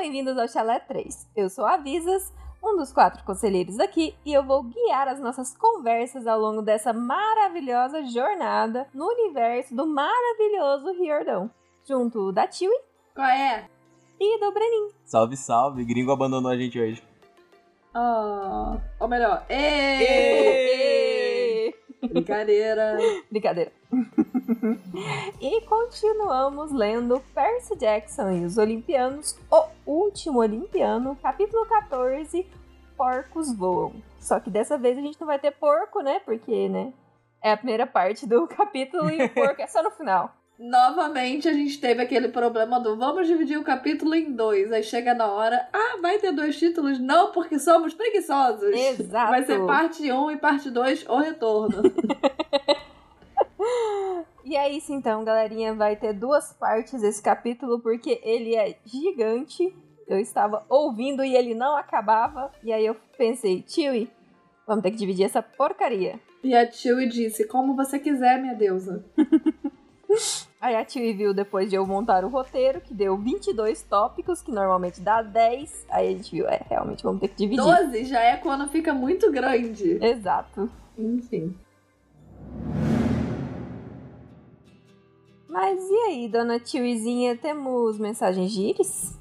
bem-vindos ao Chalé 3. Eu sou a Visas, um dos quatro conselheiros aqui, e eu vou guiar as nossas conversas ao longo dessa maravilhosa jornada no universo do maravilhoso Riordão. Junto da Tiwi. Qual é? E do Brenin. Salve, salve. Gringo abandonou a gente hoje. Oh, ou melhor, ê! Brincadeira. Brincadeira. e continuamos lendo Percy Jackson e os Olimpianos, o último Olimpiano, capítulo 14, Porcos Voam. Só que dessa vez a gente não vai ter porco, né? Porque, né? É a primeira parte do capítulo e o porco é só no final. Novamente a gente teve aquele problema do vamos dividir o capítulo em dois. Aí chega na hora, ah, vai ter dois títulos? Não, porque somos preguiçosos. Exato. Vai ser parte 1 um e parte 2, o retorno. E é isso então, galerinha. Vai ter duas partes esse capítulo, porque ele é gigante. Eu estava ouvindo e ele não acabava. E aí eu pensei, Tiwi, vamos ter que dividir essa porcaria. E a Tiwi disse, como você quiser, minha deusa. Aí a Tiwi viu depois de eu montar o roteiro, que deu 22 tópicos, que normalmente dá 10. Aí a gente viu, é, realmente vamos ter que dividir. 12 já é quando fica muito grande. Exato. Enfim. Mas e aí, dona Tiwizinha, temos mensagens de Iris?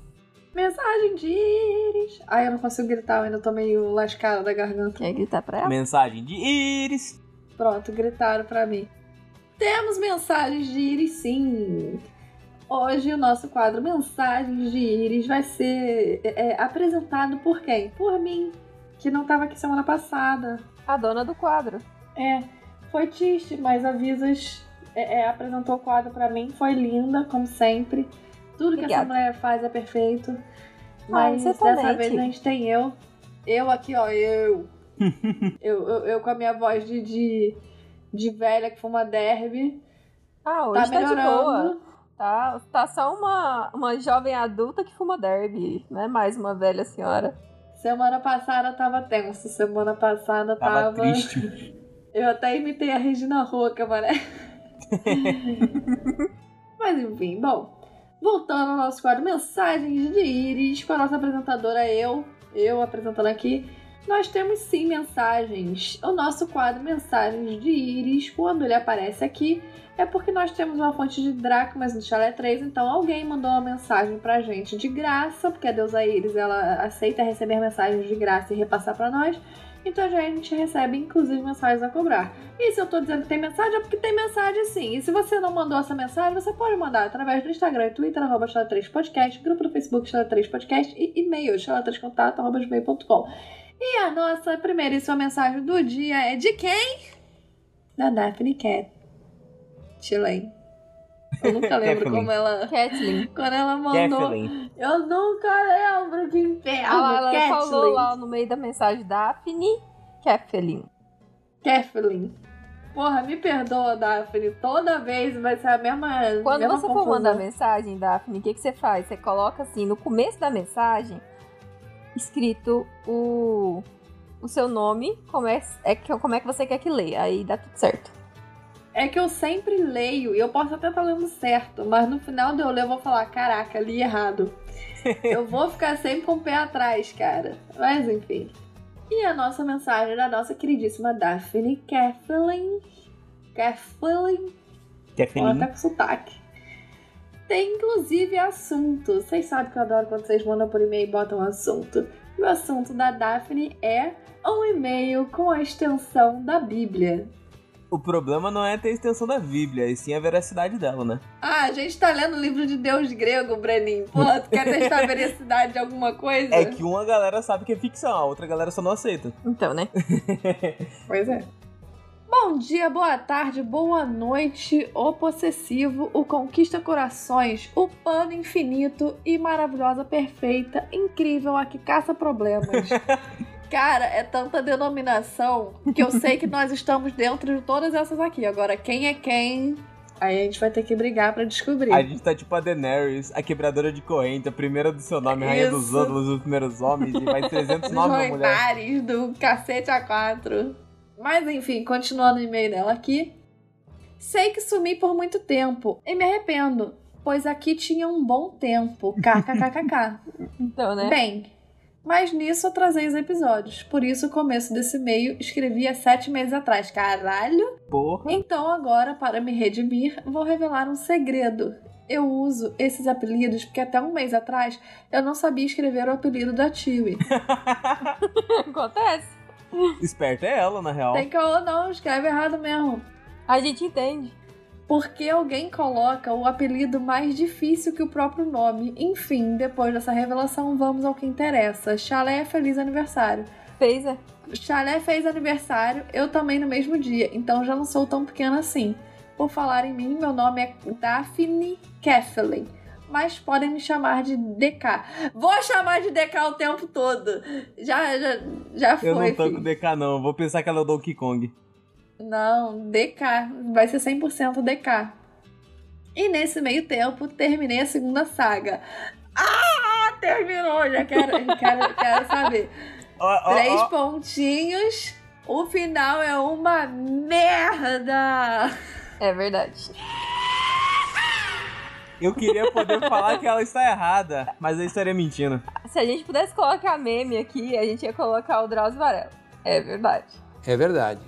Mensagem de Iris. Ai, eu não consigo gritar, eu ainda tô meio lascada da garganta. Quer gritar pra ela? Mensagem de Iris. Pronto, gritaram pra mim. Temos mensagens de Iris, sim. Hoje o nosso quadro Mensagens de Iris vai ser é, é, apresentado por quem? Por mim, que não estava aqui semana passada. A dona do quadro. É, foi triste, mas a Visas é, é, apresentou o quadro para mim, foi linda, como sempre. Tudo que Obrigada. essa mulher faz é perfeito. Ah, Mas você dessa vez a gente tem eu. Eu aqui, ó, eu. eu, eu. eu com a minha voz de, de, de velha que fuma derby. Ah, hoje Tá tá, de boa. melhorando. Tá, tá só uma, uma jovem adulta que fuma derby, não é mais uma velha senhora. Semana passada tava tenso. Semana passada Tava tava. triste. Eu até imitei a Regina Roca, mané. Mas enfim, bom. Voltando ao nosso quadro Mensagens de Iris, com a nossa apresentadora eu, eu apresentando aqui. Nós temos sim mensagens. O nosso quadro Mensagens de Iris, quando ele aparece aqui, é porque nós temos uma fonte de dracmas no Chalé 3, então alguém mandou uma mensagem pra gente de graça, porque a deusa Iris ela aceita receber mensagens de graça e repassar pra nós. Então já a gente recebe, inclusive, mensagens a cobrar. E se eu tô dizendo que tem mensagem, é porque tem mensagem sim. E se você não mandou essa mensagem, você pode mandar através do Instagram e Twitter, arroba 3 podcast grupo do Facebook Chala3 Podcast e e-mail, chala3contato, arroba gmail.com. E a nossa primeiríssima mensagem do dia é de quem? Da Daphne Cat. Chilene. Eu nunca lembro como ela... Kathleen. Quando ela mandou... Kathleen. Eu nunca lembro que lá no meio da mensagem Daphne Kathleen. Kathleen. Porra, me perdoa, Daphne. Toda vez vai ser a mesma. Quando mesma você for confusão. mandar mensagem, Daphne, o que, que você faz? Você coloca assim, no começo da mensagem, escrito o, o seu nome, como é, é que, como é que você quer que leia. Aí dá tudo certo. É que eu sempre leio, e eu posso até estar lendo certo, mas no final de eu ler eu vou falar: caraca, li errado. eu vou ficar sempre com o pé atrás, cara. Mas enfim. E a nossa mensagem da nossa queridíssima Daphne Kathleen. Kathleen. Ou até Kathleen. com sotaque. Tem inclusive assunto. Vocês sabem que eu adoro quando vocês mandam por e-mail e botam assunto. E o assunto da Daphne é um e-mail com a extensão da Bíblia. O problema não é ter a extensão da Bíblia, e sim a veracidade dela, né? Ah, a gente tá lendo o livro de Deus grego, Breninho. Porra, tu quer testar a veracidade de alguma coisa? É que uma galera sabe que é ficção, a outra galera só não aceita. Então, né? Pois é. Bom dia, boa tarde, boa noite, o possessivo, o conquista corações, o pano infinito e maravilhosa, perfeita, incrível, a que caça problemas. Cara, é tanta denominação que eu sei que nós estamos dentro de todas essas aqui. Agora, quem é quem? Aí a gente vai ter que brigar pra descobrir. A gente tá tipo a Daenerys, a quebradora de corrente, a primeira do seu nome, rainha dos ângulos, os primeiros homens, e mais 300 nomes da mulher. Joimares do cacete a quatro. Mas enfim, continuando o e-mail dela aqui. Sei que sumi por muito tempo e me arrependo. pois aqui tinha um bom tempo. KKKKK. Então, né? Bem, mas nisso eu trazei os episódios. Por isso, o começo desse meio escrevi há sete meses atrás. Caralho! Porra. Então, agora, para me redimir, vou revelar um segredo. Eu uso esses apelidos porque até um mês atrás eu não sabia escrever o apelido da Tiwi. Acontece. Esperta é ela, na real. Tem que ou não, escreve errado mesmo. A gente entende. Porque alguém coloca o apelido mais difícil que o próprio nome. Enfim, depois dessa revelação, vamos ao que interessa. Chalé, feliz aniversário. Fez, é? Chalé fez aniversário, eu também no mesmo dia, então já não sou tão pequena assim. Por falar em mim, meu nome é Daphne Kathleen, mas podem me chamar de DK. Vou chamar de DK o tempo todo. Já, já, já foi. Eu não tô filho. com DK, não. Vou pensar que ela é o Donkey Kong. Não, DK. Vai ser 100% DK. E nesse meio tempo, terminei a segunda saga. Ah, terminou! Já quero, quero, quero saber. Ó, ó, Três ó. pontinhos. O final é uma merda. É verdade. Eu queria poder falar que ela está errada, mas eu estaria mentindo. Se a gente pudesse colocar meme aqui, a gente ia colocar o Drauzio Varela. É verdade. É verdade.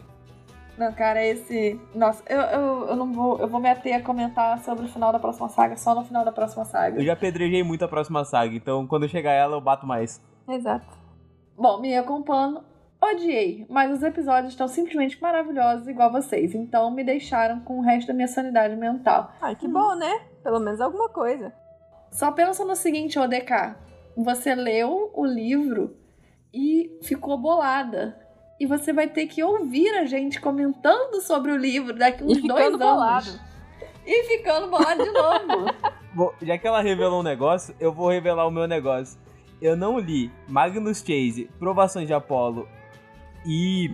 Não, cara, esse. Nossa, eu, eu, eu não vou. Eu vou me ater a comentar sobre o final da próxima saga só no final da próxima saga. Eu já pedrejei muito a próxima saga, então quando chegar ela eu bato mais. Exato. Bom, me acompanhando. Odiei, mas os episódios estão simplesmente maravilhosos, igual vocês. Então me deixaram com o resto da minha sanidade mental. Ai, que bom, né? Pelo menos alguma coisa. Só pensa no seguinte, ODK. Você leu o livro e ficou bolada. E você vai ter que ouvir a gente comentando sobre o livro daqui uns E dois ficando anos. bolado. E ficando bolado de novo. Bom, já que ela revelou um negócio, eu vou revelar o meu negócio. Eu não li Magnus Chase, Provações de Apollo e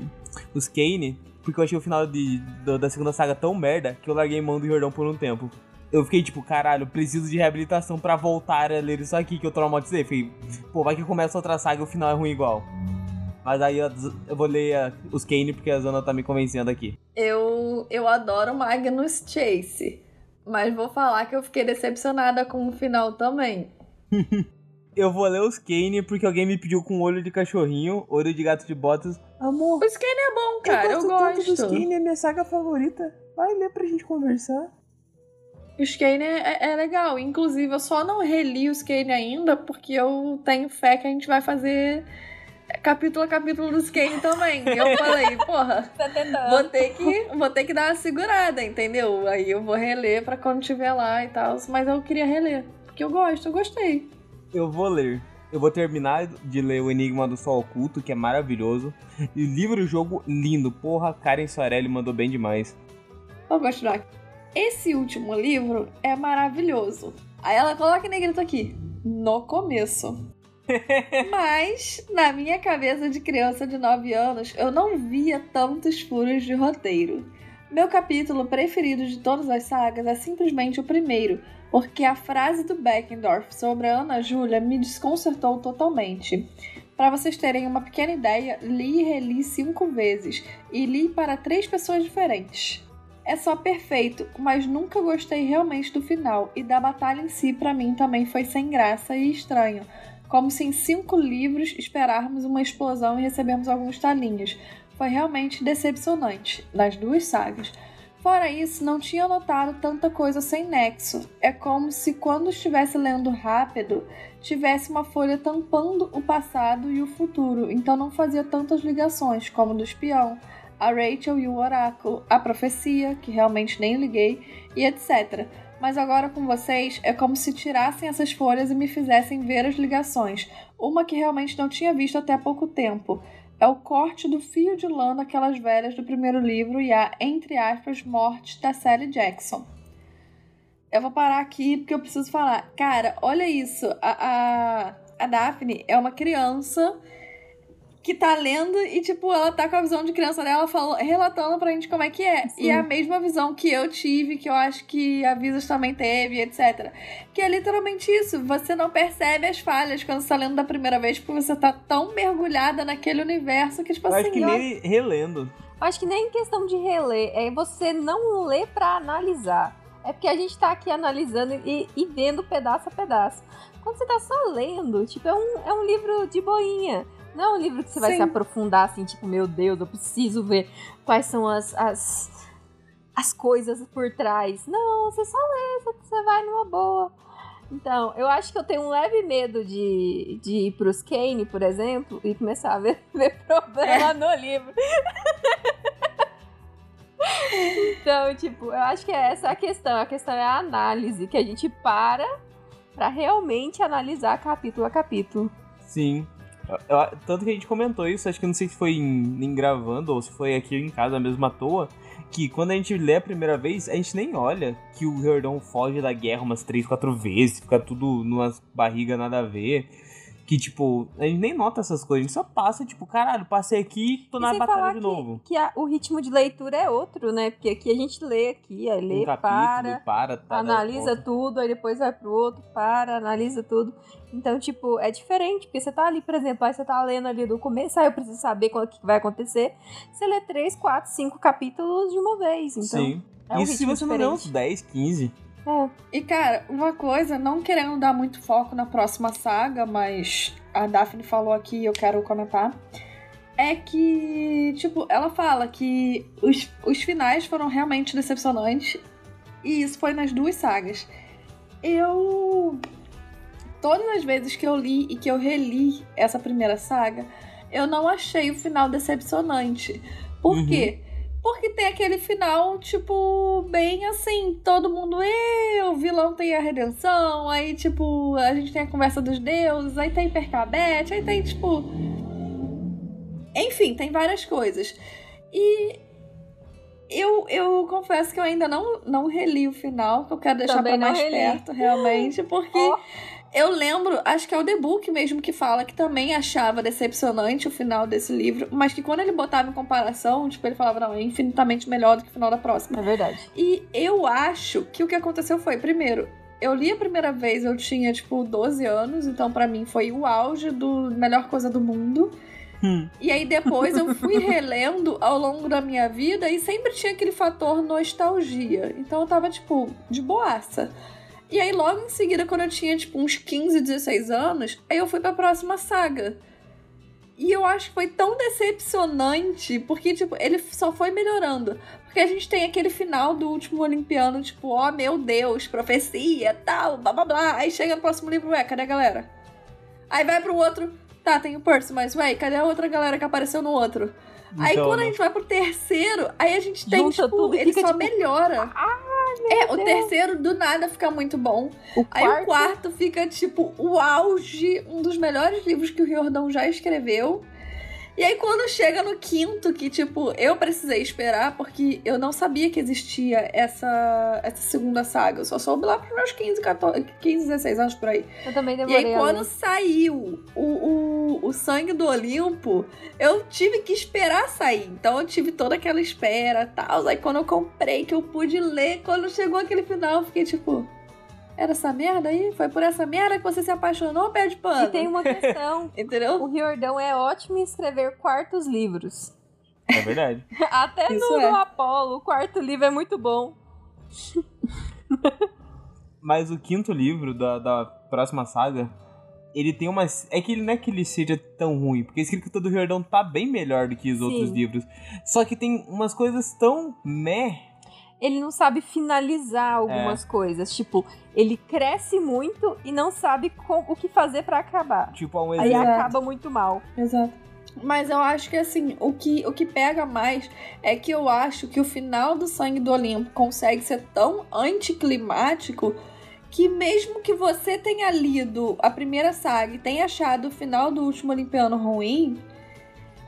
os Kane, porque eu achei o final de, do- da segunda saga tão merda que eu larguei mão do Jordão por um tempo. Eu fiquei tipo, caralho, eu preciso de reabilitação pra voltar a ler isso aqui que eu traumatizei. Fiquei, pô, vai que começa outra saga e o final é ruim igual. Mas aí eu, eu vou ler os Kane porque a Zona tá me convencendo aqui. Eu, eu adoro Magnus Chase. Mas vou falar que eu fiquei decepcionada com o final também. Eu vou ler os Kane porque alguém me pediu com olho de cachorrinho, olho de gato de botas. Amor, O Skane é bom, cara. Eu, tanto gosto. dos Kane, é minha saga favorita. Vai ler pra gente conversar. O Skane é, é legal. Inclusive, eu só não reli o Skane ainda porque eu tenho fé que a gente vai fazer capítulo a capítulo do Skane também. E eu falei, porra, Tá vou ter que, vou ter que dar uma segurada, entendeu? Aí eu vou reler pra quando tiver lá e tal. Mas eu queria reler. Porque eu gosto, eu gostei. Eu vou ler. Eu vou terminar de ler O Enigma do Sol Oculto, que é maravilhoso. E livro-jogo lindo. Porra, Karen Soarelli mandou bem demais. Vou continuar. Esse último livro é maravilhoso. Aí ela coloca em negrito aqui. No começo. Mas, na minha cabeça de criança de 9 anos, eu não via tantos furos de roteiro. Meu capítulo preferido de todas as sagas é simplesmente o primeiro, porque a frase do Beckendorf sobre a Ana Júlia me desconcertou totalmente. Para vocês terem uma pequena ideia, li e reli cinco vezes, e li para três pessoas diferentes. É só perfeito, mas nunca gostei realmente do final, e da batalha em si para mim também foi sem graça e estranho, como se em cinco livros esperarmos uma explosão e recebemos alguns talinhos. Foi realmente decepcionante, nas duas sagas. Fora isso, não tinha notado tanta coisa sem nexo. É como se quando estivesse lendo rápido, tivesse uma folha tampando o passado e o futuro, então não fazia tantas ligações como do espião, a Rachel e o oráculo, a profecia, que realmente nem liguei, e etc. Mas agora com vocês é como se tirassem essas folhas e me fizessem ver as ligações. Uma que realmente não tinha visto até há pouco tempo. É o corte do fio de lã daquelas velhas do primeiro livro e a, entre aspas, morte da Sally Jackson. Eu vou parar aqui porque eu preciso falar. Cara, olha isso. A, a, a Daphne é uma criança que tá lendo e, tipo, ela tá com a visão de criança dela falando, relatando pra gente como é que é. Sim. E é a mesma visão que eu tive, que eu acho que a Visas também teve, etc. Que é literalmente isso. Você não percebe as falhas quando você tá lendo da primeira vez, porque você tá tão mergulhada naquele universo que, tipo Eu assim, acho que ó, nem relendo. Acho que nem questão de reler, é você não ler pra analisar. é porque a gente tá aqui analisando e, e vendo pedaço a pedaço. Quando você tá só lendo, tipo, é um, é um livro de boinha. Não é um livro que você vai Sim. se aprofundar assim, tipo, meu Deus, eu preciso ver quais são as, as, as coisas por trás. Não, você só lê, você- vai numa boa. Então, eu acho que eu tenho um leve medo de, de ir pros Kane, por exemplo, e começar a ver, ver problema no livro. então, tipo, eu acho que é essa a questão. A questão é a análise, que a gente para pra realmente analisar capítulo a capítulo. Sim. Tanto que a gente comentou isso, acho que não sei se foi em, em gravando ou se foi aqui em casa mesmo à toa, que quando a gente lê a primeira vez, a gente nem olha que o Riordão foge da guerra umas três, quatro vezes, fica tudo numas barrigas nada a ver. Que, tipo, a gente nem nota essas coisas, a gente só passa, tipo, caralho, passei aqui, tô E na batalha de que, novo. que a- o ritmo de leitura é outro, né? Porque aqui a gente lê aqui, aí lê, um capítulo, para, para, tá, analisa volta. tudo, aí depois vai pro outro, para, analisa tudo. Então, tipo, é diferente, porque você tá ali, por exemplo, aí você tá lendo ali do começo, aí eu preciso saber o que vai acontecer. Você lê 3, 4, 5 capítulos de uma vez. Então, Sim. é um Isso se você não lê uns diferente. 10, 15. É, E cara, uma coisa, não querendo dar muito foco na próxima saga, mas a Daphne falou aqui e eu quero comentar. É que, tipo, ela fala que os, os finais foram realmente decepcionantes. E isso foi nas duas sagas. Eu. Todas as vezes que eu li e que eu reli essa primeira saga, eu não achei o final decepcionante. Por Uhum. quê? Porque tem aquele final, tipo, bem assim, todo mundo, "Ê, o vilão tem a redenção, aí, tipo, a gente tem a conversa dos deuses, aí tem Percabete, aí tem, tipo. Enfim, tem várias coisas. E eu, eu confesso que eu ainda não, não reli o final, que eu quero deixar Também pra mais reli. perto, realmente, porque. Ó. Eu lembro, acho que é o The Book mesmo que fala que também achava decepcionante o final desse livro, mas que quando ele botava em comparação, tipo, ele falava, não, é infinitamente melhor do que o final da próxima. é verdade. E eu acho que o que aconteceu foi, primeiro, eu li a primeira vez, eu tinha, tipo, 12 anos, então pra mim foi o auge do melhor coisa do mundo. Hum. E aí depois eu fui relendo ao longo da minha vida e sempre tinha aquele fator nostalgia. Então eu tava, tipo, de boaça. E aí logo em seguida, quando eu tinha, tipo, uns 15, 16 anos, aí eu fui pra próxima saga. E eu acho que foi tão decepcionante, porque, tipo, ele só foi melhorando. Porque a gente tem aquele final do último Olimpiano, tipo, ó, meu Deus, profecia, tal, blá blá blá. Aí chega no próximo livro, ué, cadê a galera? Aí vai pro outro, tá, tem o Percy, mas ué, cadê a outra galera que apareceu no outro? aí Então, quando a né? gente vai pro terceiro, aí a gente tem, tipo, tudo ele só tipo, melhora. É, o Deus. terceiro do nada fica muito bom. O Aí o quarto fica, tipo, o auge, um dos melhores livros que o Riordão já escreveu. E aí quando chega no quinto, que, tipo, eu precisei esperar, porque eu não sabia que existia essa, essa segunda saga. Eu só soube lá pros meus 15, 14, 15, 16 anos por aí. Eu também E demorei aí, a quando saiu o, o, o Sangue do Olimpo, eu tive que esperar sair. Então, eu tive toda aquela espera e tal. Aí, quando eu comprei, que eu pude ler, quando chegou aquele final, eu fiquei tipo... Era essa merda aí? Foi por essa merda que você se apaixonou, pé de pano? E tem uma questão. Entendeu? o Riordão é ótimo em escrever quartos livros. É verdade. Até Isso no, é. no Apolo, o quarto livro é muito bom. Mas o quinto livro da, da próxima saga, ele tem umas. É que ele não é que ele seja tão ruim, porque a escrita do Riordão tá bem melhor do que os Sim. outros livros. Só que tem umas coisas tão meh. Ele não sabe finalizar algumas coisas. Tipo, ele cresce muito e não sabe co- o que fazer pra acabar. Tipo, há um Aí exemplo. Exato. acaba muito mal. Exato. Mas eu acho que assim, o que, o que pega mais é que eu acho que o final do Sangue do Olimpo consegue ser tão anticlimático que mesmo que você tenha lido a primeira saga e tenha achado o final do último Olimpiano ruim,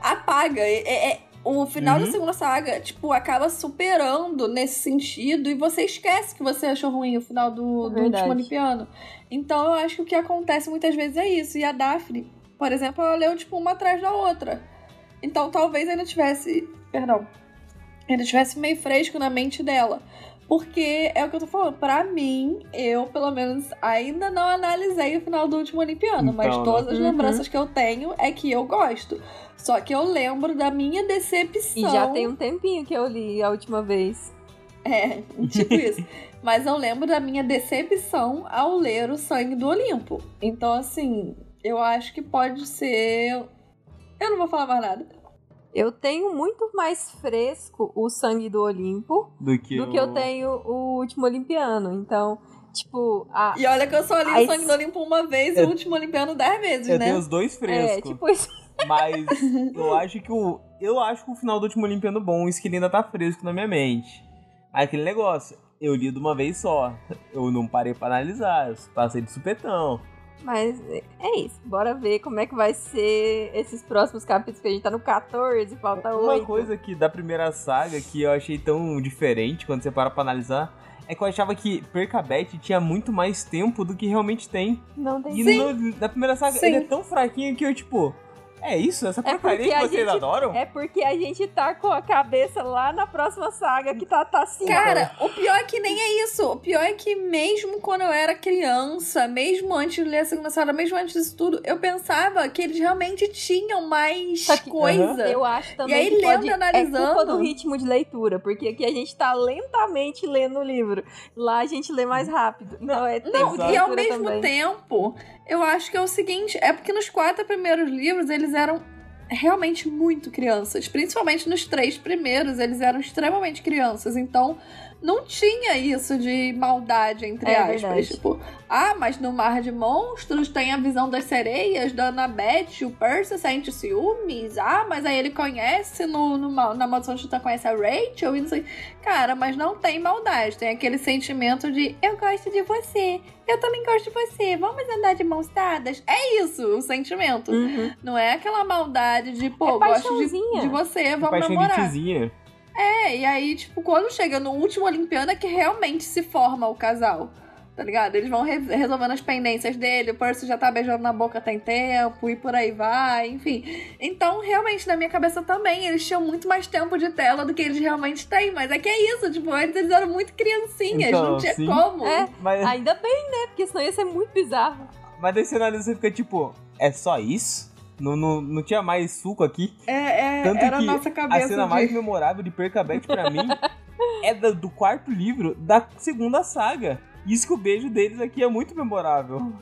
apaga. É- é- é- o final Uhum. da segunda saga, tipo, acaba superando nesse sentido e você esquece que você achou ruim o final do, É do último Olimpiano. Então eu acho que o que acontece muitas vezes é isso. E a Daphne, por exemplo, ela leu, tipo, uma atrás da outra. Então talvez ainda tivesse. Perdão. Ainda tivesse meio fresco na mente dela. Porque é o que eu tô falando. Pra mim, eu, pelo menos, ainda não analisei o final do último Olimpiano. mas Então, né? todas as Uhum. lembranças que eu tenho é que eu gosto. Só que eu lembro da minha E decepção. já tem um tempinho que eu li a última vez. É, tipo isso. Mas eu lembro da minha decepção ao ler O Sangue do Olimpo. Então, assim, eu acho que pode ser. Eu não vou falar mais nada. Eu tenho muito mais fresco o Sangue do Olimpo Do que, do o... que eu tenho o Último Olimpiano. Então, tipo, a, E olha que eu só li O Sangue do Olimpo uma vez e eu- o último Olimpiano dez vezes, Eu né? tenho os dois é, frescos. tipo isso. Mas eu acho que o. Eu acho que o final do último Olimpiano bom, isso que ele ainda tá fresco na minha mente. Aí aquele negócio, eu li de uma vez só. Eu não parei pra analisar, eu passei de supetão. Mas é- é isso. Bora ver como é que vai ser esses próximos capítulos que a gente tá no 14, falta Uma 8. coisa que da primeira saga que eu achei tão diferente quando você para pra analisar é que eu achava que Percabete tinha muito mais tempo do que realmente tem. Não tem E no- na primeira saga Sim. ele é tão fraquinho que eu, tipo, é isso? Essa É porcaria porque que vocês gente- adoram? É porque a gente tá com a cabeça lá na próxima saga que tá, tá assim. Cara, o pior é que nem é isso. O pior é que mesmo quando eu era criança, mesmo antes de ler a segunda saga, mesmo antes disso tudo, eu pensava que eles realmente tinham mais que- coisa. Eu acho também E aí, que lendo pode, e é analisando- culpa do ritmo de leitura, porque aqui a gente tá lentamente lendo o livro. Lá a gente lê mais rápido. Então é tempo Não, de e ao mesmo também. tempo, eu acho que é o seguinte: é porque nos quatro primeiros livros eles eram realmente muito crianças. Principalmente nos três primeiros, eles eram extremamente crianças. Então, não tinha isso de maldade, entre É aspas. verdade. Tipo, ah, mas no Mar de Monstros tem a visão das sereias da Annabeth, o Percy sente ciúmes. Ah, mas aí ele conhece no, no na Maldição de Titã, conhece a Rachel e não sei. Cara, mas não tem maldade. Tem aquele sentimento de eu gosto de você, eu também gosto de você, vamos andar de mãos dadas. É isso o sentimento. Uhum. Não é aquela maldade de, pô, É gosto de, de você, Que vamos de namorar. tizinha. É, e aí, tipo, quando chega no último Olimpiano é que realmente se forma o casal. Tá ligado? Eles vão re- resolvendo as pendências dele, o Percy já tá beijando na boca tem tempo e por aí vai, enfim. Então, realmente, na minha cabeça também, eles tinham muito mais tempo de tela do que eles realmente têm. Mas é que é isso, tipo, antes eles eram muito criancinhas, Então, não tinha sim. como. É. Mas, Ainda bem, né? Porque senão ia ser muito bizarro. mas daí você analisa você fica tipo, é só isso? Não, não, não tinha mais suco aqui? É, é, Tanto era a que nossa A cabeça cena de... mais memorável de Percabete pra mim é da- do quarto livro da segunda saga. Isso que o beijo deles aqui é muito memorável.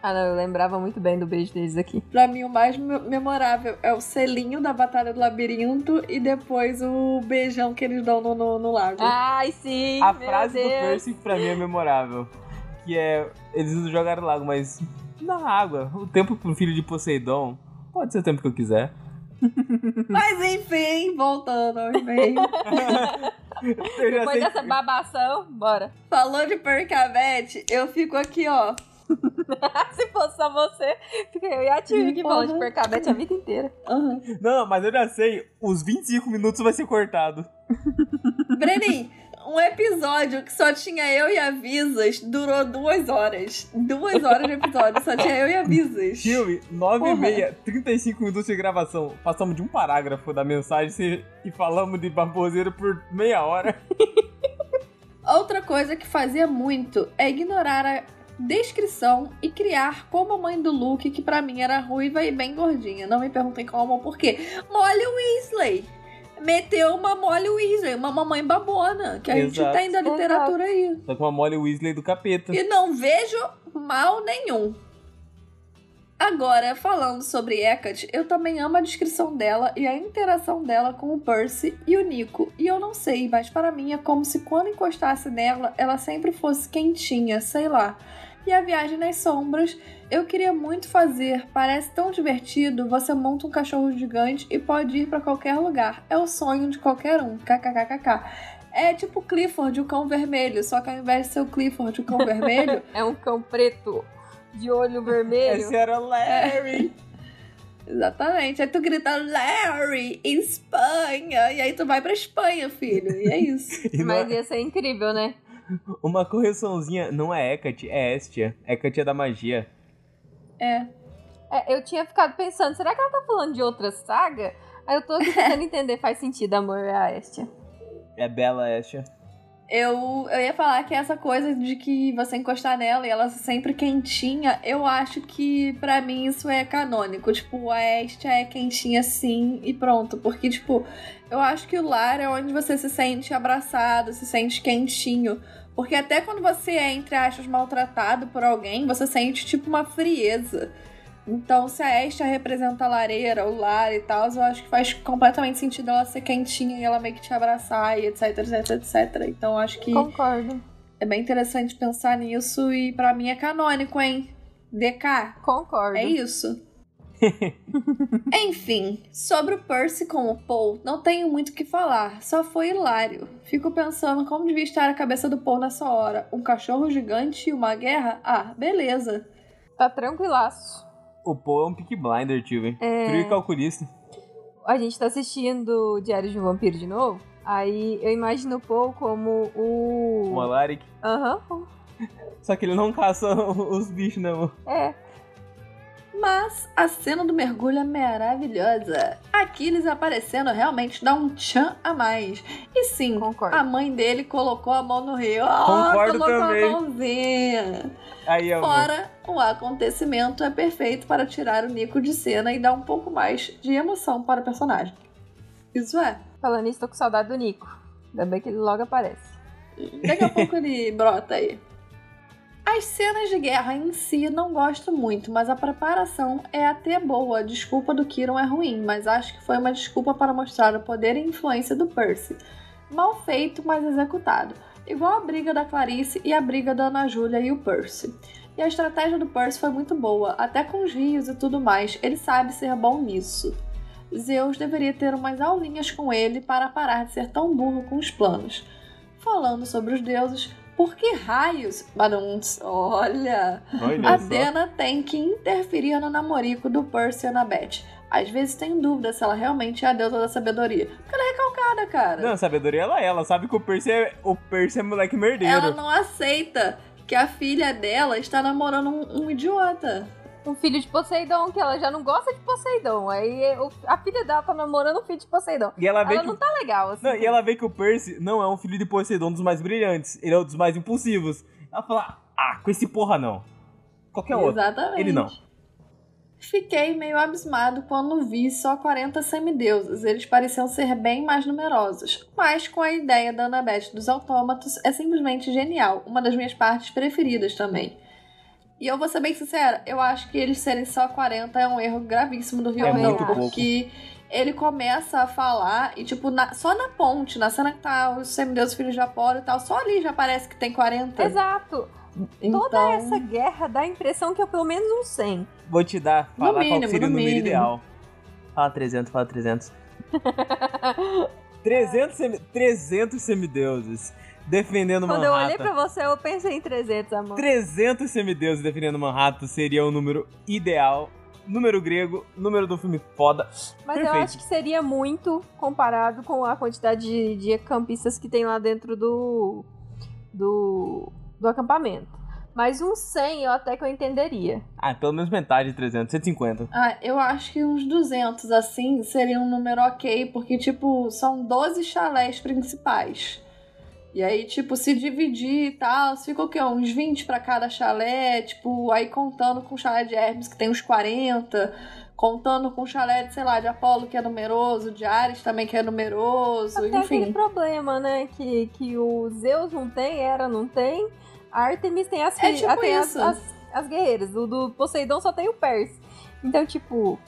Ah, não, eu lembrava muito bem do beijo deles aqui. Pra mim, o mais me- memorável é o selinho da Batalha do Labirinto e depois o beijão que eles dão no, no, no lago. Ai, sim! A meu frase do Deus. Percy pra mim é memorável. Que é, eles jogaram no lago, mas na água. O tempo pro filho de Poseidon pode ser o tempo que eu quiser. Mas enfim, voltando ao e-mail. Depois sei dessa que- babação, bora. Falou de Percavete, eu fico aqui, ó. Se fosse só você, fica eu e a tia aqui falando de Uhum. percabete a vida inteira. Aham. Não, mas eu já sei, os 25 minutos vai ser cortado. Brenin, um episódio que só tinha eu e a Visas durou duas horas. Duas horas de episódio, só tinha eu e a Visas. Filme, 9 e meia, 35 minutos de gravação. Passamos de um parágrafo da mensagem e falamos de baboseiro por meia hora. Outra coisa que fazia muito é ignorar a descrição e criar como a mãe do Luke, que pra mim era ruiva e bem gordinha. Não me perguntem como ou por quê. Molly Weasley. Meteu uma Molly Weasley, uma mamãe babona, que a gente Exato. tem da literatura aí. Só com a Molly Weasley do capeta. E não vejo mal nenhum. Agora, falando sobre Hecate, eu também amo a descrição dela e a interação dela com o Percy e o Nico. E eu não sei, mas para mim é como se quando encostasse nela, ela sempre fosse quentinha, sei lá. E a viagem nas sombras, eu queria muito fazer. Parece tão divertido. Você monta um cachorro gigante e pode ir para qualquer lugar. É o sonho de qualquer um. KKKKK. É tipo Clifford, o cão vermelho, só que ao invés de ser o Clifford, o cão vermelho, É um cão preto de olho vermelho. Esse era Larry. Exatamente. Aí tu grita Larry, Espanha. E aí tu vai pra Espanha, filho. E é isso. E não Mas é- ia ser incrível, né? Uma correçãozinha, não é Hecate, é Estia. Hecate é da magia. É. É, eu tinha ficado pensando, será que ela tá falando de outra saga? Aí eu tô aqui tentando entender, faz sentido, amor, é a Estia. É Bela Estia. Eu, eu ia falar que essa coisa de que você encostar nela e ela sempre quentinha, eu acho que para mim isso é canônico. Tipo, a Estia é quentinha sim e pronto. Porque, tipo, eu acho que o lar é onde você se sente abraçado, se sente quentinho. Porque até quando você é, entre aspas, maltratado por alguém, você sente, tipo, uma frieza. Então, se a Estia representa a lareira, o lar e tal, eu acho que faz completamente sentido ela ser quentinha e ela meio que te abraçar e etc, etc, etc. Então, acho que Concordo. é bem interessante pensar nisso e para mim é canônico, hein? DK, Concordo. é isso. Enfim, sobre o Percy com o Paul, não tenho muito o que falar, só foi hilário. Fico pensando como devia estar a cabeça do Paul nessa hora. Um cachorro gigante e uma guerra? Ah, beleza. Tá tranquilaço. O Paul é um pick blinder, tio, velho. É. Frio e calculista. A gente tá assistindo Diário de um Vampiro de novo. Aí eu imagino o Paul como o. O Alaric. Aham. Só que ele não caça os bichos, não. É. Mas a cena do mergulho é maravilhosa. Aquiles aparecendo realmente dá um tchan a mais. E sim, Concordo. a mãe dele colocou a mão no rio. Concordo colocou também. a mãozinha. Aí, amor. Fora, o acontecimento é perfeito para tirar o Nico de cena e dar um pouco mais de emoção para o personagem. Isso é. Falando isso, tô com saudade do Nico. Ainda bem que ele logo aparece. Daqui a pouco ele brota aí. As cenas de guerra em si não gosto muito, mas a preparação é até boa. A desculpa do Kiron é ruim, mas acho que foi uma desculpa para mostrar o poder e influência do Percy. Mal feito, mas executado. Igual a briga da Clarice e a briga da Ana Júlia e o Percy. E a estratégia do Percy foi muito boa, até com os rios e tudo mais, ele sabe ser bom nisso. Zeus deveria ter umas aulinhas com ele para parar de ser tão burro com os planos. Falando sobre os deuses, por que raios? Baduns, olha! Olha. Dena tem que interferir no namorico do Percy e Annabeth. Às vezes tem dúvida se ela realmente é a deusa da sabedoria. Porque ela é recalcada, cara. Não, sabedoria ela é. Ela sabe que o Percy é, o Percy é moleque merdeiro. ela não aceita que a filha dela está namorando um, um idiota. Um filho de Poseidon, que ela já não gosta de Poseidon. Aí o- a filha dela tá namorando um filho de Poseidon. E ela vê Ela que não tá legal, assim. Não, e ela vê que o Percy não é um filho de Poseidon dos mais brilhantes, ele é um dos mais impulsivos. Ela fala, ah, com esse porra não. Qualquer outro. Exatamente. Ele não. Fiquei meio abismado quando vi só 40 semideuses. Eles pareciam ser bem mais numerosos. Mas com a ideia da Annabeth dos autômatos é simplesmente genial. Uma das minhas partes preferidas também. E eu vou ser bem sincera, eu acho que eles serem só 40 é um erro gravíssimo do Rio É porque ele começa a falar e, tipo, na- só na ponte, na cena que tá os semideuses filhos de Apolo e tal, só ali já parece que tem 40. Exato. Então, Toda essa guerra dá a impressão que é pelo menos um 100. Vou te dar, No falar qual mínimo, que seria o no número mínimo. ideal. Fala 300, fala 300. 300, semi, 300 semideuses defendendo Quando eu olhei Manhattan. pra você, eu pensei em 300, amor. 300 semideuses defendendo Manhattan seria o número ideal. Número grego, número do filme foda. Mas eu Perfeito. acho que seria muito comparado com a quantidade de, de campistas que tem lá dentro do, do, do acampamento. Mas um 100 eu até que eu entenderia. Ah, pelo menos metade de 300, 150. Ah, eu acho que uns 200, assim, seria um número ok, porque, tipo, são 12 chalés principais. E aí, tipo, se dividir e tal, fica o quê? Uns 20 pra cada chalé, tipo, aí contando com o chalé de Hermes, que tem uns 40, contando com o chalé de, sei lá, de Apolo, que é numeroso, de Ares também, que é numeroso, Até aquele enfim. problema, né? Que, que o Zeus não tem, Hera não tem, a Artemis tem as, É tipo tem as, as, as guerreiras. O do Poseidon só tem o Perse. Então, tipo,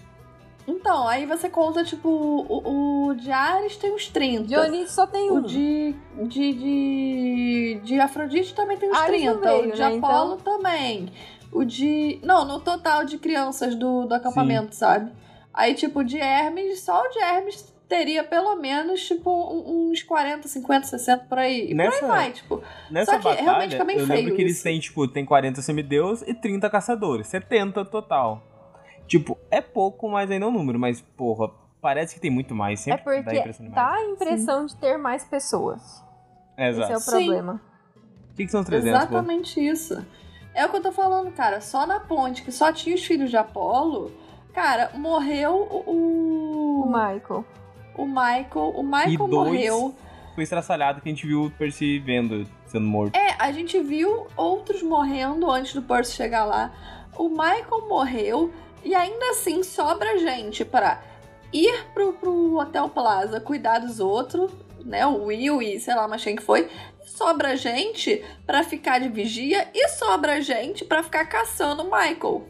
Então, aí você conta, tipo, o, o de Ares tem uns 30. Dionísio só tem O um. de, de, de, de Afrodite também tem uns Ares 30. não veio, o de né, Apolo também. O de. Não, no total de crianças do, do acampamento, sabe? Aí, tipo, de Hermes, só o de Hermes teria pelo menos, tipo, uns 40, 50, 60 por aí. E Nessa- por aí vai, tipo. Nessa Só que realmente batalha, fica bem eu lembro feio que eles isso. têm, tipo, tem 40 semideus e 30 caçadores. 70 total. Tipo, é pouco, mas ainda é um número. Mas, porra, parece que tem muito mais. É Sempre dá a porque impressão de dá a impressão de ter mais pessoas. É, Esse exato. é o problema. O que, que são 300, pô? Exatamente isso. É o que eu tô falando, cara. Só na ponte, que só tinha os filhos de Apolo, cara, morreu o. O Michael. o Michael. O Michael E dois. morreu. foi estraçalhado que a gente viu o Percy vendo sendo morto. É, a gente viu outros morrendo antes do Percy chegar lá. O Michael morreu e ainda assim sobra gente pra ir pro, pro Hotel Plaza cuidar dos outros, né? O Will e sei lá mais quem que foi. Sobra gente pra ficar de vigia e sobra gente pra ficar caçando o Michael.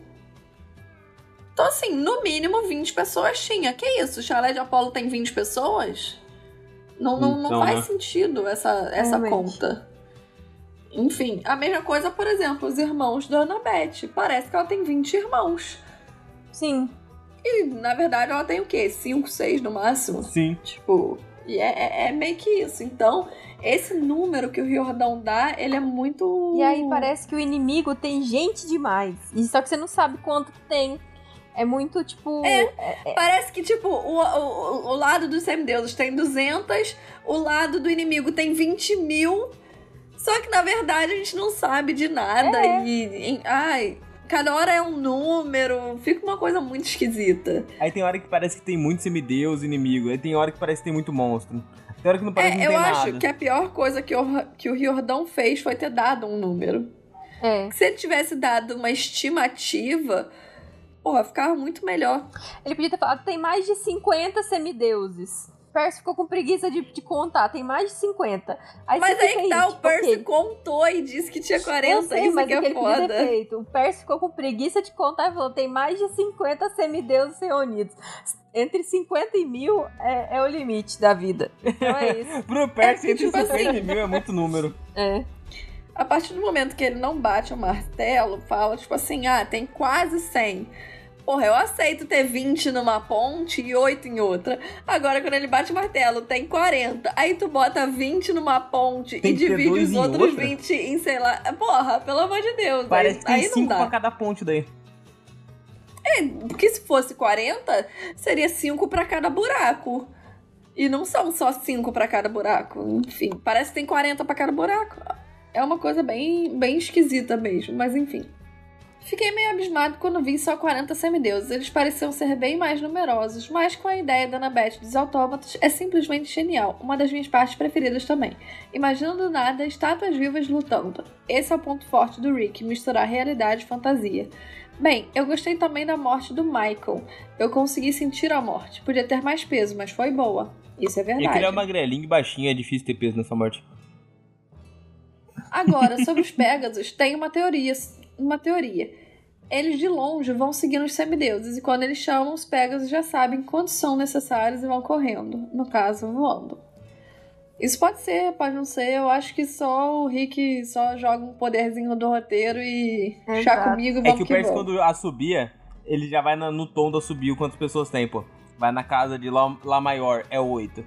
Então, assim, no mínimo 20 pessoas tinha. Que isso? O chalé de Apolo tem 20 pessoas? Não, não, não Então, faz né? sentido essa, essa Realmente. conta. Enfim, a mesma coisa, por exemplo, os irmãos da Annabeth. Parece que ela tem 20 irmãos. Sim. E, na verdade, ela tem o quê? 5, 6 no máximo? Sim. Tipo, e é, é- é meio que isso. Então, esse número que o Riordão dá, ele é muito. E aí parece que o inimigo tem gente demais. E só que você não sabe quanto que tem. É muito, tipo. Parece que, tipo, o, o, o lado dos semideuses tem 200, o lado do inimigo tem 20 mil. Só que, na verdade, a gente não sabe de nada. É. E, e- ai, cada hora é um número. Fica uma coisa muito esquisita. Aí tem hora que parece que tem muito semideus inimigo. Aí tem hora que parece que tem muito monstro. Tem hora que não parece que É, não eu tem acho nada. que a pior coisa que o, que o Riordão fez foi ter dado um número. É. Se ele tivesse dado uma estimativa, porra, ficava muito melhor. Ele podia ter falado tem mais de 50 semideuses. Percy ficou com preguiça de, de contar, tem mais de 50. Aí Mas aí que tá, o tipo, Percy ok. contou e disse que tinha 40, Eu sei, isso mas que o que é foda. feito. O Percy ficou com preguiça de contar e falou: tem mais de 50 semideuses reunidos. Entre 50 e mil é, é o limite da vida. Então é isso. Pro Percy, É, entre tipo 50 assim. mil é muito número. É. A partir do momento que ele não bate o martelo, fala tipo assim: ah, tem quase 100. Porra, eu aceito ter 20 numa ponte e 8 em outra. Agora, quando ele bate o martelo, tem 40. Aí tu bota 20 numa ponte Tem e divide os outros outra? 20 em, sei lá. Porra, pelo amor de Deus. Parece aí, que tem aí não 5 dá. pra cada ponte daí. Porque se fosse 40, seria 5 pra cada buraco. E não são só 5 pra cada buraco. Enfim, parece que tem 40 pra cada buraco. É uma coisa bem, bem esquisita mesmo, mas enfim. Fiquei meio abismado quando vi só 40 semideuses. Eles pareciam ser bem mais numerosos, mas com a ideia da Annabeth dos autômatos é simplesmente genial. Uma das minhas partes preferidas também. Imagina do nada estátuas vivas lutando. Esse é o ponto forte do Rick, misturar realidade e fantasia. Bem, eu gostei também da morte do Michael. Eu consegui sentir a morte. Podia ter mais peso, mas foi boa. Isso é E aquele verdade. é magrelinho e baixinho, é difícil ter peso nessa morte. Agora, sobre os Pegasus, tem uma teoria. Uma teoria. Eles de longe vão seguindo os semideuses, e quando eles chamam, os Pegasus já sabem quantos são necessários e vão correndo. No caso, voando. Isso pode ser, pode não ser. Eu acho que só o Rick só joga um poderzinho do roteiro e chá Exato. comigo e É vamos que o que Percy, vamos. quando assobia, ele já vai na- no tom do assobio quantas pessoas tem, pô. Vai na casa de Lá, Lá Maior, é 8.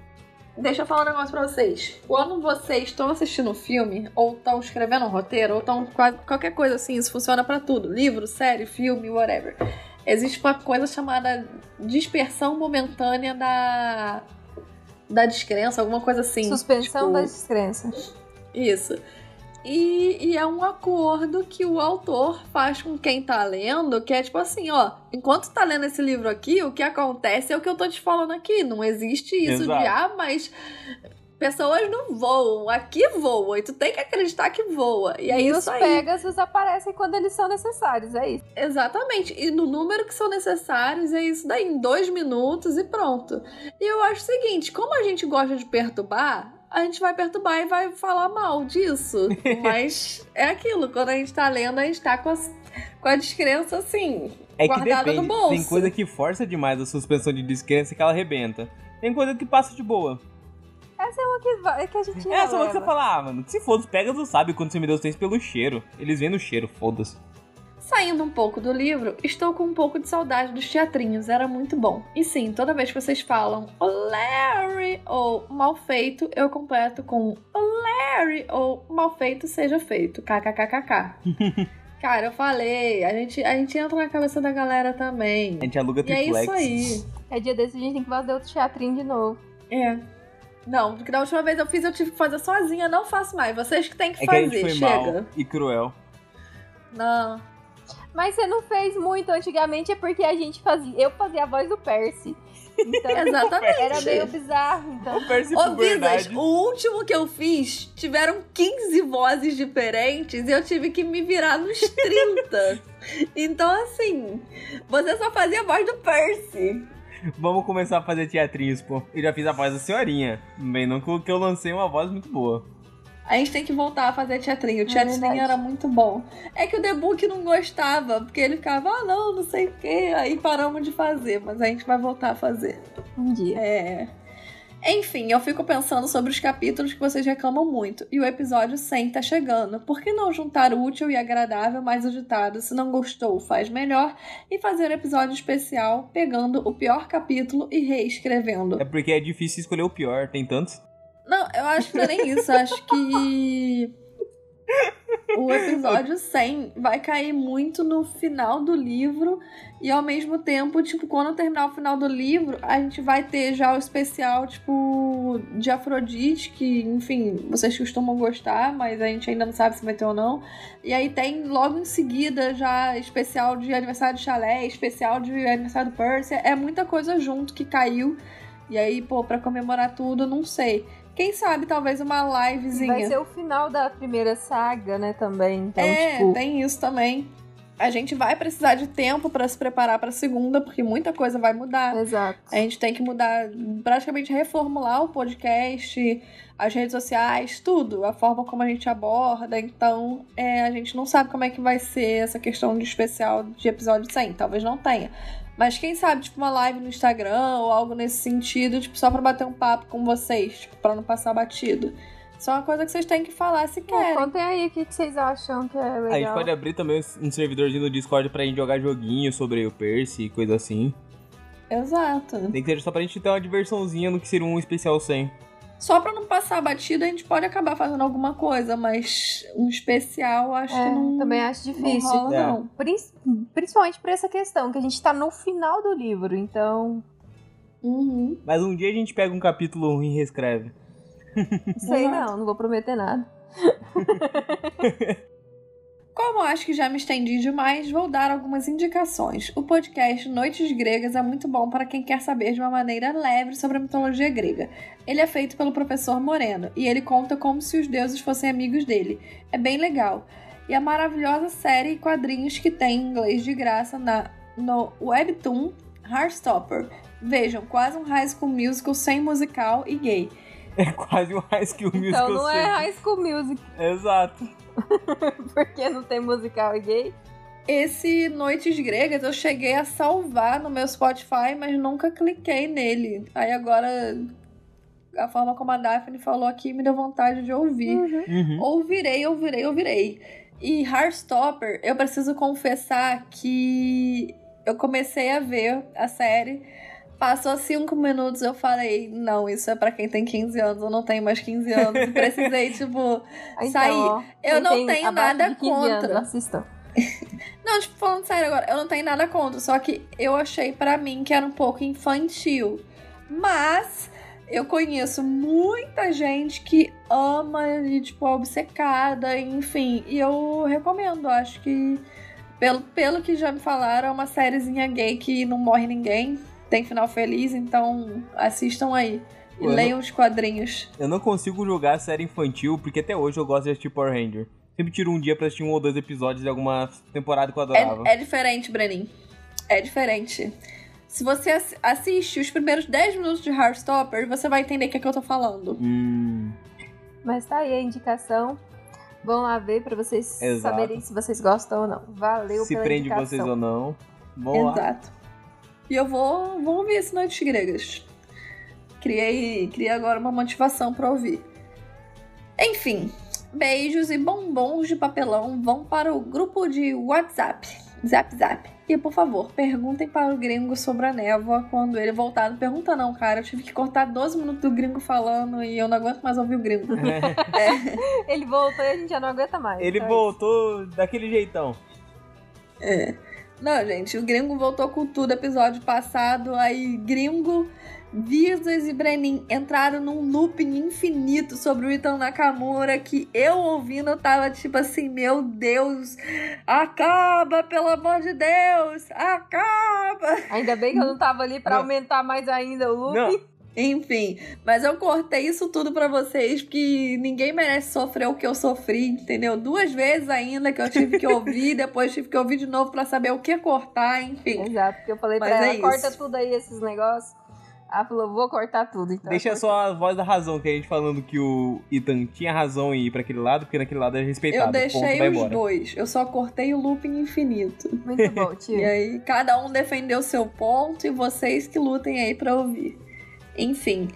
Deixa eu falar um negócio pra vocês. Quando vocês estão assistindo um filme, ou estão escrevendo um roteiro, ou estão qualquer coisa assim, isso funciona pra tudo. Livro, série, filme, whatever. Existe uma coisa chamada dispersão momentânea da da descrença, alguma coisa assim. Suspensão tipo, da descrença. Isso. E, e é um acordo que o autor faz com quem tá lendo, que é tipo assim, ó, enquanto tá lendo esse livro aqui, o que acontece é o que eu tô te falando aqui. Não existe isso Exato. de, ah, mas pessoas não voam, aqui voa, e tu tem que acreditar que voa. E é e isso os aí. Pegasus aparecem quando eles são necessários, é isso. Exatamente. E no número que são necessários é isso daí, em dois minutos e pronto. E eu acho o seguinte: como a gente gosta de perturbar, a gente vai perturbar e vai falar mal disso. Mas é aquilo, quando a gente tá lendo, a gente tá com, as- com a descrença assim. É que Guardada no bolso. Tem coisa que força demais a suspensão de descrença que ela arrebenta. Tem coisa que passa de boa. Essa é uma que, vai, que a gente É, só que você fala, ah, mano, se for os Pegas, não sabe quando semideus tem pelo cheiro. Eles vêm no cheiro, foda-se. Saindo um pouco do livro, estou com um pouco de saudade dos teatrinhos, era muito bom. E sim, toda vez que vocês falam o Larry ou mal feito, eu completo com o Larry ou mal feito seja feito. KKKKK. Cara, eu falei, a gente, a gente entra na cabeça da galera também. A gente aluga E é triplex. isso aí. É dia desse a gente tem que fazer outro teatrinho de novo. É. Não, porque da última vez eu fiz, eu tive que fazer sozinha, não faço mais. Vocês que têm que É que a gente fazer, foi chega. mal e cruel. Não. Mas você não fez muito antigamente, é porque a gente fazia. Eu fazia a voz do Percy. Então, Exatamente. era meio bizarro, então. O Percy Ô. Visas, o último que eu fiz tiveram 15 vozes diferentes e eu tive que me virar nos 30. então, assim, você só fazia a voz do Percy. Vamos começar a fazer teatrinhos, pô. Eu já fiz a voz da senhorinha. Bem, não que eu lancei uma voz muito boa. A gente tem que voltar a fazer teatrinho. O É teatrinho verdade. era muito bom. É que o The Book não gostava, porque ele ficava, ah, não, não sei o quê. Aí paramos de fazer, mas a gente vai voltar a fazer. Um dia. É. Enfim, eu fico pensando sobre os capítulos que vocês reclamam muito. E o episódio 100 tá chegando. Por que não juntar o útil e agradável mais o ditado? Se não gostou, faz melhor. E fazer um episódio especial pegando o pior capítulo e reescrevendo. É porque é difícil escolher o pior, tem tantos. Não, eu acho que não é nem isso. Eu acho que. O episódio 100 vai cair muito no final do livro. E ao mesmo tempo, tipo, quando terminar o final do livro, a gente vai ter já o especial, tipo, de Afrodite, que, enfim, vocês costumam gostar, mas a gente ainda não sabe se vai ter ou não. E aí tem logo em seguida já especial de aniversário de Chalé, especial de aniversário do Percy. É muita coisa junto que caiu. E aí, pô, pra comemorar tudo, não sei. Quem sabe talvez uma livezinha. Vai ser o final da primeira saga, né, também. Então, é, tipo. tem isso também. A gente vai precisar de tempo pra se preparar pra segunda, porque muita coisa vai mudar. Exato. A gente tem que mudar, praticamente reformular o podcast, as redes sociais, tudo, a forma como a gente aborda. Então, é, a gente não sabe como é que vai ser essa questão de especial de episódio 100. Talvez não tenha. Mas quem sabe, tipo, uma live no Instagram ou algo nesse sentido, tipo, só pra bater um papo com vocês, tipo, pra não passar batido. Isso é uma coisa que vocês têm que falar se É, querem. contem aí o que, vocês acham que é legal. A gente pode abrir também um servidorzinho no Discord pra gente jogar joguinho sobre o Percy e coisa assim. Exato. Nem que seja só pra gente ter uma diversãozinha no que seria um especial 100. Só pra não passar batido, a gente pode acabar fazendo alguma coisa, mas um especial acho É, que não. também acho não difícil. rola, É. não. Prin- Principalmente por essa questão, que a gente tá no final do livro, então. Uhum. Mas um dia a gente pega um capítulo e reescreve. Sei não, não vou prometer nada. Como acho que já me estendi demais, vou dar algumas indicações. O podcast Noites Gregas é muito bom para quem quer saber de uma maneira leve sobre a mitologia grega. Ele é feito pelo professor Moreno e ele conta como se os deuses fossem amigos dele. É bem legal. E a maravilhosa série e quadrinhos que tem em inglês de graça na, no Webtoon Heartstopper. Vejam, quase um High School Musical sem musical e gay. É quase um High School Musical Então não é 100. High School Music, Exato. porque não tem musical e gay. Esse Noites Gregas eu cheguei a salvar no meu Spotify, mas nunca cliquei nele. Aí agora, a forma como a Daphne falou aqui me deu vontade de ouvir. Uhum. Ouvirei, ouvirei, ouvirei. E Heartstopper, eu preciso confessar que eu comecei a ver a série. Passou cinco minutos, eu falei, não, isso é pra quem tem 15 anos, eu não tenho mais 15 anos. Precisei, tipo, Então, sair. ó, Eu não tenho nada de 15 contra. Anos. Não, tipo, falando sério agora, eu não tenho nada contra, só que eu achei pra mim que era um pouco infantil. Mas eu conheço muita gente que ama e, tipo, é obcecada, enfim. E eu recomendo, acho que, pelo, pelo que já me falaram, é uma sériezinha gay que não morre ninguém, tem final feliz, então assistam aí. E eu leiam os quadrinhos. Eu não consigo julgar a série infantil, porque até hoje eu gosto de assistir Power Ranger. Sempre tiro um dia pra assistir um ou dois episódios de alguma temporada que eu adorava. É, é diferente, Brenin. É diferente. Se você ass- assiste os primeiros 10 minutos de Heartstopper, você vai entender o que, é que eu tô falando. Hum, Mas tá aí a indicação. Vão lá ver pra vocês Exato. saberem se vocês gostam ou não. Valeu se pela prende indicação. vocês ou não. Vamos lá. E eu vou, vou ouvir esse Noites Gregas. Criei, criei agora uma motivação pra ouvir. Enfim, beijos e bombons de papelão vão para o grupo de WhatsApp. Zap Zap. E por favor, perguntem para o gringo sobre a névoa quando ele voltar. Não pergunta não, cara. Eu tive que cortar 12 minutos do gringo falando e eu não aguento mais ouvir o gringo. É, Ele voltou e a gente já não aguenta mais. Ele então é voltou daquele jeitão. é. Não, gente, o gringo voltou com tudo episódio passado. Aí, gringo, Visas e Brenin entraram num looping infinito sobre o Ethan Nakamura que eu ouvindo eu tava tipo assim, meu Deus, acaba, pelo amor de Deus, acaba. Ainda bem que eu não tava ali pra Não. aumentar mais ainda o looping. Não, Enfim, mas eu cortei isso tudo pra vocês, porque ninguém merece sofrer o que eu sofri, entendeu? Duas vezes ainda que eu tive que ouvir, depois tive que ouvir de novo pra saber o que cortar, enfim. Exato, porque eu falei Mas pra é ela, corta tudo aí esses negócios. Ela falou, vou cortar tudo. Então deixa só a voz da razão, que a gente falando que o Ethan tinha razão em ir pra aquele lado, porque naquele lado é respeitado. Eu deixei ponto, os embora. dois, eu só cortei o looping infinito. Muito bom, tio. E aí, cada um defendeu seu ponto e vocês que lutem aí pra ouvir. Enfim.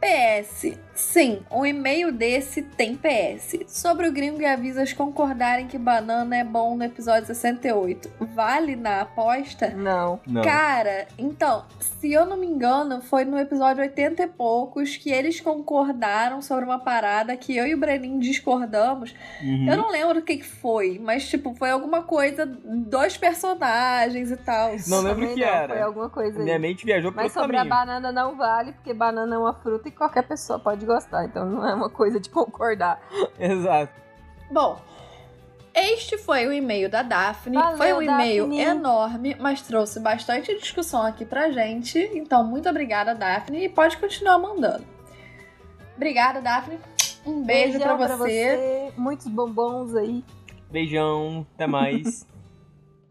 PS. Sim, um e-mail desse tem PS. Sobre o gringo e avisas concordarem que banana é bom no episódio 68. Vale na aposta? Não. Não. Cara, então, se eu não me engano, foi no episódio 80 e poucos que eles concordaram sobre uma parada que eu e o Brenin discordamos. Uhum. Eu não lembro o que, foi, mas, tipo, foi alguma coisa dos personagens e tal. Não lembro o que não, era. Foi alguma coisa aí. Minha mente viajou pelo Mas sobre a caminho. banana não vale, porque banana é uma fruta e qualquer pessoa pode gostar. Então não é uma coisa de concordar. Exato. Bom, este foi o e-mail da Daphne. Valeu, foi um e-mail Daphne. enorme, mas trouxe bastante discussão aqui pra gente. Então, muito obrigada, Daphne, e pode continuar mandando. Obrigada, Daphne. Um beijo Beijão pra você. Muitos bombons aí. Beijão, até mais.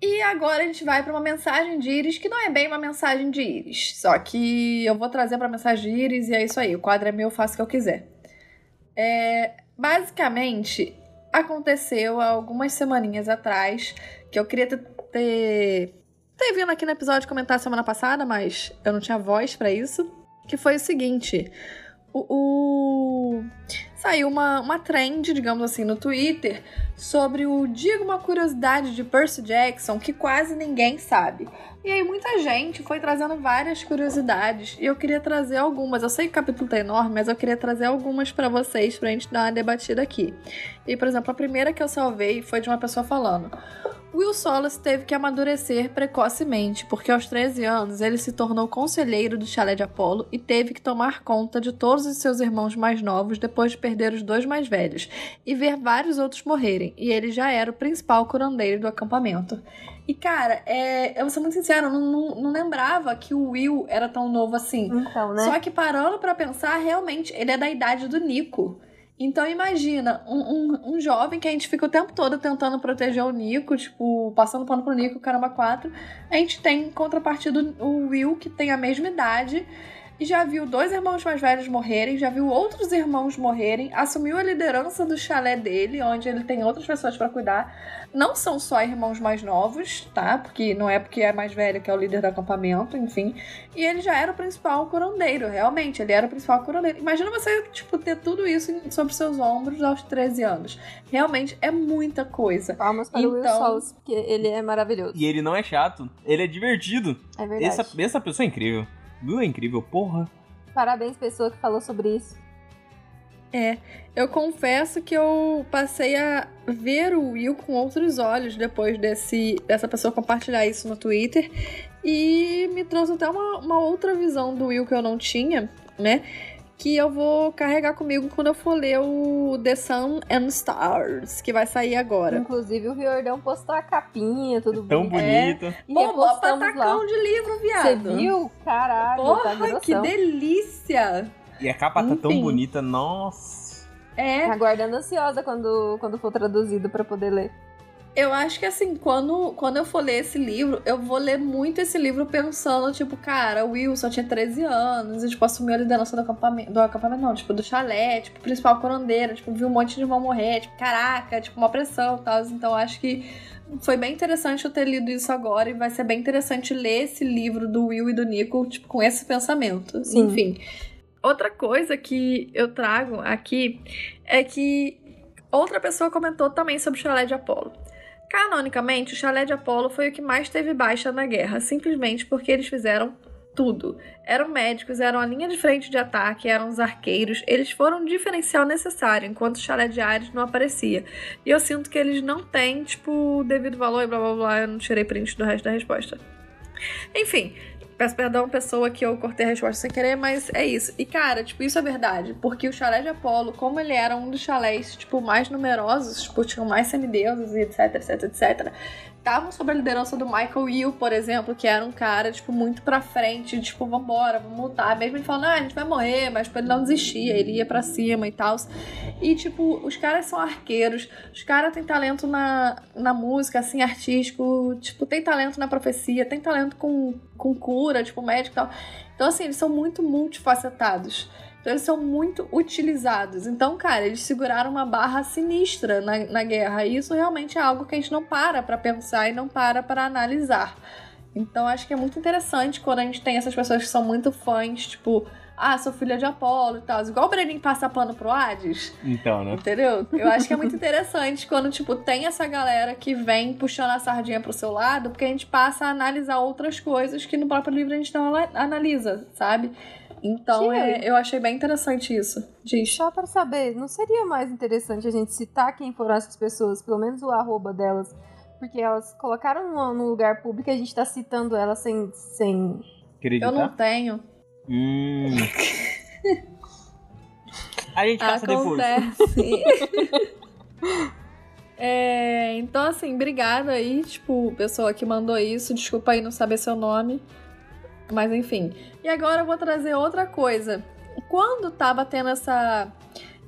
E agora a gente vai pra uma mensagem de Iris, que não é bem uma mensagem de Iris. Só que eu vou trazer pra mensagem de Iris e é isso aí. O quadro é meu, eu faço o que eu quiser. É, basicamente, aconteceu algumas semaninhas atrás que eu queria ter, ter, ter vindo aqui no episódio comentar semana passada, mas eu não tinha voz pra isso. Que foi o seguinte: o, o- saiu uma, uma trend, digamos assim, no Twitter sobre o Diga uma curiosidade de Percy Jackson que quase ninguém sabe. E aí muita gente foi trazendo várias curiosidades e eu queria trazer algumas. Eu sei que o capítulo tá enorme, mas eu queria trazer algumas pra vocês pra gente dar uma debatida aqui. E, por exemplo, a primeira que eu salvei foi de uma pessoa falando: Will Solas teve que amadurecer precocemente, porque aos 13 anos ele se tornou conselheiro do chalé de Apolo e teve que tomar conta de todos os seus irmãos mais novos depois de perder os dois mais velhos e ver vários outros morrerem, e ele já era o principal curandeiro do acampamento. E cara, é, eu vou ser muito sincera, eu não, não, não lembrava que o Will era tão novo assim. Então, né? Só que parando pra pensar, realmente, ele é da idade do Nico. Então imagina, um, um, um jovem que a gente fica o tempo todo tentando proteger o Nico, tipo, passando pano pro Nico, caramba, quatro. A gente tem em contrapartida o Will, que tem a mesma idade. E já viu dois irmãos mais velhos morrerem, já viu outros irmãos morrerem, assumiu a liderança do chalé dele, onde ele tem outras pessoas pra cuidar. Não são só irmãos mais novos, tá? Porque não é porque é mais velho que é o líder do acampamento, enfim. E ele já era o principal curandeiro, realmente. Ele era o principal curandeiro. Imagina você, tipo, ter tudo isso sobre seus ombros aos 13 anos. Realmente é muita coisa. Palmas para o Will Então- Solis, porque ele é maravilhoso. E ele não é chato, ele é divertido. É verdade. Essa, essa pessoa é incrível. Will é incrível, porra. Parabéns, pessoa que falou sobre isso. Eu confesso que eu passei a ver o Will com outros olhos depois desse, dessa pessoa compartilhar isso no Twitter. E me trouxe até uma, uma outra visão do Will que eu não tinha, né? Que eu vou carregar comigo quando eu for ler o The Sun and Stars, que vai sair agora. Inclusive, o Riordão postou a capinha, tudo Tão bonito. bonito. E Pô, mó repostamos lá. patacão de livro, Você viado. viu? Caralho, tá Porra, grossão. que delícia! E a capa tá tão Enfim. bonita, nossa. É, Aguardando ansiosa quando, quando for traduzido pra poder ler. Eu acho que assim, quando, quando eu for ler esse livro, eu vou ler muito esse livro pensando, tipo, cara, o Will só tinha 13 anos e, tipo, assumiu a liderança do acampamento, do acampamento não, tipo, do chalé, tipo, principal curandeiro, tipo, viu um monte de irmão morrer, tipo, caraca, tipo, uma pressão e tal. Então, acho que foi bem interessante eu ter lido isso agora e vai ser bem interessante ler esse livro do Will e do Nico, tipo, com esse pensamento. Sim. Enfim. Outra coisa que eu trago aqui é que outra pessoa comentou também sobre o chalé de Apolo. Canonicamente, o chalé de Apolo foi o que mais teve baixa na guerra, simplesmente porque eles fizeram tudo. Eram médicos, eram a linha de frente de ataque, eram os arqueiros. Eles foram um diferencial necessário, enquanto o chalé de Ares não aparecia. E eu sinto que eles não têm, tipo, devido valor e blá blá blá. Eu não tirei print do resto da resposta. Enfim, Peço perdão, pessoa, que eu cortei a resposta sem querer, mas é isso. E, cara, tipo, isso é verdade. Porque o chalé de Apolo, como ele era um dos chalés, tipo, mais numerosos, tipo, tinham mais semideuses e etc, etc, etc estavam sob a liderança do Michael Will, por exemplo, que era um cara, tipo, muito pra frente, tipo, vambora, vamos lutar. Mesmo ele falando, ah, a gente vai morrer, mas tipo, ele não desistia, ele ia pra cima e tal. E, tipo, os caras são arqueiros, os caras têm talento na, na música, assim, artístico, tipo, tem talento na profecia, tem talento com, com cura, tipo, médico e tal. Então, assim, eles são muito multifacetados. Então eles são muito utilizados. Então, cara, eles seguraram uma barra sinistra na, na guerra. E isso realmente é algo que a gente não para para pensar e não para para analisar. Então, acho que é muito interessante quando a gente tem essas pessoas que são muito fãs, tipo, ah, sou filha de Apolo e tal. Igual o Brenin passa pano pro Hades. Então, né? Entendeu? Eu acho que é muito interessante quando, tipo, tem essa galera que vem puxando a sardinha pro seu lado, porque a gente passa a analisar outras coisas que no próprio livro a gente não analisa, sabe? Então é, eu achei bem interessante isso. Diz. Só para saber, não seria mais interessante a gente citar quem foram essas pessoas, pelo menos o arroba delas, porque elas colocaram no, no lugar público e a gente tá citando elas sem. sem... Acreditar? Eu não tenho. Hum. a gente passa Acontece. depois. é, então, assim, obrigada aí, tipo, pessoa que mandou isso. Desculpa aí não saber seu nome. Mas enfim. E agora eu vou trazer outra coisa. Quando tava tendo essa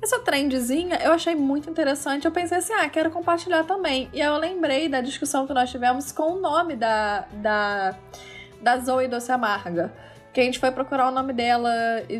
essa trendzinha, eu achei muito interessante. Eu pensei assim, ah, quero compartilhar também. E eu lembrei da discussão que nós tivemos com o nome da da da Zoe Doce Amarga que a gente foi procurar o nome dela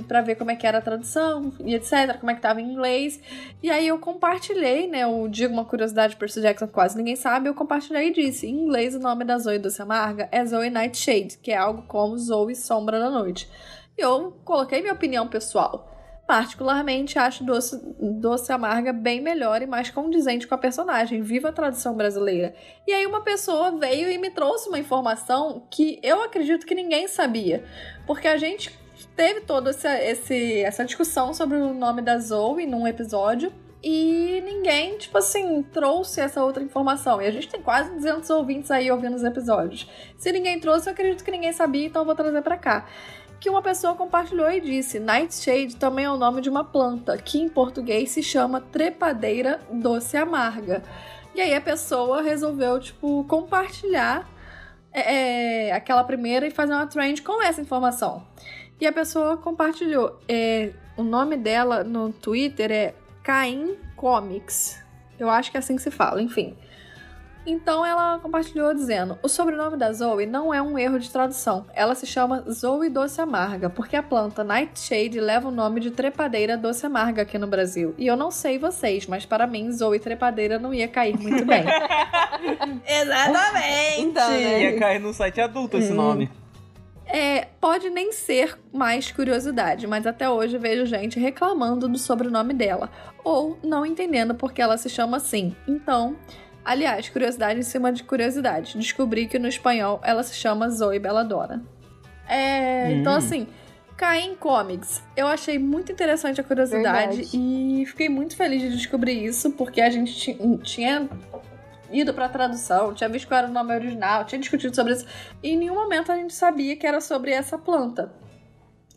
para ver como é que era a tradução e etc, como é que tava em inglês. E aí eu compartilhei, né, eu digo uma curiosidade de Percy Jackson quase ninguém sabe, eu compartilhei e disse, em inglês o nome da Zoe Doce Amarga é Zoe Nightshade, que é algo como Zoe Sombra da Noite. E eu coloquei minha opinião pessoal. Particularmente, acho Doce, Doce Amarga bem melhor e mais condizente com a personagem. Viva a tradução brasileira. E aí, uma pessoa veio e me trouxe uma informação que eu acredito que ninguém sabia. Porque a gente teve toda essa, esse, essa discussão sobre o nome da Zoe num episódio. E ninguém, tipo assim, trouxe essa outra informação. E a gente tem quase 200 ouvintes aí ouvindo os episódios. Se ninguém trouxe, eu acredito que ninguém sabia, então eu vou trazer para cá que uma pessoa compartilhou e disse: Nightshade também é o nome de uma planta, que em português se chama trepadeira doce amarga. E aí a pessoa resolveu, tipo, compartilhar é, é, aquela primeira e fazer uma trend com essa informação. E a pessoa compartilhou. É, o nome dela no Twitter é Caim Comics. Eu acho que é assim que se fala, enfim. Então ela compartilhou dizendo: O sobrenome da Zoe não é um erro de tradução. Ela se chama Zoe Doce Amarga, porque a planta Nightshade leva o nome de trepadeira doce amarga aqui no Brasil. E eu não sei vocês, mas para mim, Zoe trepadeira não ia cair muito bem. Exatamente! Então, né? Ia cair no site adulto esse hum. nome. É, pode nem ser mais curiosidade, mas até hoje vejo gente reclamando do sobrenome dela, ou não entendendo porque ela se chama assim. Então, Aliás, curiosidade em cima de curiosidade. Descobri que no espanhol ela se chama Zoe Belladonna. É, hum. Então, assim, Caim Comics. Eu achei muito interessante a curiosidade Verdade. e fiquei muito feliz de descobrir isso, porque a gente tinha ido pra tradução, tinha visto qual era o nome original, tinha discutido sobre isso, e em nenhum momento a gente sabia que era sobre essa planta.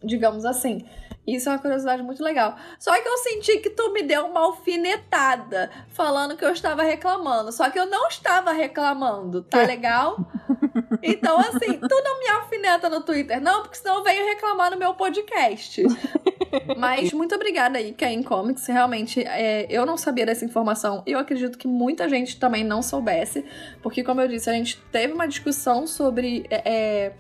Digamos assim. Isso é uma curiosidade muito legal. Só que eu senti que tu me deu uma alfinetada falando que eu estava reclamando. Só que eu não estava reclamando, tá legal? Então, assim, tu não me alfineta no Twitter, não, porque senão eu venho reclamar no meu podcast. Mas muito obrigada aí, Ken Comics. Realmente, é, eu não sabia dessa informação. Eu acredito que muita gente também não soubesse. Porque, como eu disse, a gente teve uma discussão sobre. É, é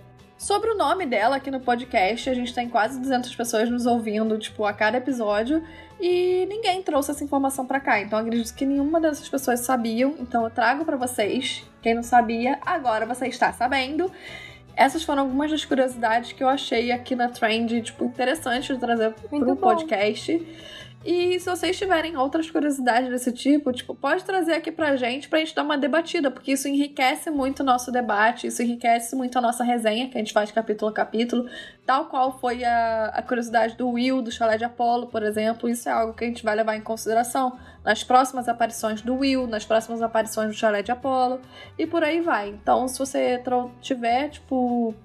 Sobre o nome dela aqui no podcast, a gente tem quase 200 pessoas nos ouvindo, tipo, a cada episódio, e ninguém trouxe essa informação para cá. Então acredito que nenhuma dessas pessoas sabiam, então eu trago para vocês. Quem não sabia, agora você está sabendo. Essas foram algumas das curiosidades que eu achei aqui na Trend, tipo, interessante de trazer para o podcast. E se vocês tiverem outras curiosidades desse tipo, tipo, pode trazer aqui pra gente pra gente dar uma debatida, porque isso enriquece muito o nosso debate, isso enriquece muito a nossa resenha, que a gente faz capítulo a capítulo, tal qual foi a, a curiosidade do Will, do Chalé de Apolo, por exemplo. Isso é algo que a gente vai levar em consideração nas próximas aparições do Will, nas próximas aparições do Chalé de Apolo, e por aí vai. Então, se você tiver, tipo,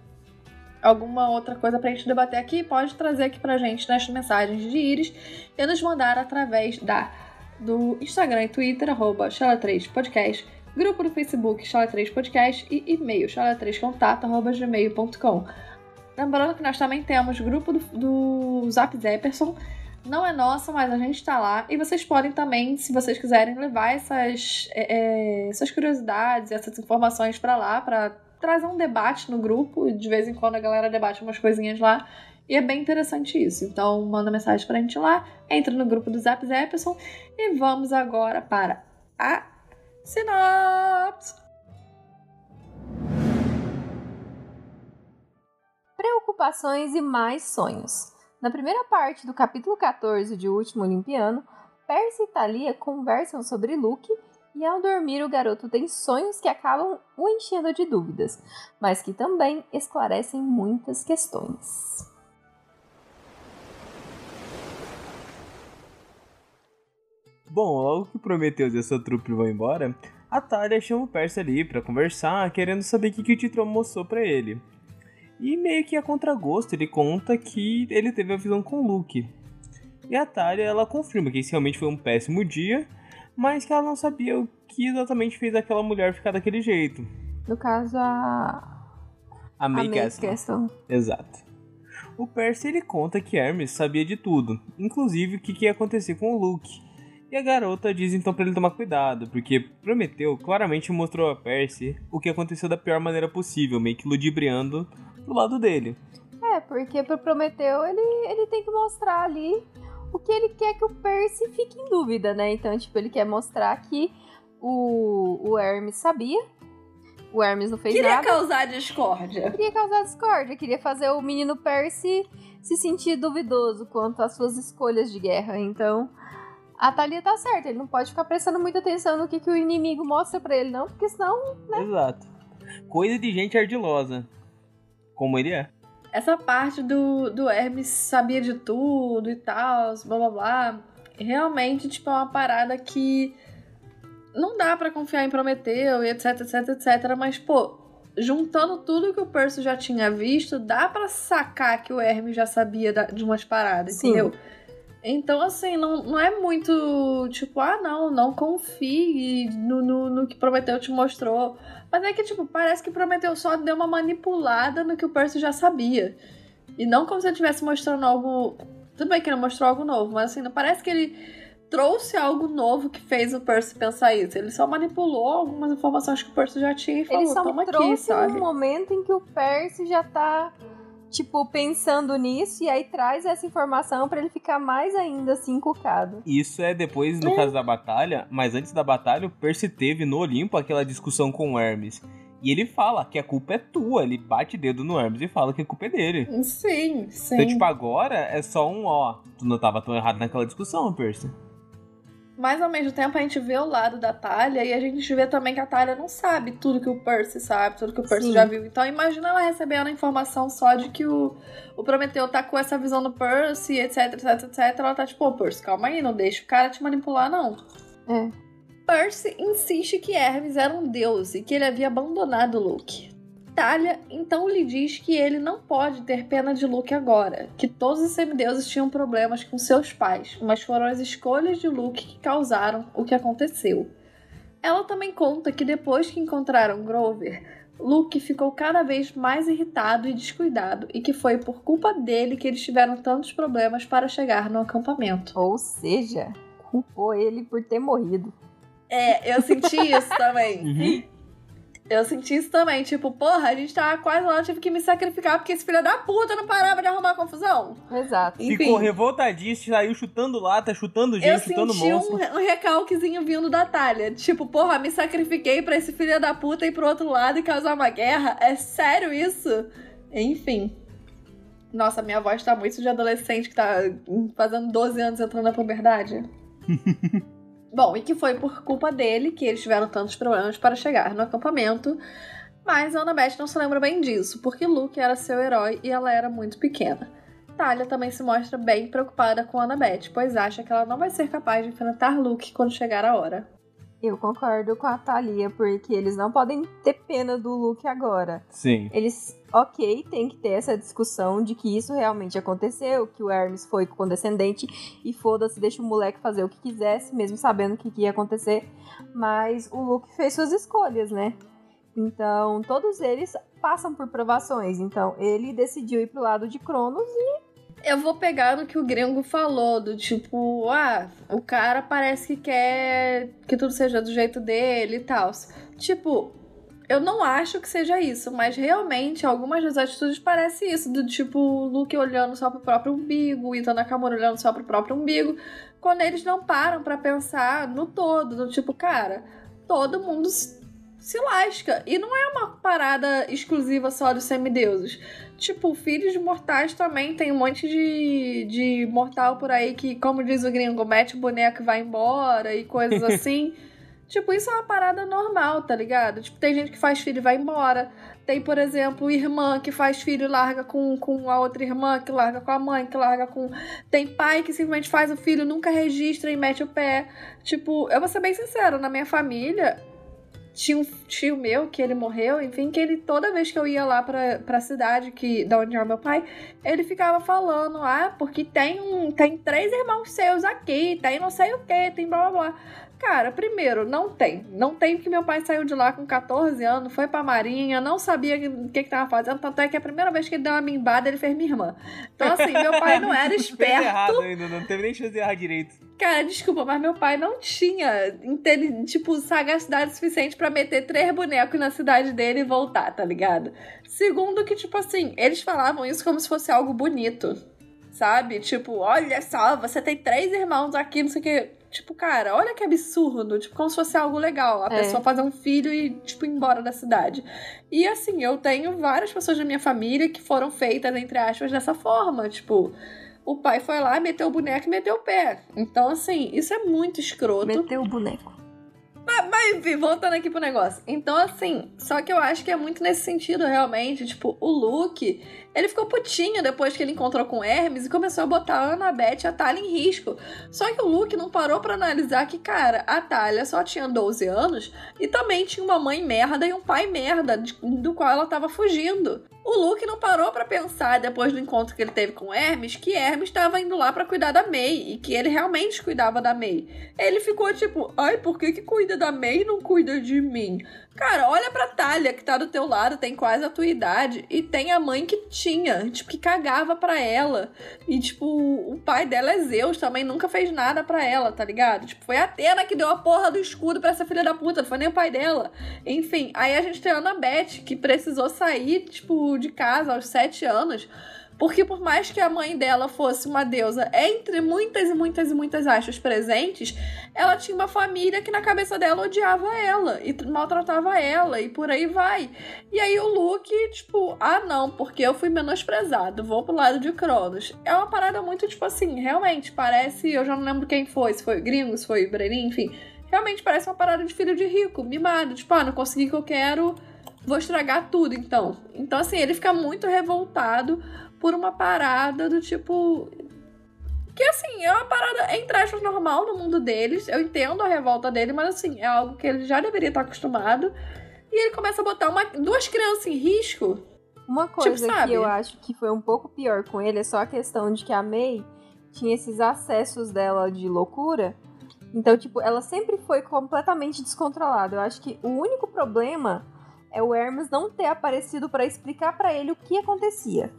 alguma outra coisa pra gente debater aqui, pode trazer aqui pra gente nas mensagens de Iris e nos mandar através da do Instagram e Twitter, arroba 3 podcast grupo do Facebook Chala3podcast e e-mail chala3contato.gmail.com Lembrando que nós também temos grupo do, do Zap Zepperson, não é nossa, mas a gente tá lá. E vocês podem também, se vocês quiserem, levar essas, é, é essas curiosidades, essas informações para lá, para trazer um debate no grupo. De vez em quando a galera debate umas coisinhas lá. E é bem interessante isso. Então, manda mensagem pra gente lá, entra no grupo do Zap Epson e vamos agora para a sinopse. Preocupações e mais sonhos. Na primeira parte do capítulo 14 de O Último Olimpiano, Percy e Thalia conversam sobre Luke e ao dormir o garoto tem sonhos que acabam o enchendo de dúvidas, mas que também esclarecem muitas questões. Bom, logo que Prometheus e a sua trupe vão embora, a Talia chama o Percy ali para conversar, querendo saber o que, que o Titro mostrou para ele. E meio que a contragosto ele conta que ele teve a visão com o Luke. E a Talia ela confirma que esse realmente foi um péssimo dia mas que ela não sabia o que exatamente fez aquela mulher ficar daquele jeito. No caso, a. A May, Castle. Exato. O Percy ele conta que Hermes sabia de tudo, inclusive o que, que ia acontecer com o Luke. E a garota diz então para ele tomar cuidado, porque Prometeu claramente mostrou a Percy o que aconteceu da pior maneira possível, meio que ludibriando do lado dele. É, porque pro Prometeu ele, ele tem que mostrar ali o que ele quer que o Percy fique em dúvida, né? Então, tipo, ele quer mostrar que o, o Hermes sabia. O Hermes não fez queria nada. Queria causar discórdia. Queria causar discórdia. Queria fazer o menino Percy se sentir duvidoso quanto às suas escolhas de guerra. Então, a Thalia tá certa. Ele não pode ficar prestando muita atenção no que, que o inimigo mostra para ele, não. Porque senão, né? Exato. Coisa de gente ardilosa. Como ele é essa parte do, do Hermes sabia de tudo e tal, blá blá blá, realmente, tipo, é uma parada que não dá para confiar em Prometeu e etc, etc, etc, mas, pô, juntando tudo que o Percy já tinha visto, dá para sacar que o Hermes já sabia de umas paradas, Sim. entendeu? Então, assim, não, não é muito tipo, ah, não, não confie no, no, no que Prometeu te mostrou. Mas é que, tipo, parece que Prometeu só deu uma manipulada no que o Percy já sabia. E não como se ele estivesse mostrando algo. Tudo bem que ele mostrou algo novo, mas assim, não parece que ele trouxe algo novo que fez o Percy pensar isso. Ele só manipulou algumas informações que o Percy já tinha e falou, ele só toma trouxe aqui, sabe? um momento em que o Percy já tá tipo, pensando nisso e aí traz essa informação para ele ficar mais ainda assim encucado. Isso é depois, no é. caso da batalha, mas antes da batalha, o Percy teve no Olimpo aquela discussão com o Hermes. E ele fala que a culpa é tua, ele bate dedo no Hermes e fala que a culpa é dele. Sim, sim. Então, tipo, agora é só um ó, tu não tava tão errado naquela discussão, Percy. Mas ao mesmo tempo a gente vê o lado da Talia e a gente vê também que a Talia não sabe tudo que o Percy sabe, tudo que o Percy Sim. já viu. Então imagina ela recebendo a informação só de que o, o Prometeu tá com essa visão do Percy, etc, etc, etc. Ela tá tipo, ô Percy, calma aí, não deixa o cara te manipular, não. É. Percy insiste que Hermes era um deus e que ele havia abandonado Luke. Talia então lhe diz que ele não pode ter pena de Luke agora, que todos os semideuses tinham problemas com seus pais, mas foram as escolhas de Luke que causaram o que aconteceu. Ela também conta que depois que encontraram Grover, Luke ficou cada vez mais irritado e descuidado, e que foi por culpa dele que eles tiveram tantos problemas para chegar no acampamento. Ou seja, culpou ele por ter morrido. É, eu senti isso também. Uhum. Eu senti isso também, tipo, porra, a gente tava quase lá, eu tive que me sacrificar porque esse filho da puta não parava de arrumar confusão. Exato. Enfim. Ficou revoltadíssimo, saiu chutando lata, chutando gente, Eu chutando senti um, monstro. um recalquezinho vindo da Talha. Tipo, porra, me sacrifiquei pra esse filho da puta ir pro outro lado e causar uma guerra. É sério isso? Enfim. Nossa, minha voz tá muito de adolescente que tá fazendo 12 anos entrando na puberdade. Bom, e que foi por culpa dele que eles tiveram tantos problemas para chegar no acampamento. Mas Annabeth não se lembra bem disso, porque Luke era seu herói e ela era muito pequena. Talia também se mostra bem preocupada com Annabeth, pois acha que ela não vai ser capaz de enfrentar Luke quando chegar a hora. Eu concordo com a Thalia, porque eles não podem ter pena do Luke agora. Sim. Eles, ok, tem que ter essa discussão de que isso realmente aconteceu, que o Hermes foi condescendente e foda-se, deixa o moleque fazer o que quisesse, mesmo sabendo o que que ia acontecer. Mas o Luke fez suas escolhas, né? Então, todos eles passam por provações. Então, ele decidiu ir pro lado de Cronos e Eu vou pegar no que o gringo falou, do tipo, ah, o cara parece que quer que tudo seja do jeito dele e tal. Tipo, eu não acho que seja isso, mas realmente algumas das atitudes parece isso, do tipo, Luke olhando só pro próprio umbigo, Ita Nakamura olhando só pro próprio umbigo, quando eles não param pra pensar no todo, do tipo, cara, todo mundo se lasca. E não é uma parada exclusiva só dos semideuses. Tipo, filhos de mortais também tem um monte de, de mortal por aí que, como diz o gringo, mete o boneco e vai embora e coisas assim. tipo, isso é uma parada normal, tá ligado? Tipo, tem gente que faz filho e vai embora. Tem, por exemplo, irmã que faz filho e larga com, com a outra irmã, que larga com a mãe, que larga com. Tem pai que simplesmente faz o filho, nunca registra e mete o pé. Tipo, eu vou ser bem sincero, na minha família, tinha um tio meu que ele morreu, enfim, que ele toda vez que eu ia lá pra, pra cidade que da onde era meu pai, ele ficava falando, ah, porque tem um, tem três irmãos seus aqui, tem não sei o que, tem blá blá blá. Cara, primeiro, não tem. Não tem porque meu pai saiu de lá com 14 anos, foi pra Marinha, não sabia o que, que tava fazendo. Tanto é que a primeira vez que ele deu uma mimbada, ele fez minha irmã. Então, assim, meu pai não era Fez errado esperto. ainda, não teve nem chance de errar direito. Cara, desculpa, mas meu pai não tinha, tipo, sagacidade suficiente pra meter três bonecos na cidade dele e voltar, tá ligado? Segundo que, tipo assim, eles falavam isso como se fosse algo bonito, sabe? Tipo, olha só, você tem três irmãos aqui, não sei o quê. Tipo, cara, olha que absurdo. Tipo, como se fosse algo legal. A É. pessoa fazer um filho e, tipo, ir embora da cidade. E assim, eu tenho várias pessoas da minha família que foram feitas, entre aspas, dessa forma. Tipo, o pai foi lá, meteu o boneco e meteu o pé. Então, assim, isso é muito escroto. meteu o boneco. Mas, enfim, voltando aqui pro negócio. Então, assim, só que eu acho que é muito nesse sentido, realmente. Tipo, o Luke, ele ficou putinho depois que ele encontrou com Hermes e começou a botar a Annabeth e a Talia em risco. Só que o Luke não parou pra analisar que, cara, a Talia só tinha 12 anos e também tinha uma mãe merda e um pai merda, do qual ela tava fugindo. O Luke não parou pra pensar, depois do encontro que ele teve com Hermes, que Hermes estava indo lá pra cuidar da May e que ele realmente cuidava da May. Ele ficou tipo, ai, por que que cuida da May e não cuida de mim? Cara, olha pra Talia, que tá do teu lado, tem quase a tua idade, e tem a mãe que tinha, tipo, que cagava pra ela. E, tipo, o pai dela é Zeus, também nunca fez nada pra ela, tá ligado? Tipo, foi a Atena que deu a porra do escudo pra essa filha da puta, não foi nem o pai dela. Enfim, aí a gente tem a Annabeth, que precisou sair, tipo, de casa aos sete anos. Porque por mais que a mãe dela fosse uma deusa, entre muitas e muitas e muitas aspas presentes, ela tinha uma família que na cabeça dela odiava ela e maltratava ela e por aí vai. E aí o Luke, tipo, ah não, porque eu fui menosprezado, vou pro lado de Cronos. É uma parada muito, tipo assim, realmente, parece, eu já não lembro quem foi, se foi o Gringo, se foi o Brenin, enfim. Realmente parece uma parada de filho de rico, mimado, tipo, ah, não consegui o que eu quero, vou estragar tudo então. Então assim, ele fica muito revoltado por uma parada do tipo. Que assim, é uma parada, entre aspas, normal no mundo deles. Eu entendo a revolta dele, mas assim, é algo que ele já deveria estar acostumado. E ele começa a botar uma, duas crianças em risco. Uma coisa Tipo, que eu acho que foi um pouco pior com ele é só a questão de que a May tinha esses acessos dela de loucura. Então, tipo, ela sempre foi completamente descontrolada. Eu acho que o único problema é o Hermes não ter aparecido pra explicar pra ele o que acontecia.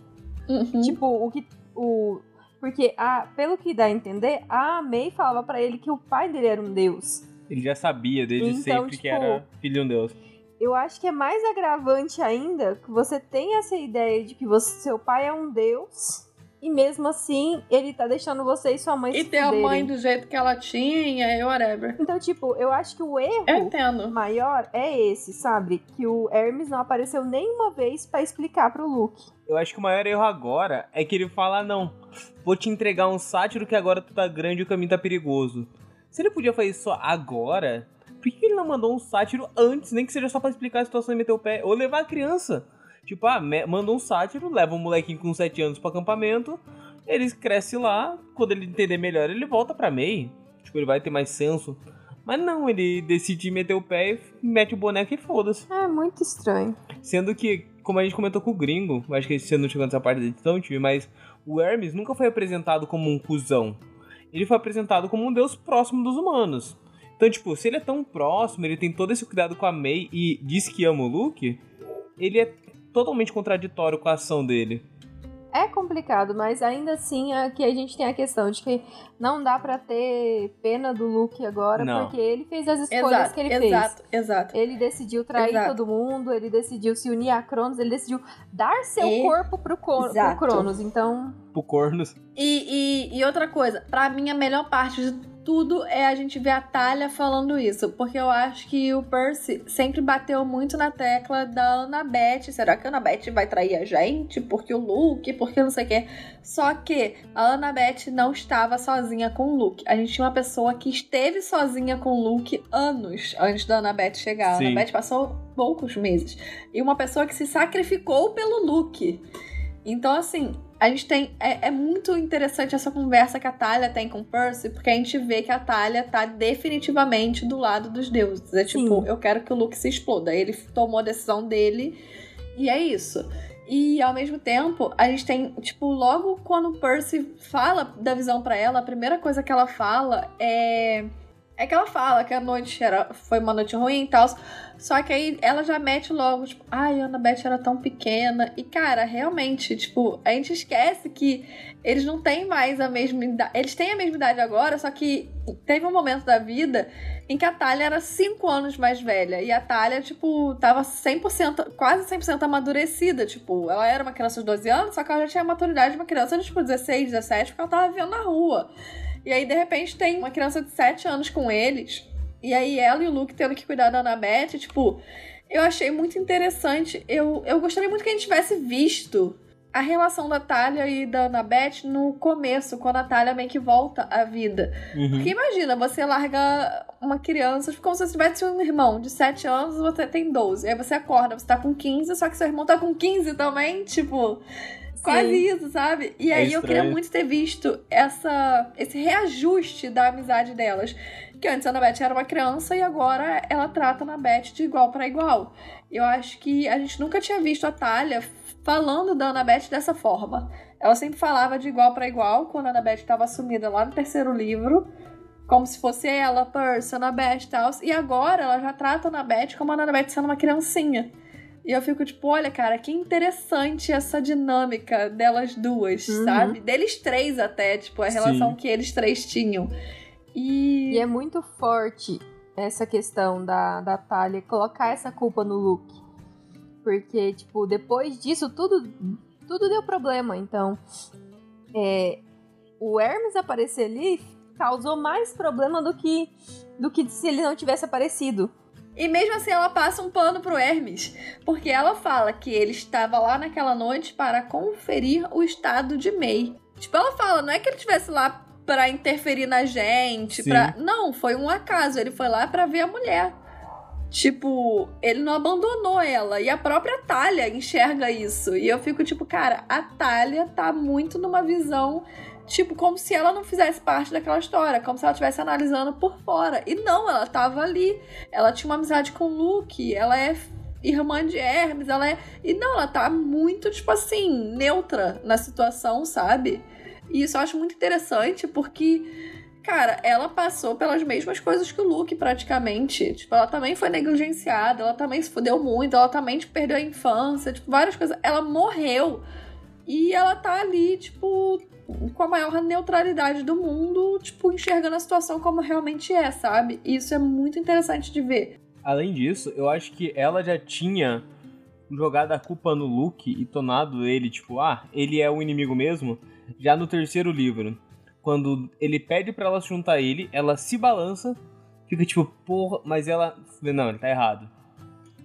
Uhum. Tipo, o que o porque a, pelo que dá a entender, a May falava pra ele que o pai dele era um deus. Ele já sabia desde Então, sempre tipo, que era filho de um deus. eu acho que é mais agravante ainda que você tem essa ideia de que você, seu pai é um deus e mesmo assim ele tá deixando você e sua mãe E se ter a mãe do jeito que ela tinha e whatever. Então, tipo, eu acho que o erro maior é esse, sabe? Que o Hermes não apareceu nenhuma vez pra explicar pro Luke. Eu acho que o maior erro agora é que ele fala: não, vou te entregar um sátiro que agora tu tá grande e o caminho tá perigoso. Se ele podia fazer isso agora, por que ele não mandou um sátiro antes? Nem que seja só pra explicar a situação e meter o pé. Ou levar a criança. Tipo, ah, manda um sátiro, leva um molequinho com 7 anos pro acampamento, ele cresce lá, quando ele entender melhor, ele volta pra MEI. Tipo, ele vai ter mais senso. Mas não, ele decide meter o pé e mete o boneco e foda-se. É muito estranho. Sendo que, como a gente comentou com o gringo, acho que você não chegou nessa parte da edição, Tive, mas o Hermes nunca foi apresentado como um cuzão. Ele foi apresentado como um deus próximo dos humanos. Então, tipo, se ele é tão próximo, ele tem todo esse cuidado com a May e diz que ama o Luke, ele é totalmente contraditório com a ação dele. É complicado, mas ainda assim aqui a gente tem a questão de que não dá pra ter pena do Luke agora, Não. porque ele fez as escolhas Exato, que ele exato, fez. exato. Ele decidiu trair Exato. todo mundo, ele decidiu se unir a Cronos, ele decidiu dar seu E- corpo pro, Co- pro Exato. Cronos. Então, Pro Cornos. E, e, e outra coisa, pra mim a melhor parte de tudo é a gente ver a Talia falando isso, porque eu acho que o Percy sempre bateu muito na tecla da Annabeth. Será que a Annabeth vai trair a gente? Porque o Luke, porque não sei o quê. Só que a Annabeth não estava sozinha com o Luke. A gente tinha uma pessoa que esteve sozinha com o Luke anos antes da Annabeth chegar. A Sim. Annabeth passou poucos meses. E uma pessoa que se sacrificou pelo Luke. Então, assim, a gente tem. É, é muito interessante essa conversa que a Talia tem com o Percy, porque a gente vê que a Talia tá definitivamente do lado dos deuses. É tipo, Sim. eu quero que o Luke se exploda. Ele tomou a decisão dele e é isso. E ao mesmo tempo, a gente tem, tipo, logo quando o Percy fala da visão pra ela, a primeira coisa que ela fala é. É que ela fala que a noite era, foi uma noite ruim e tal. Só que aí ela já mete logo, tipo, ai, a Annabeth era tão pequena. E, cara, realmente, tipo, a gente esquece que eles não têm mais a mesma idade. Eles têm a mesma idade agora, só que teve um momento da vida em que a Talia era 5 anos mais velha. E a Talia, tipo, tava 100%, quase 100% amadurecida. Tipo, ela era uma criança de 12 anos, só que ela já tinha a maturidade de uma criança de, tipo, 16, 17, porque ela tava vivendo na rua. E aí, de repente, tem uma criança de 7 anos com eles. E aí, ela e o Luke tendo que cuidar da Annabeth, tipo, eu achei muito interessante. Eu, eu gostaria muito que a gente tivesse visto a relação da Talia e da Annabeth no começo, quando a Talia meio que volta à vida. Uhum. Porque imagina, você larga uma criança, tipo, como se você tivesse um irmão de 7 anos e você tem 12. Aí você acorda, você tá com 15, só que seu irmão tá com 15 também, tipo. Quase isso, sabe? E É aí eu queria muito ter visto essa, esse reajuste da amizade delas. Que antes a Annabeth era uma criança e agora ela trata a Annabeth de igual para igual. Eu acho que a gente nunca tinha visto a Talia falando da Annabeth dessa forma. Ela sempre falava de igual para igual quando a Annabeth estava assumida lá no terceiro livro. Como se fosse ela, Percy, Annabeth e tal. E agora ela já trata a Annabeth como a Annabeth sendo uma criancinha. E eu fico tipo, olha, cara, que interessante essa dinâmica delas duas, Uhum. sabe? Deles três até, tipo, a Sim. relação que eles três tinham. E. E é muito forte essa questão da, da Talia colocar essa culpa no Luke. Porque, tipo, depois disso, tudo, tudo deu problema. Então, é, o Hermes aparecer ali causou mais problema do que, do que se ele não tivesse aparecido. E mesmo assim ela passa um pano pro Hermes, porque ela fala que ele estava lá naquela noite para conferir o estado de May. Tipo, ela fala, não é que ele estivesse lá pra interferir na gente, Sim. pra... não, foi um acaso, ele foi lá pra ver a mulher. Tipo, ele não abandonou ela. E a própria Talia enxerga isso. E eu fico tipo, cara, a Talia tá muito numa visão, tipo, como se ela não fizesse parte daquela história. Como se ela estivesse analisando por fora. E não, ela tava ali. Ela tinha uma amizade com o Luke. Ela é irmã de Hermes. Ela é. E não, ela tá muito, tipo assim, neutra na situação, sabe? E isso eu acho muito interessante porque. Cara, ela passou pelas mesmas coisas que o Luke, praticamente. Tipo, ela também foi negligenciada, ela também se fudeu muito, ela também, tipo, perdeu a infância, tipo, várias coisas. Ela morreu. E ela tá ali, tipo, com a maior neutralidade do mundo, tipo, enxergando a situação como realmente é, sabe? E isso é muito interessante de ver. Além disso, eu acho que ela já tinha jogado a culpa no Luke e tornado ele, tipo, ah, ele é o inimigo mesmo, já no terceiro livro. Quando ele pede para ela se juntar a ele, ela se balança, fica tipo, porra, mas ela. Não, ele tá errado.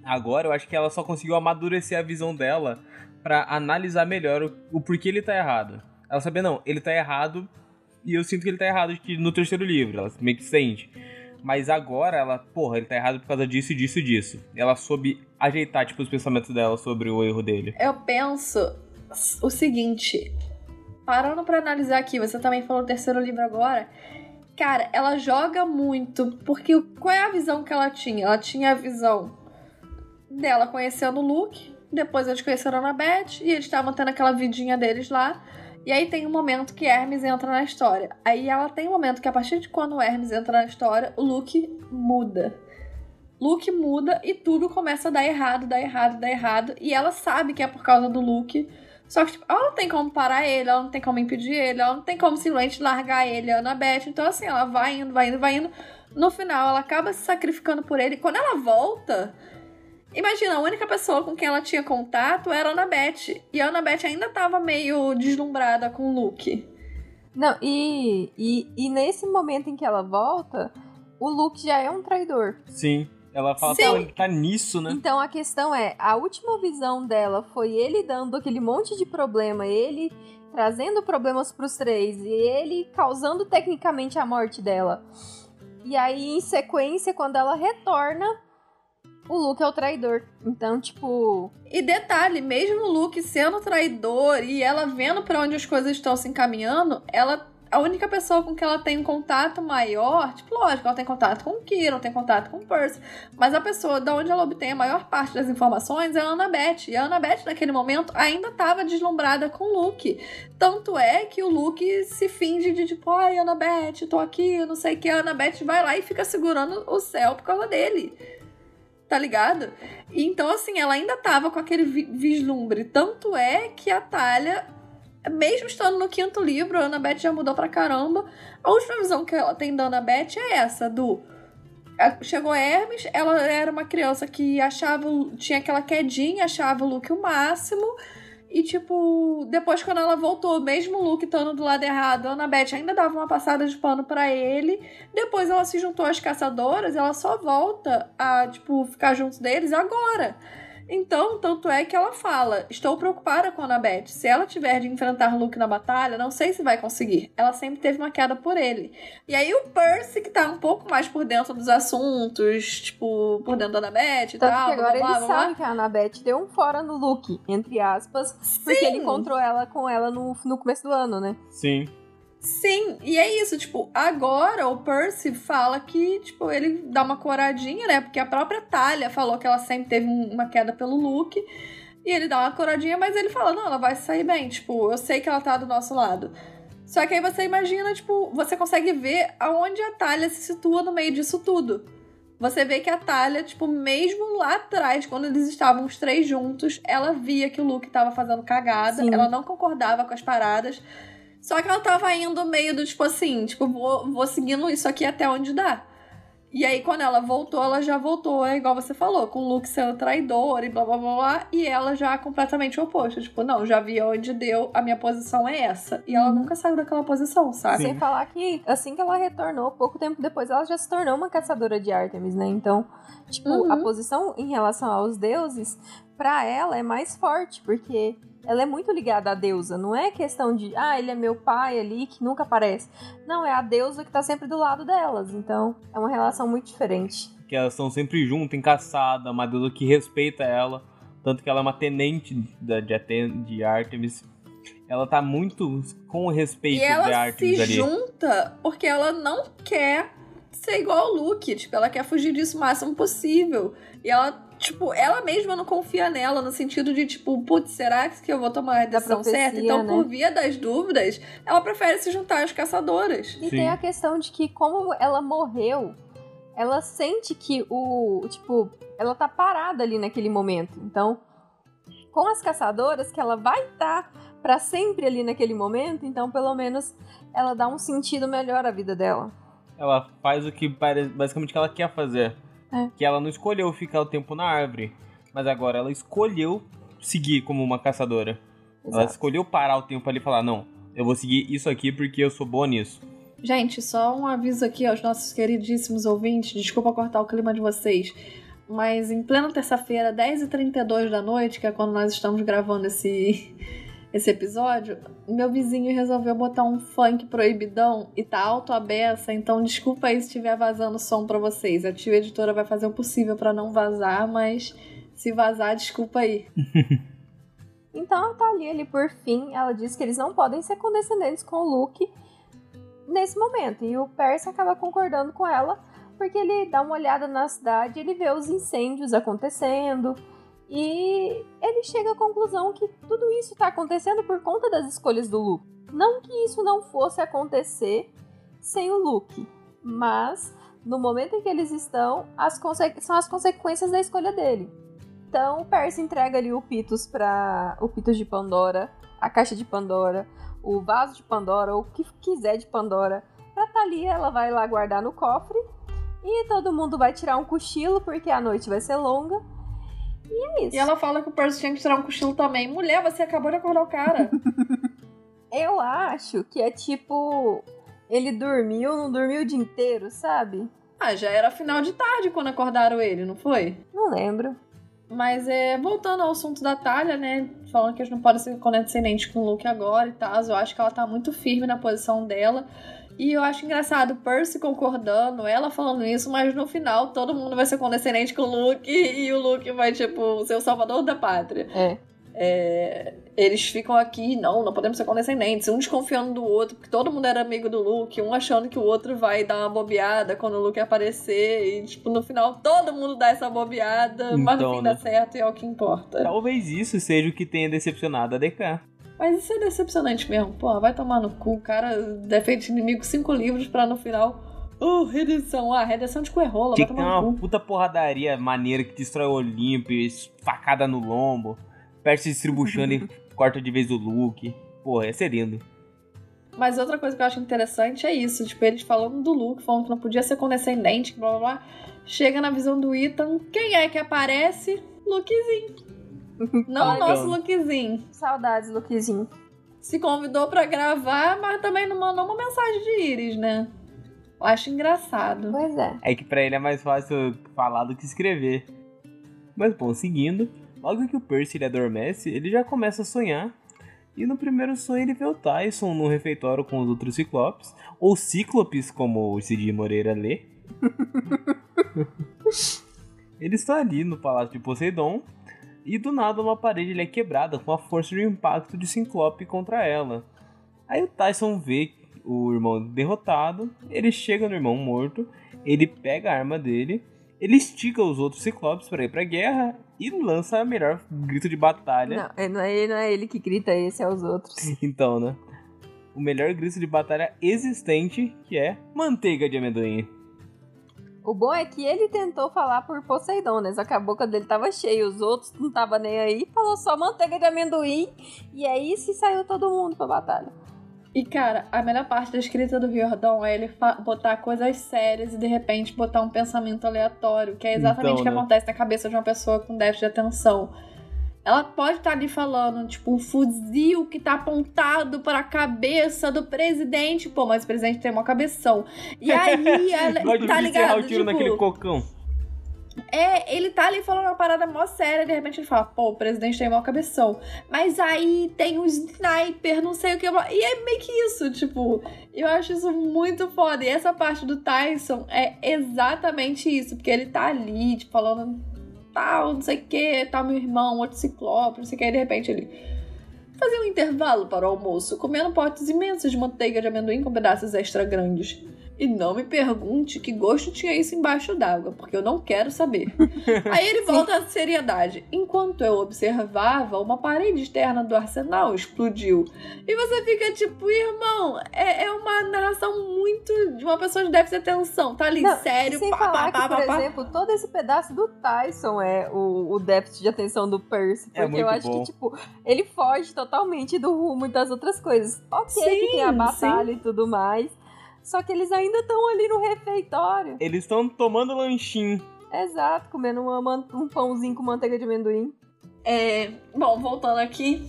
Agora eu acho que ela só conseguiu amadurecer a visão dela para analisar melhor o, o, porquê ele tá errado. Ela sabia, não, ele tá errado e eu sinto que ele tá errado no terceiro livro, ela meio que sente. Mas agora ela, porra, ele tá errado por causa disso, disso e disso. Ela soube ajeitar, tipo, os pensamentos dela sobre o erro dele. Eu penso o seguinte. Parando para analisar aqui, você também falou do terceiro livro agora. Cara, ela joga muito, porque qual é a visão que ela tinha? Ela tinha a visão dela conhecendo o Luke, depois eles conheceram a Annabeth, e eles estavam tendo aquela vidinha deles lá. E aí tem um momento que Hermes entra na história. Aí ela tem um momento que a partir de quando o Hermes entra na história, o Luke muda. Luke muda e tudo começa a dar errado, dar errado, dar errado. E ela sabe que é por causa do Luke. Só que tipo, ela não tem como parar ele, ela não tem como impedir ele, ela não tem como simplesmente largar ele, a Annabeth. Então, assim, ela vai indo, vai indo, vai indo. No final, ela acaba se sacrificando por ele. Quando ela volta, Imagina, a única pessoa com quem ela tinha contato era a Annabeth. E a Annabeth ainda tava meio deslumbrada com o Luke. Não, e, e, e nesse momento em que ela volta, o Luke já é um traidor. Sim. Ela fala Sim. que tá nisso, né? Então a questão é, a última visão dela foi ele dando aquele monte de problema, ele trazendo problemas pros três e ele causando tecnicamente a morte dela. E aí, em sequência, quando ela retorna, o Luke é o traidor. Então, tipo. E detalhe, mesmo o Luke sendo traidor e ela vendo para onde as coisas estão se encaminhando, ela. A única pessoa com que ela tem um contato maior, tipo, lógico, ela tem contato com o Kira, tem contato com o Percy, mas a pessoa da onde ela obtém a maior parte das informações é a Annabeth. E a Annabeth, naquele momento, ainda estava deslumbrada com o Luke. Tanto é que o Luke se finge de tipo, ai, Annabeth, tô aqui, não sei o que. A Annabeth vai lá e fica segurando o céu por causa dele tá ligado? E então, assim, ela ainda tava com aquele vislumbre. Tanto é que a Talha, mesmo estando no quinto livro, a Annabeth já mudou pra caramba. A última visão que ela tem da Annabeth é essa, do... Chegou Hermes, ela era uma criança que achava... Tinha aquela quedinha, achava o Luke o máximo... E, tipo, depois quando ela voltou, mesmo o Luke estando do lado errado, a Annabeth ainda dava uma passada de pano para ele. Depois ela se juntou às caçadoras, ela só volta a, tipo, ficar junto deles agora. Então, tanto é que ela fala: Estou preocupada com a Annabeth. Se ela tiver de enfrentar Luke na batalha, não sei se vai conseguir. Ela sempre teve uma queda por ele. E aí o Percy, que tá um pouco mais por dentro dos assuntos, tipo, por dentro da Annabeth e Tanto tal. Que agora blá, blá, ele blá, sabe que a Annabeth deu um fora no Luke, entre aspas, Sim. porque ele encontrou ela com ela no, no começo do ano, né? Sim. Sim, e é isso, tipo, agora o Percy fala que, tipo, ele dá uma coradinha, né? Porque a própria Talia falou que ela sempre teve uma queda pelo Luke. E ele dá uma coradinha, mas ele fala: não, ela vai sair bem, tipo, eu sei que ela tá do nosso lado. Só que aí você imagina, tipo, você consegue ver aonde a Talia se situa no meio disso tudo. Você vê que a Talia, tipo, mesmo lá atrás, quando eles estavam os três juntos, ela via que o Luke tava fazendo cagada, Sim. ela não concordava com as paradas. Só que ela tava indo meio do tipo assim, tipo, vou, vou seguindo isso aqui até onde dá. E aí, quando ela voltou, ela já voltou, é igual você falou, com o Luke sendo traidor e blá blá blá blá, e ela já completamente oposto. Tipo, não, já vi onde deu, a minha posição é essa. E ela uhum. nunca saiu daquela posição, sabe? Sem falar que, assim que ela retornou, pouco tempo depois, ela já se tornou uma caçadora de Artemis, né? Então, tipo, uhum. a posição em relação aos deuses, para ela é mais forte, porque ela é muito ligada à deusa. Não é questão de, ah, ele é meu pai ali que nunca aparece. Não, é a deusa que tá sempre do lado delas. Então, é uma relação muito diferente. Que elas estão sempre juntas, em caçada, uma deusa que respeita ela. Tanto que ela é uma tenente de, de, de Artemis. Ela tá muito com o respeito e ela de Artemis se ali. junta porque ela não quer ser igual ao Luke. Tipo, ela quer fugir disso o máximo possível. E ela tipo, ela mesma não confia nela, no sentido de, tipo, putz, será que eu vou tomar a decisão certa? Então, né? por via das dúvidas, ela prefere se juntar às caçadoras. E Sim. tem a questão de que, como ela morreu, ela sente que o. Tipo, ela tá parada ali naquele momento. Então, com as caçadoras, que ela vai estar tá para sempre ali naquele momento, então, pelo menos, ela dá um sentido melhor à vida dela. Ela faz o que parece basicamente que ela quer fazer É. Que ela não escolheu ficar o tempo na árvore, mas agora ela escolheu seguir como uma caçadora. Ela Exato. escolheu parar o tempo ali e falar: não, eu vou seguir isso aqui porque eu sou boa nisso. Gente, só um aviso aqui aos nossos queridíssimos ouvintes. Desculpa cortar o clima de vocês. Mas em plena terça-feira, 10h32 da noite, que é quando nós estamos gravando esse, esse episódio, meu vizinho resolveu botar um funk proibidão e tá alto a beça, então desculpa aí se estiver vazando som pra vocês. A tio editora vai fazer o possível pra não vazar, mas se vazar, desculpa aí. Então a Thalia ali, por fim, ela diz que eles não podem ser condescendentes com o Luke nesse momento. E o Percy acaba concordando com ela, porque ele dá uma olhada na cidade, ele vê os incêndios acontecendo. E ele chega à conclusão que tudo isso está acontecendo por conta das escolhas do Luke. Não que isso não fosse acontecer sem o Luke, mas no momento em que eles estão, as são as consequências da escolha dele. Então o Percy entrega ali o Pitus para o Pitus de Pandora, a caixa de Pandora, o vaso de Pandora, ou o que quiser de Pandora. Pra Thalia, ela vai lá guardar no cofre. E todo mundo vai tirar um cochilo, porque a noite vai ser longa. E é isso. E ela fala que o Percy tinha que tirar um cochilo também. Mulher, você acabou de acordar o cara. Eu acho que é tipo. Ele dormiu, não dormiu o dia inteiro, sabe? ah, já era final de tarde quando acordaram ele, não foi? Não lembro. Mas é, voltando ao assunto da Talha, né? Falando que eles não podem ser condescendentes com o Luke agora e tal. Eu acho que ela tá muito firme na posição dela. E eu acho engraçado Percy concordando, ela falando isso, mas no final todo mundo vai ser condescendente com o Luke e o Luke vai, tipo, ser o salvador da pátria. É. É, eles ficam aqui, não, não podemos ser condescendentes, um desconfiando do outro, porque todo mundo era amigo do Luke, um achando que o outro vai dar uma bobeada quando o Luke aparecer, e tipo, no final todo mundo dá essa bobeada, mas no Então, fim né? dá certo e é o que importa. Talvez isso seja o que tenha decepcionado a DK. Mas isso é decepcionante mesmo, pô, vai tomar no cu, o cara defende inimigo cinco livros pra no final. Oh, redenção, ah, redenção de coerrola, vai Tinha que ter tomar no uma cu. puta porradaria maneira que destrói o Olimpo, facada no lombo, Percy distribuindo e corta de vez o Luke. Porra, ia ser lindo. Mas outra coisa que eu acho interessante é isso, tipo, eles falando do Luke, falando que não podia ser condescendente, blá blá blá. Chega na visão do Ethan, quem é que aparece? Lukezinho. Não o nosso Lukezinho. Saudades, Lukezinho. Se convidou pra gravar, mas também não mandou uma mensagem de Iris, né? Eu acho engraçado. Pois é. É que pra ele é mais fácil falar do que escrever. Mas bom, seguindo, logo que o Percy ele adormece, ele já começa a sonhar. E no primeiro sonho ele vê o Tyson no refeitório com os outros ciclopes, ou cíclopes, como o Cid Moreira lê. Ele está ali no palácio de Poseidon, e do nada uma parede é quebrada com a força do impacto de Ciclope contra ela. Aí o Tyson vê o irmão derrotado, ele chega no irmão morto, ele pega a arma dele, ele estica os outros Ciclopes para ir pra guerra e lança o melhor grito de batalha. Não, é- não é, não é ele que grita, esse é os outros. Então, né? O melhor grito de batalha existente, que é manteiga de amendoim. O bom é que ele tentou falar por Poseidon, né? Só que a boca dele tava cheia, os outros não tava nem aí, falou só manteiga de amendoim, e aí se saiu todo mundo pra batalha. E, cara, a melhor parte da escrita do Riordão é ele botar coisas sérias e de repente botar um pensamento aleatório, que é exatamente Então, o que né? acontece na cabeça de uma pessoa com déficit de atenção. Ela pode estar ali falando, tipo, o fuzil que tá apontado para a cabeça do presidente. Pô, mas o presidente tem uma cabeção. E aí, ela, tá ligado? o tiro Tipo, naquele cocão. é, ele tá ali falando uma parada mó séria, de repente ele fala, pô, o presidente tem mó cabeção. Mas aí tem um sniper, não sei o que. E é meio que isso, tipo, eu acho isso muito foda. E essa parte do Tyson é exatamente isso, porque ele tá ali, tipo, falando tal, não sei o que, tal, meu irmão, outro ciclope, não sei o que, e de repente ele. Fazia um intervalo para o almoço, comendo potes imensos de manteiga de amendoim com pedaços extra grandes. E não me pergunte que gosto tinha isso embaixo d'água, porque eu não quero saber. Aí ele volta à seriedade. Enquanto eu observava, uma parede externa do arsenal explodiu. E você fica tipo, irmão, é, é uma narração muito de uma pessoa de déficit de atenção. Tá ali, Não, sério, sem pá, falar pá, que, pá, por pá, pá. exemplo, todo esse pedaço do Tyson é o, o déficit de atenção do Percy. É Porque eu muito acho bom. que, tipo, ele foge totalmente do rumo e das outras coisas. Ok, que Sim, tem a batalha e tudo mais. Só que eles ainda estão ali no refeitório. Eles estão tomando lanchinho. Exato, comendo uma um pãozinho com manteiga de amendoim. É, bom, voltando aqui.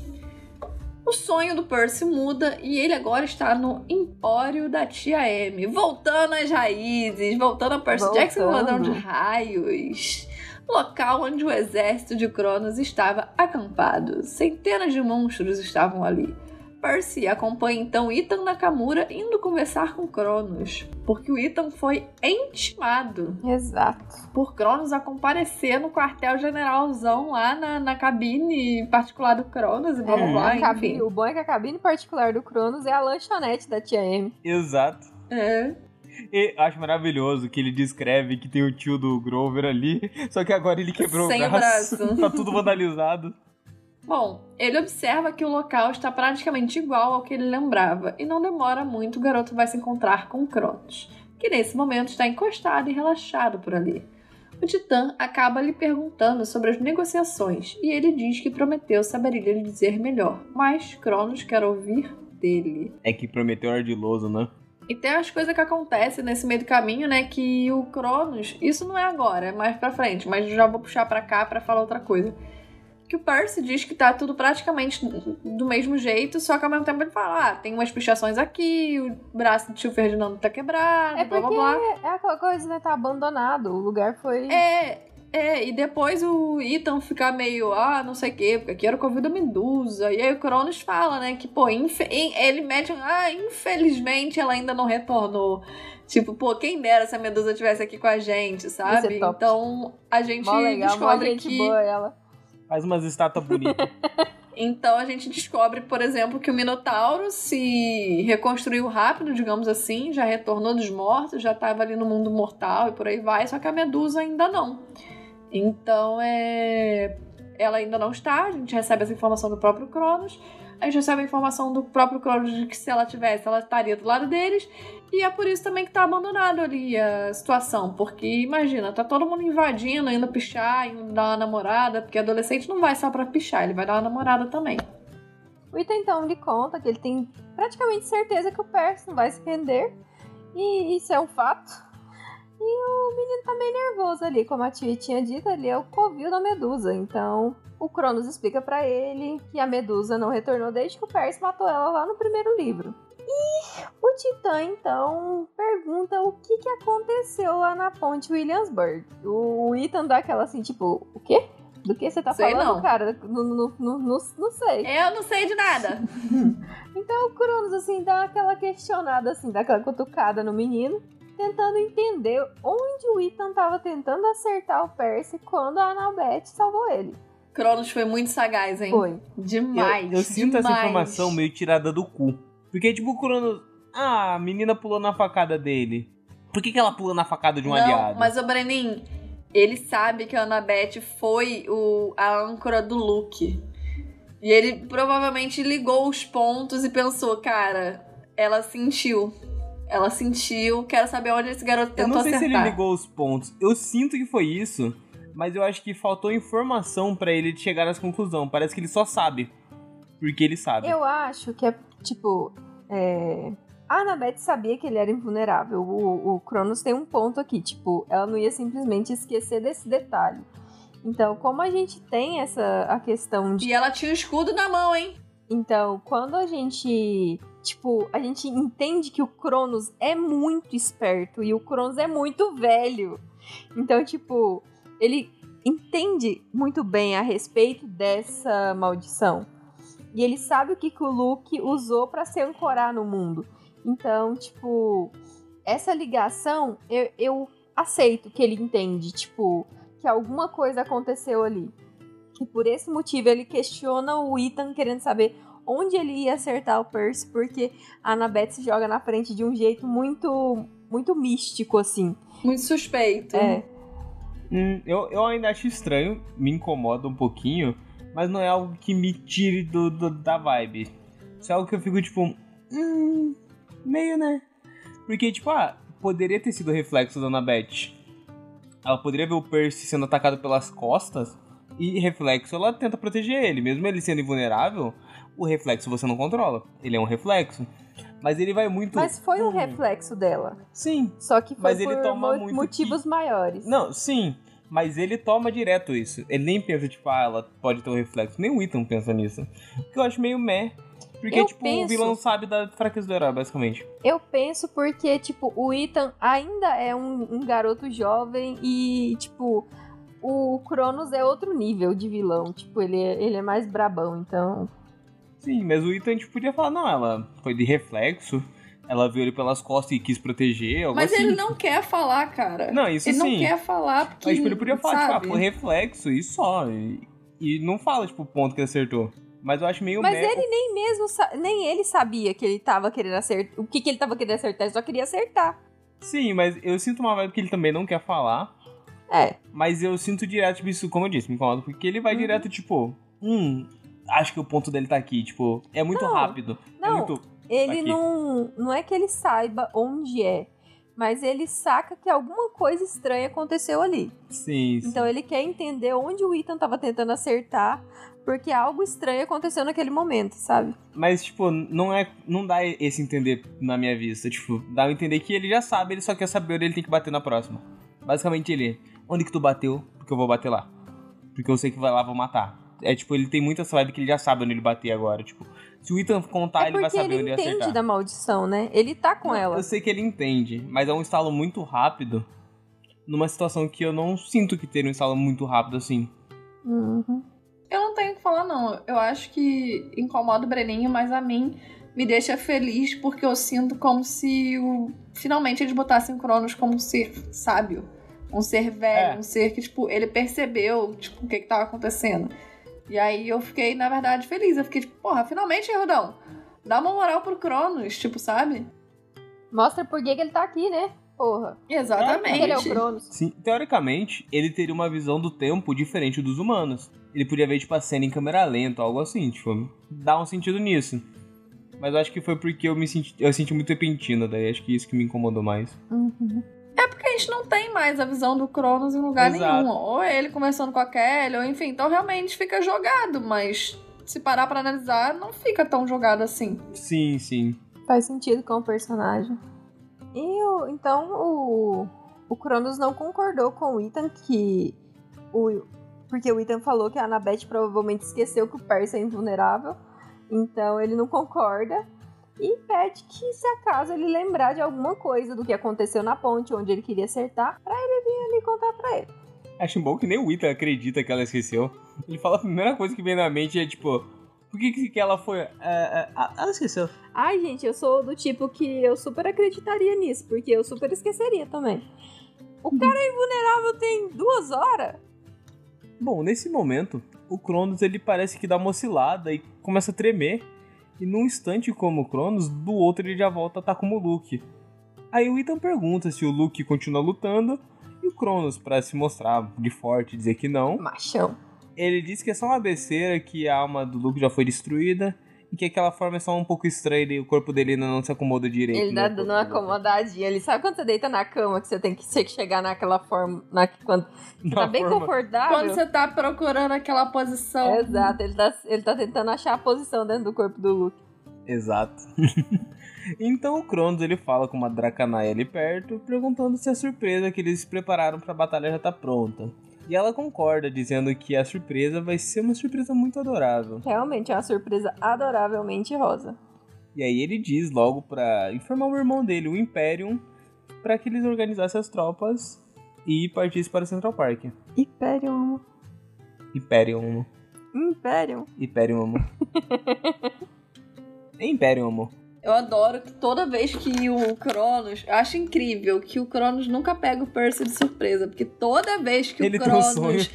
O sonho do Percy muda e ele agora está no Empório da Tia M. Voltando às raízes, voltando a Percy Voltando. Jackson, ladrão de raios. Local onde o exército de Cronos estava acampado. Centenas de monstros estavam ali. Percy acompanha então Ethan Nakamura indo conversar com Cronos, porque o Ethan foi intimado Exato. por Cronos a comparecer no quartel-generalzão lá na, na cabine particular do Cronos e blá blá Hum. blá, cabine- o bom é que a cabine particular do Cronos é a lanchonete da tia M. Exato. É. E acho maravilhoso que ele descreve que tem o tio do Grover ali, só que agora ele quebrou Sem o o braço. braço. tá tudo vandalizado. Bom, ele observa que o local está praticamente igual ao que ele lembrava, e não demora muito o garoto vai se encontrar com Cronos, que nesse momento está encostado e relaxado por ali. O Titã acaba lhe perguntando sobre as negociações, e ele diz que prometeu saberia lhe dizer melhor, mas Cronos quer ouvir dele. É que prometeu ardiloso, né? E tem as coisas que acontecem nesse meio do caminho, né? Que o Cronos, isso não é agora, é mais pra frente, mas já vou puxar pra cá pra falar outra coisa. Que o Percy diz que tá tudo praticamente do mesmo jeito, só que ao mesmo tempo ele fala: ah, tem umas pichações aqui, o braço do tio Ferdinando tá quebrado, É blá blá porque blá. é aquela coisa, né? Tá abandonado. O lugar foi. É, é, e depois o Ethan fica meio, ah, não sei o quê, porque aqui era o covil da Medusa. E aí o Cronos fala, né, que, pô, ele mete, ah, infelizmente ela ainda não retornou. Tipo, pô, quem dera se a Medusa estivesse aqui com a gente, sabe? Então a gente legal, descobre gente que. boa ela. Faz umas estátuas bonitas. Então a gente descobre, por exemplo, que o Minotauro se reconstruiu rápido, digamos assim, já retornou dos mortos, já estava ali no mundo mortal e por aí vai, só que a Medusa ainda não. Então é. Ela ainda não está, a gente recebe essa informação do próprio Cronos. A gente recebe a informação do próprio Cronos de que se ela tivesse, ela estaria do lado deles. E é por isso também que tá abandonado ali a situação. Porque imagina, tá todo mundo invadindo, indo pichar, indo dar uma namorada. Porque adolescente não vai só pra pichar, ele vai dar uma namorada também. O Ita então lhe conta que ele tem praticamente certeza que o Percy não vai se render. E isso é um fato. E o menino tá meio nervoso ali, como a tia tinha dito, ali é o covil da Medusa. Então o Cronos explica pra ele que a Medusa não retornou desde que o Percy matou ela lá no primeiro livro. E o Titã então pergunta o que, que aconteceu lá na ponte Williamsburg. O Ethan dá aquela assim, tipo, o quê? Do que você tá Sei falando, não. cara? Não, não, não, não, não sei. Eu não sei de nada. Então o Cronos, assim, dá aquela questionada, assim, dá aquela cutucada no menino, tentando entender onde o Ethan tava tentando acertar o Percy quando a Annabeth salvou ele. Cronos foi muito sagaz, hein? Foi. Demais. Eu, eu sinto essa demais. informação meio tirada do cu. Porque, tipo, o Cronos. Ah, a menina pulou na facada dele. Por que, que ela pula na facada de um não, aliado? mas o Brenin, ele sabe que a Annabeth foi o, a âncora do Luke. E ele provavelmente ligou os pontos e pensou, cara, ela sentiu. Ela sentiu, quero saber onde esse garoto Eu tentou não sei acertar. se ele ligou os pontos. Eu sinto que foi isso, mas eu acho que faltou informação pra ele chegar nessa conclusão. Parece que ele só sabe. Porque ele sabe. Eu acho que é, tipo, é... A Annabeth sabia que ele era invulnerável. O, o Cronos tem um ponto aqui, tipo, ela não ia simplesmente esquecer desse detalhe. Então, como a gente tem essa a questão de E ela tinha o escudo na mão, hein? Então, quando a gente, tipo, a gente entende que o Cronos é muito esperto e o Cronos é muito velho. Então, tipo, ele entende muito bem a respeito dessa maldição. E ele sabe o que, que o Luke usou pra se ancorar no mundo. Então, tipo, essa ligação eu, eu aceito que ele entende, tipo, que alguma coisa aconteceu ali. Que por esse motivo ele questiona o Ethan querendo saber onde ele ia acertar o Percy, porque a Annabeth se joga na frente de um jeito muito muito místico, assim. Muito suspeito. É. Hum, eu, eu ainda acho estranho, me incomoda um pouquinho, mas não é algo que me tire do, do- da vibe. Isso é algo que eu fico tipo. Hum. Meio, né? Porque, tipo, ah, poderia ter sido o reflexo da Annabeth. Ela poderia ver o Percy sendo atacado pelas costas e reflexo ela tenta proteger ele. Mesmo ele sendo invulnerável, o reflexo você não controla. Ele é um reflexo. Mas ele vai muito. Mas foi um Hum, reflexo dela. Sim, Só que foi Mas ele por toma mo- muito motivos maiores. Não, sim. Mas ele toma direto isso. Ele nem pensa, tipo, ah, ela pode ter um reflexo. Nem o Ethan pensa nisso. O que eu acho meio meh. Porque, Eu tipo, penso- o vilão sabe da fraqueza do herói, basicamente. Eu penso porque, tipo, o Ethan ainda é um, um garoto jovem e, tipo, o Cronos é outro nível de vilão. Tipo, ele é, ele é mais brabão, então. Sim, mas o Ethan, tipo, podia falar, não, ela foi de reflexo. Ela viu ele pelas costas e quis proteger, Mas assim. ele não quer falar, cara. Não, isso ele sim. não quer falar porque. Mas, tipo, ele podia falar, sabe? tipo, ah, reflexo e só. E, e não fala, tipo, o ponto que ele acertou. Mas eu acho meio Mas meh- ele nem mesmo, nem ele sabia que ele tava querendo acertar. O que, que ele tava querendo acertar, ele só queria acertar. Sim, mas eu sinto uma vibe que ele também não quer falar. É. Mas eu sinto direto, tipo, isso, como eu disse, me incomoda. Porque ele vai Uhum. direto, tipo, hum, acho que o ponto dele tá aqui. Tipo, é muito Não, rápido. É não. muito. Ele Aqui. não. Não é que ele saiba onde é. Mas ele saca que alguma coisa estranha aconteceu ali. Sim, sim. Então ele quer entender onde o Ethan tava tentando acertar. Porque algo estranho aconteceu naquele momento, sabe? Mas, tipo, não é. Não dá esse entender na minha vista. Tipo, dá a entender que ele já sabe, ele só quer saber onde ele tem que bater na próxima. Basicamente ele. Onde que tu bateu? Porque eu vou bater lá. Porque eu sei que vai lá, vou matar. É tipo, ele tem muita vibe que ele já sabe onde ele bater agora. Tipo, se o Ethan contar, é ele vai saber ele onde entende acertar. da maldição, né? Ele tá com Não, ela. Eu sei que ele entende, mas é um estalo muito rápido. Numa situação que eu não sinto que teria um estalo muito rápido assim. Uhum. Eu não tenho o que falar, não. Eu acho que incomoda o Breninho, mas a mim me deixa feliz porque eu sinto como se o... finalmente eles botassem o Cronos como um ser sábio. Um ser velho, É. um ser que, tipo, ele percebeu, tipo, o que que tava acontecendo. E aí eu fiquei, na verdade, feliz. Eu fiquei, tipo, porra, finalmente, Rodão, dá uma moral pro Cronos, tipo, sabe? Mostra por que que ele tá aqui, né? Porra. Exatamente. Porque ele é o Cronos. Sim, teoricamente, ele teria uma visão do tempo diferente dos humanos. Ele podia ver, tipo, a cena em câmera lenta, algo assim, tipo, dá um sentido nisso. Mas eu acho que foi porque eu me senti, eu senti muito repentino, daí acho que isso que me incomodou mais. Uhum. É porque a gente não tem mais a visão do Cronos em lugar Exato. nenhum. Ou é ele conversando com a Kelly, ou enfim. Então realmente fica jogado, mas se parar pra analisar, não fica tão jogado assim. Sim, sim. Faz sentido com o personagem. E o, então o, o Cronos não concordou com o Ethan que. O, porque o Ethan falou que a Annabeth provavelmente esqueceu que o Percy é invulnerável. Então ele não concorda. E pede que, se acaso ele lembrar de alguma coisa do que aconteceu na ponte, onde ele queria acertar, pra ele vir ali contar pra ele. Acho bom que nem o Ethan acredita que ela esqueceu. Ele fala a primeira coisa que vem na mente é tipo, por que, que ela foi. é, ah, ela esqueceu. Ai, gente, eu sou do tipo que eu super acreditaria nisso, porque eu super esqueceria também. O cara é invulnerável tem duas horas? Bom, nesse momento, o Cronos ele parece que dá uma oscilada e começa a tremer. E num instante como o Cronos, do outro ele já volta a estar como o Luke. Aí o Ethan pergunta se o Luke continua lutando. E o Cronos, pra se mostrar de forte e dizer que não, Machão. ele diz que é só uma besteira, que a alma do Luke já foi destruída. E que aquela forma é só um pouco estranha e o corpo dele ainda não se acomoda direito. Ele no dá dando uma Luke. acomodadinha. Ele sabe quando você deita na cama que você tem que você tem que chegar naquela forma. Na, quando Na tá bem forma- confortável. Quando você tá procurando aquela posição. Exato, ele tá, ele tá tentando achar a posição dentro do corpo do Luke. Exato. então o Cronos ele fala com uma Dracanaia ali perto, perguntando se a surpresa que eles prepararam pra batalha já tá pronta. E ela concorda, dizendo que a surpresa vai ser uma surpresa muito adorável. Realmente é uma surpresa adoravelmente rosa. E aí ele diz logo pra informar o irmão dele, o Imperium, pra que eles organizassem as tropas e partissem para o Central Park. Imperium. Imperium. Imperium. Imperium. Imperium. Eu adoro que toda vez que o Cronos. Eu acho incrível que o Cronos nunca pega o Percy de surpresa. Porque toda vez que Ele o um Cronos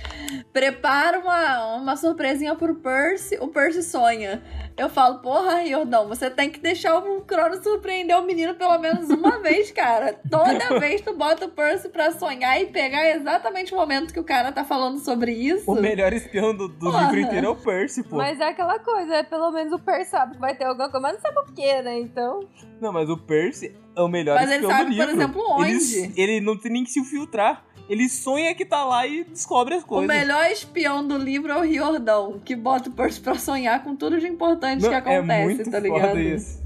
prepara uma, uma surpresinha pro Percy, o Percy sonha. Eu falo, porra, Jordão, você tem que deixar o Cronos surpreender o menino pelo menos uma vez, cara. Toda vez tu bota o Percy pra sonhar e pegar exatamente o momento que o cara tá falando sobre isso. O melhor espião do, do livro inteiro é o Percy, pô. Mas é aquela coisa, é pelo menos o Per sabe que vai ter alguma coisa, mas não sabe o que, né? Então. Não, mas o Percy é o melhor Mas ele sabe, por exemplo, onde. Ele, ele não tem nem que se filtrar. Ele sonha que tá lá e descobre as O coisas. melhor espião do livro é o Riordão, que bota o Percy pra sonhar com tudo de importante Não, que é acontece, muito tá foda ligado? isso.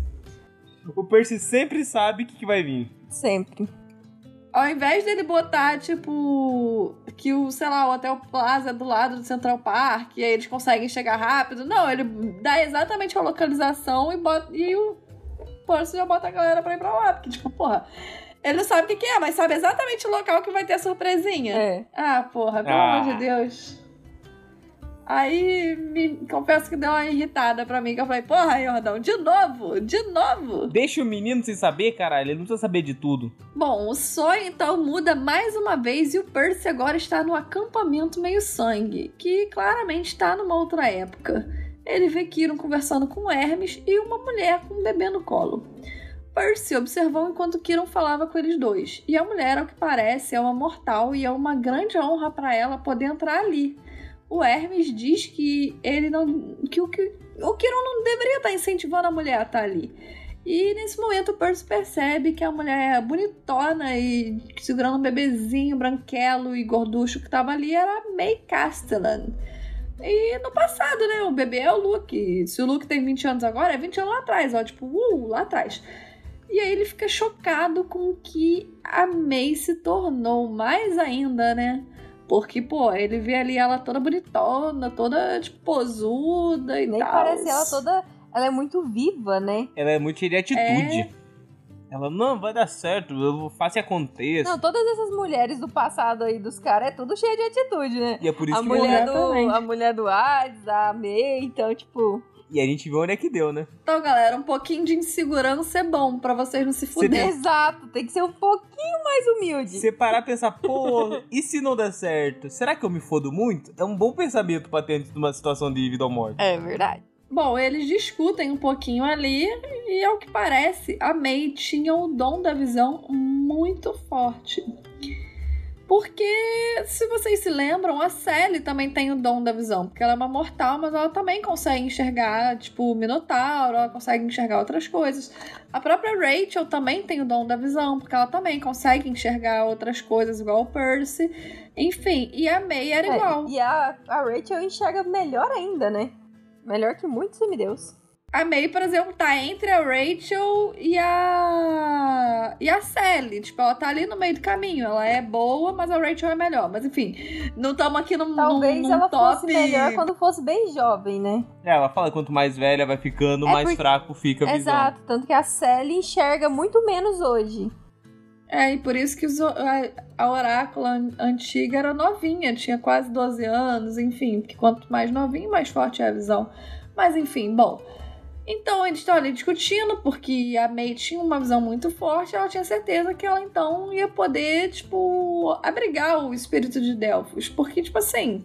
O Percy sempre sabe o que, que vai vir. Sempre. ao invés dele botar, tipo, que o, sei lá, o Hotel Plaza é do lado do Central Park, e aí eles conseguem chegar rápido. Não, ele dá exatamente a localização e, bota, e o Percy já bota a galera pra ir pra lá. Porque, tipo, porra, ele não sabe o que, que é, mas sabe exatamente o local que vai ter a surpresinha. É. Ah, porra, pelo Ah. amor de Deus. Aí, me confesso que deu uma irritada pra mim, que eu falei, porra, Jordão, de novo, de novo. Deixa o menino sem saber, caralho. Ele não precisa saber de tudo. Bom, o sonho então muda mais uma vez e o Percy agora está no acampamento meio sangue, que claramente está numa outra época. Ele vê Kiron conversando com Hermes e uma mulher com um bebê no colo. Percy observou enquanto Kiron falava com eles dois, e a mulher, ao que parece, é uma mortal e é uma grande honra para ela poder entrar ali. O Hermes diz que ele não. que o, que, o Kiron não deveria estar incentivando a mulher a estar ali. E nesse momento o Percy percebe que a mulher bonitona e segurando um bebezinho branquelo e gorducho que tava ali era May Castellan. E no passado, né? O bebê é o Luke. Se o Luke tem 20 anos agora, é 20 anos lá atrás, ó. Tipo, uh, lá atrás. E aí ele fica chocado com o que a May se tornou, mais ainda, né? Porque, pô, ele vê ali ela toda bonitona, toda, tipo, posuda e Nem tal. parece ela toda. Ela é muito viva, né? Ela é muito cheia de atitude. Ela, não, vai dar certo, eu faço e aconteça. Não, todas essas mulheres do passado aí dos caras é tudo cheio de atitude, né? E é por isso A que mulher, do, a mulher do Hades, a May, então, tipo. E a gente viu onde é que deu, né? Então, galera, um pouquinho de insegurança é bom pra vocês não se fuderem. Exato, tem que ser um pouquinho mais humilde. Você parar e pensar, pô, e se não der certo? Será que eu me fodo muito? É um bom pensamento pra ter antes de uma situação de vida ou morte. É verdade. Bom, eles discutem um pouquinho ali e, ao que parece, a May tinha o dom da visão muito forte. Porque, se vocês se lembram, a Sally também tem o dom da visão. Porque ela é uma mortal, mas ela também consegue enxergar, tipo, o Minotauro, ela consegue enxergar outras coisas. A própria Rachel também tem o dom da visão, porque ela também consegue enxergar outras coisas, igual o Percy. Enfim, e a May era É, igual. e a, a Rachel enxerga melhor ainda, né? Melhor que muitos semideus. A May, por exemplo, tá entre a Rachel e a. e a Sally. Tipo, ela tá ali no meio do caminho. Ela é boa, mas a Rachel é melhor. Mas enfim, não estamos aqui num, Talvez num, num ela top. fosse melhor quando fosse bem jovem, né? É, ela fala quanto mais velha vai ficando, É mais porque- fraco fica a visão. Exato, tanto que a Sally enxerga muito menos hoje. É, e por isso que os- a, a oráculo an- antiga era novinha, tinha quase 12 anos, enfim, porque quanto mais novinho, mais forte é a visão. Mas enfim, bom. Então eles estão ali discutindo, porque a May tinha uma visão muito forte, ela tinha certeza que ela então ia poder, tipo, abrigar o espírito de Delfos. Porque, tipo assim,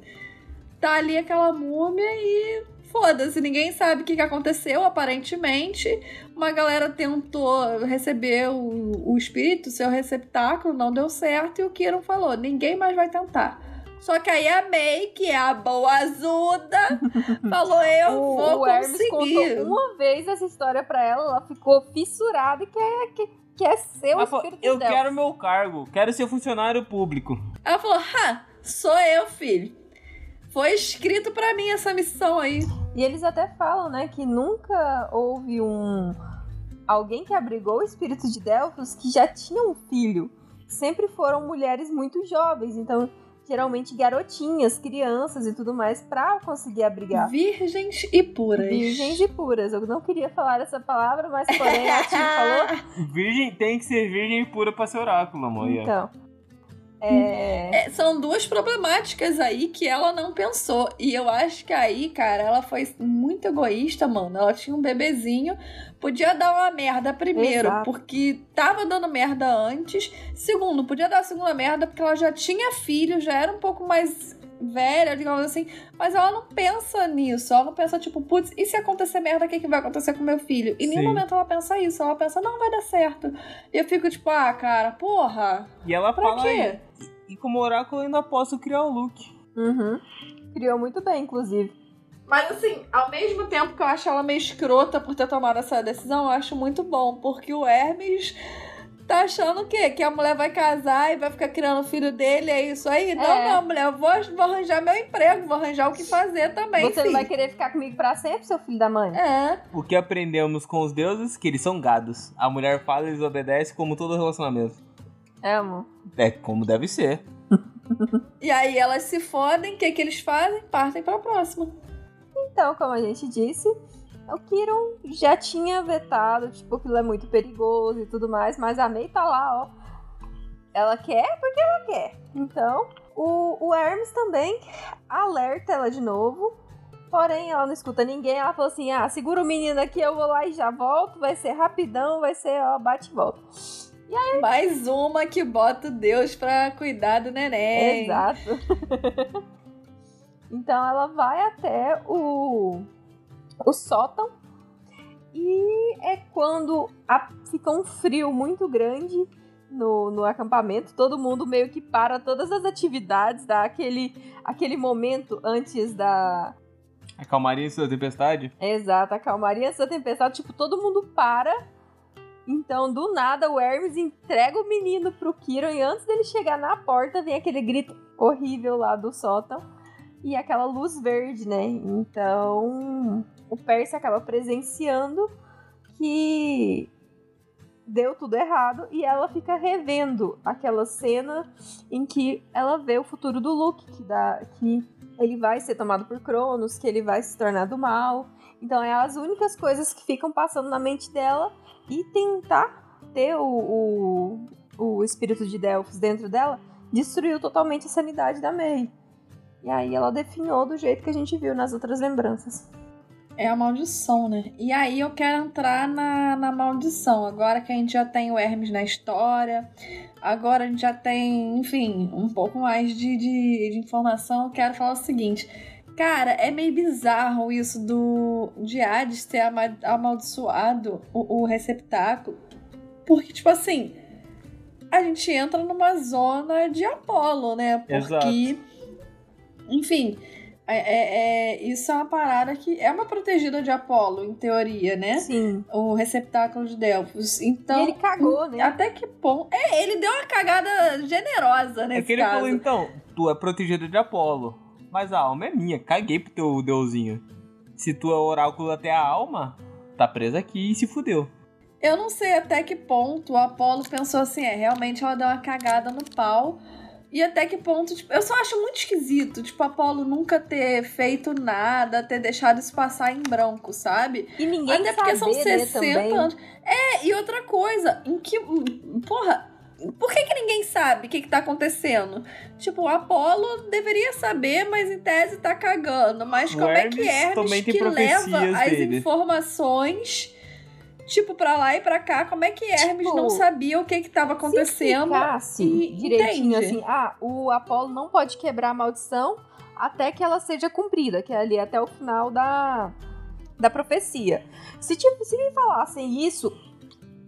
tá ali aquela múmia e foda-se, ninguém sabe o que, que aconteceu, aparentemente. Uma galera tentou receber o, o espírito, seu receptáculo, não deu certo, e o Kiron falou: ninguém mais vai tentar. Só que aí a May, que é a boazuda, falou: eu o, vou o Hermes conseguir. contou uma vez essa história pra ela, ela ficou fissurada e quer, quer, quer ser o Ela falou, espírito eu dela. quero meu cargo, quero ser funcionário público. Ela falou: ha, sou eu, filho. Foi escrito pra mim essa missão aí. E eles até falam, né, que nunca houve um alguém que abrigou o espírito de Delfos que já tinha um filho. Sempre foram mulheres muito jovens, então geralmente garotinhas, crianças e tudo mais pra conseguir abrigar. Virgens e puras. Virgens e puras. Eu não queria falar essa palavra, mas porém a Tim falou. Virgem tem que ser virgem pura pra ser oráculo, amor. ó. Então. É. É, são duas problemáticas aí que ela não pensou. E eu acho que aí, cara, ela foi muito egoísta, mano. Ela tinha um bebezinho, podia dar uma merda primeiro, Exato. porque tava dando merda antes. Segundo, podia dar a segunda merda porque ela já tinha filho, já era um pouco mais velha, digamos assim. Mas ela não pensa nisso. Ela não pensa, tipo, putz, e se acontecer merda, o que, que vai acontecer com meu filho? Em nenhum Sim. momento ela pensa isso. Ela pensa, não, vai dar certo. E eu fico tipo, ah, cara, porra, E ela pra fala quê? aí. E como oráculo eu ainda posso criar o Luke. Uhum. Criou muito bem, inclusive. Mas assim, ao mesmo tempo que eu acho ela meio escrota por ter tomado essa decisão, eu acho muito bom, porque o Hermes tá achando o quê? Que a mulher vai casar e vai ficar criando o filho dele, é isso aí? Não, É. não, mulher, eu vou, vou arranjar meu emprego, vou arranjar o que fazer também, Você não filho. vai querer ficar comigo pra sempre, seu filho da mãe? É, O que aprendemos com os deuses? Que eles são gados. A mulher fala e eles obedecem como todo relacionamento. É, amor. É como deve ser. E aí elas se fodem, o que, que eles fazem? Partem pra próxima. Então, como a gente disse, o Kiron já tinha vetado, tipo, aquilo é muito perigoso e tudo mais, mas a May tá lá, ó. Ela quer porque ela quer. Então, o, o Hermes também alerta ela de novo. Porém, ela não escuta ninguém. Ela falou assim: ah, segura o menino aqui, eu vou lá e já volto. Vai ser rapidão, vai ser, ó, bate e volta. Mais uma que bota Deus pra cuidar do neném. Exato. então ela vai até o, o sótão. E é quando a- fica um frio muito grande no, no acampamento. Todo mundo meio que para todas as atividades, dá aquele, aquele momento antes da. A calmaria sua tempestade? Exato, a calmaria antes da tempestade. Tipo, todo mundo para. Então, do nada, o Hermes entrega o menino pro Kiron e antes dele chegar na porta, vem aquele grito horrível lá do sótão e aquela luz verde, né? Então, o Percy acaba presenciando que deu tudo errado e ela fica revendo aquela cena em que ela vê o futuro do Luke, que, dá, que ele vai ser tomado por Cronos, que ele vai se tornar do mal. Então, é as únicas coisas que ficam passando na mente dela e tentar ter o, o, o espírito de Delphos dentro dela destruiu totalmente a sanidade da May. E aí ela definhou do jeito que a gente viu nas outras lembranças. É a maldição, né? E aí eu quero entrar na, na maldição. Agora que a gente já tem o Hermes na história, agora a gente já tem, enfim, um pouco mais de, de, de informação. Eu quero falar o seguinte. Cara, é meio bizarro isso do de Hades ter ama- amaldiçoado o, o receptáculo. Porque, tipo assim, a gente entra numa zona de Apolo, né? Porque, Exato. enfim, é, é- é- isso é uma parada que é uma protegida de Apolo, em teoria, né? Sim. O receptáculo de Delfos. Então, e ele cagou, né? até que ponto. É, ele deu uma cagada generosa É nesse que ele caso. falou, então, tu é protegida de Apolo, mas a alma é minha, caguei pro teu deusinho. Se tu é oráculo até a alma, tá presa aqui e se fudeu. Eu não sei até que ponto o Apolo pensou assim, é, realmente ela deu uma cagada no pau. E até que ponto, tipo, eu só acho muito esquisito, tipo, Apolo nunca ter feito nada, ter deixado isso passar em branco, sabe? E ninguém Até porque são saber, né, 60 também. anos. É, e outra coisa, em que. Porra, por que, que ninguém sabe o que, que tá acontecendo? Tipo, o Apolo deveria saber, mas em tese tá cagando. Mas como é que Hermes Hermes que leva profecias as dele. informações, tipo, pra lá e pra cá, como é que Hermes Tipo, não sabia o que que tava acontecendo? Se e- direitinho, entende? assim, ah, o Apolo não pode quebrar a maldição até que ela seja cumprida, que é ali até o final da, da profecia. Se, tipo, se me falassem isso,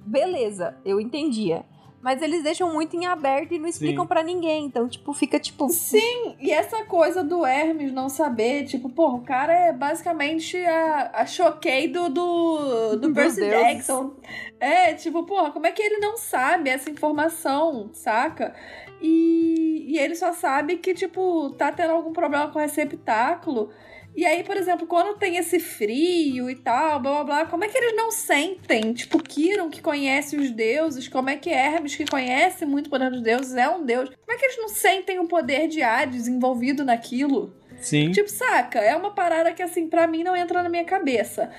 beleza, eu entendia. Mas eles deixam muito em aberto e não explicam pra ninguém. Então, tipo, fica tipo. Sim, e essa coisa do Hermes não saber, tipo, porra, o cara é basicamente a, a choquei do, do, do Percy. Jackson. É, tipo, porra, como é que ele não sabe essa informação, saca? E, e ele só sabe que, tipo, tá tendo algum problema com o receptáculo. E aí, por exemplo, quando tem esse frio e tal, blá blá blá, como é que eles não sentem? Tipo, Kiron, que conhece os deuses, como é que Hermes, que conhece muito o poder dos deuses, é um deus. Como é que eles não sentem o poder de Hades envolvido naquilo? Sim. Tipo, saca? É uma parada que, assim, pra mim não entra na minha cabeça.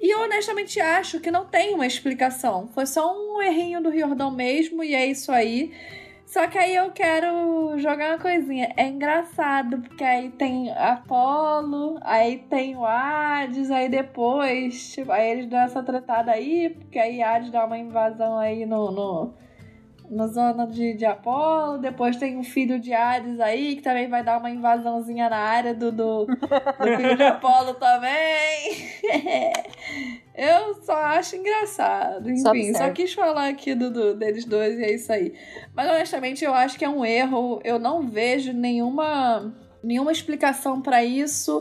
E eu honestamente acho que não tem uma explicação. Foi só um errinho do Riordão mesmo, e é isso aí. Só que aí eu quero jogar uma coisinha. É engraçado, porque aí tem Apolo, aí tem o Hades, aí depois, tipo, aí eles dão essa tretada aí, porque aí Hades dá uma invasão aí no, no, na zona de, de Apolo. Depois tem um filho de Hades aí, que também vai dar uma invasãozinha na área do, do, do filho de Apolo também. Eu só acho engraçado. Só Enfim, só observa. quis falar aqui do, do- deles dois e é isso aí. Mas honestamente, eu acho que é um erro. Eu não vejo nenhuma, nenhuma explicação pra isso.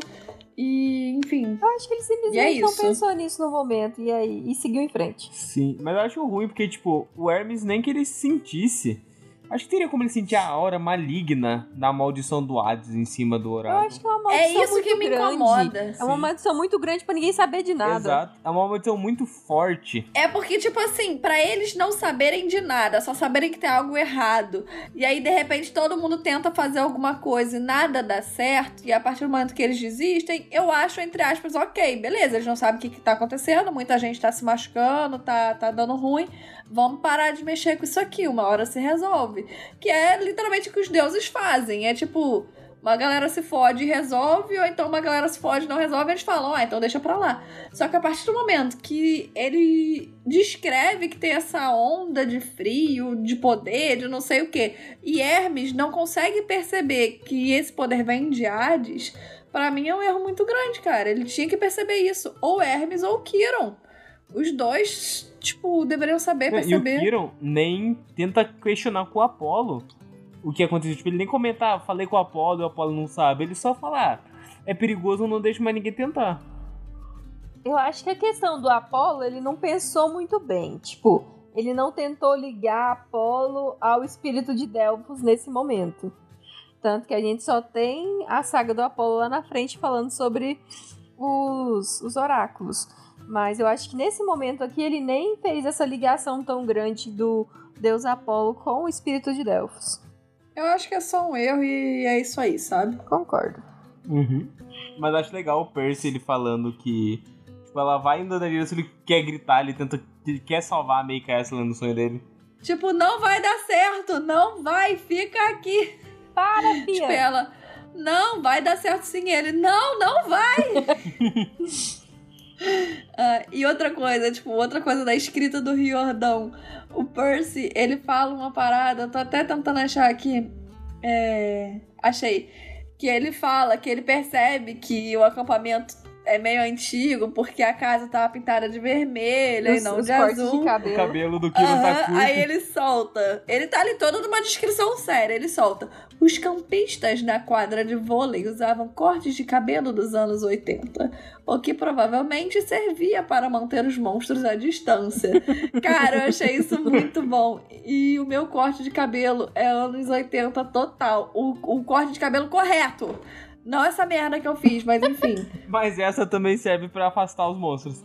E, enfim. Eu acho que ele simplesmente E é não pensou nisso no momento e aí e seguiu em frente. Sim, mas eu acho ruim porque, tipo, o Hermes nem que ele sentisse Acho que teria como ele sentir a aura maligna da maldição do Hades em cima do Eu oráculo. acho que é uma maldição É isso muito que me grande. incomoda. É uma maldição muito grande pra ninguém saber de nada. Exato. É uma maldição muito forte. É porque, tipo assim, pra eles não saberem de nada, só saberem que tem algo errado. E aí, de repente, todo mundo tenta fazer alguma coisa e nada dá certo. E a partir do momento que eles desistem, eu acho, entre aspas, ok, beleza, eles não sabem o que, que tá acontecendo, muita gente tá se machucando, tá, tá dando ruim. Vamos parar de mexer com isso aqui, uma hora se resolve. Que é literalmente o que os deuses fazem. É tipo, uma galera se fode e resolve, ou então uma galera se fode e não resolve, eles falam, ah, então deixa pra lá. Só que a partir do momento que ele descreve que tem essa onda de frio, de poder, de não sei o que, e Hermes não consegue perceber que esse poder vem de Hades, pra mim é um erro muito grande, cara. Ele tinha que perceber isso. Ou Hermes ou Kiron. Os dois, tipo, deveriam saber E o perceber. Kiron nem tenta questionar com o Apolo o que aconteceu. Tipo, ele nem comenta, ah, falei com o Apolo e o Apolo não sabe. Ele só fala, ah, é perigoso, não deixa mais ninguém tentar. Eu acho que a questão do Apolo, ele não pensou muito bem. Tipo, ele não tentou ligar Apolo ao espírito de Delfos nesse momento. Tanto que a gente só tem a saga do Apolo lá na frente falando sobre os, os oráculos. Mas eu acho que nesse momento aqui ele nem fez essa ligação tão grande do deus Apolo com o espírito de Delfos. Eu acho que é só um erro e é isso aí, sabe? Concordo. Mas acho legal o Percy ele falando que. Tipo, ela vai indo na direção, ele quer gritar, ele tenta. Ele quer salvar a May Castle no sonho dele. Tipo, não vai dar certo, não vai, fica aqui. Para, Tipo, Fia! ela, não, vai dar certo sim. Ele, não, não vai. Ah, e outra coisa, tipo, outra coisa da escrita do Riordão. O Percy, ele fala uma parada, eu tô até tentando achar aqui. É, achei. Que ele fala que ele percebe que o acampamento é meio antigo porque a casa tava pintada de vermelho e Os- não os de cortes azul. de O cabelo. cabelo do Kiron tá Aham, curto. Aí ele solta. Ele tá ali todo numa descrição séria. Ele solta. Os campistas na quadra de vôlei usavam cortes de cabelo dos anos 80, o que provavelmente servia para manter os monstros à distância. Cara, eu achei isso muito bom. E o meu corte de cabelo é anos 80 total. O, o corte de cabelo correto. Não essa merda que eu fiz, mas enfim. Mas essa também serve pra afastar os monstros.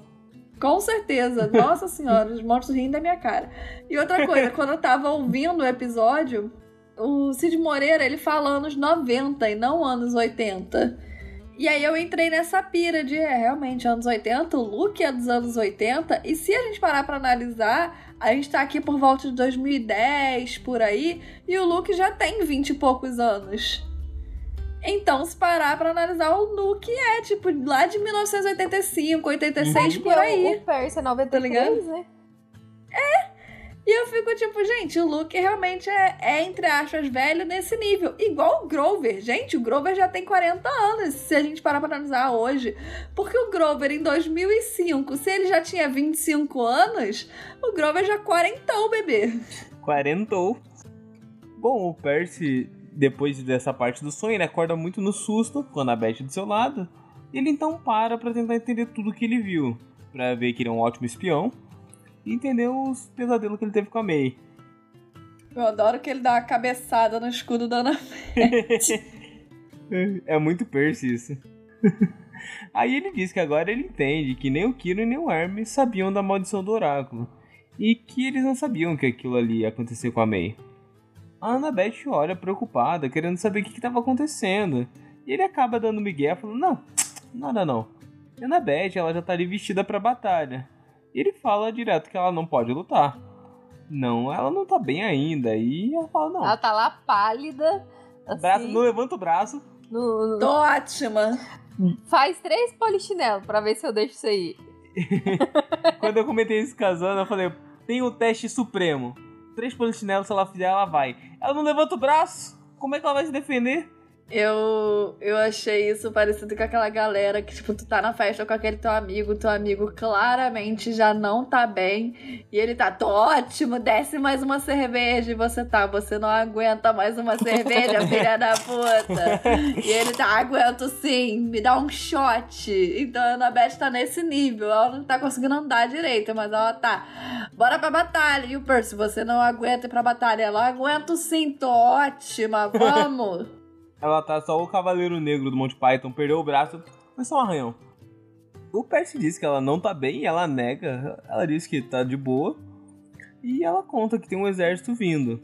Com certeza. Nossa senhora, os monstros rindo da minha cara. E outra coisa, quando eu tava ouvindo o episódio, o Cid Moreira, ele fala anos 90 e não anos 80. E aí eu entrei nessa pira de, é, realmente, anos 80, o look é dos anos 80, e se a gente parar pra analisar, a gente tá aqui por volta de 2010, por aí, e o look já tem 20 e poucos anos. Então, se parar pra analisar, o look é, tipo, lá de 1985, 86, por aí. O Percy é Tá 93, né? E eu fico tipo, gente, o Luke realmente é, é, entre aspas, velho nesse nível. Igual o Grover. Gente, o Grover já tem 40 anos, se a gente parar pra analisar hoje. Porque o Grover, em 2005, se ele já tinha 25 anos, o Grover já quarentou, bebê. Quarentou. Bom, o Percy, depois dessa parte do sonho, ele acorda muito no susto com a Annabeth do seu lado. Ele então para pra tentar entender tudo que ele viu. Pra ver que ele é um ótimo espião. E entender os pesadelos que ele teve com a May. Eu adoro que ele dá uma cabeçada no escudo da Ana. É muito Percy isso. Aí ele diz que agora ele entende que nem o Kiro nem o Hermes sabiam da maldição do oráculo. E que eles não sabiam que aquilo ali ia acontecer com a May. A Annabeth olha preocupada, querendo saber o que estava acontecendo. E ele acaba dando migué, falando, não, nada não. E a Annabeth, ela já tá ali vestida pra batalha. E ele fala direto que ela não pode lutar. Não, ela não tá bem ainda. E ela fala, não. Ela tá lá pálida. Assim, Braço, não levanta o braço. no- no- Tô ótima. Faz três polichinelos pra ver se eu deixo isso aí. Quando eu comentei isso casando, eu falei, tem o teste supremo. Três polichinelos, se ela fizer, ela vai. Ela não levanta o braço. Como é que ela vai se defender? Eu, eu achei isso parecido com aquela galera que, tipo, tu tá na festa com aquele teu amigo, teu amigo claramente já não tá bem, e ele tá, tô ótimo, desce mais uma cerveja, e você tá, você não aguenta mais uma cerveja, filha da puta. E ele tá, aguento sim, me dá um shot. Então a Annabeth tá nesse nível, ela não tá conseguindo andar direito, mas ela tá, bora pra batalha. E o Percy, você não aguenta ir pra batalha, ela, aguento sim, tô ótima, vamos. Ela tá só o Cavaleiro Negro do Monty Python, perdeu o braço, mas só um arranhão. O Percy diz que ela não tá bem, ela nega, ela diz que tá de boa. E ela conta que tem um exército vindo.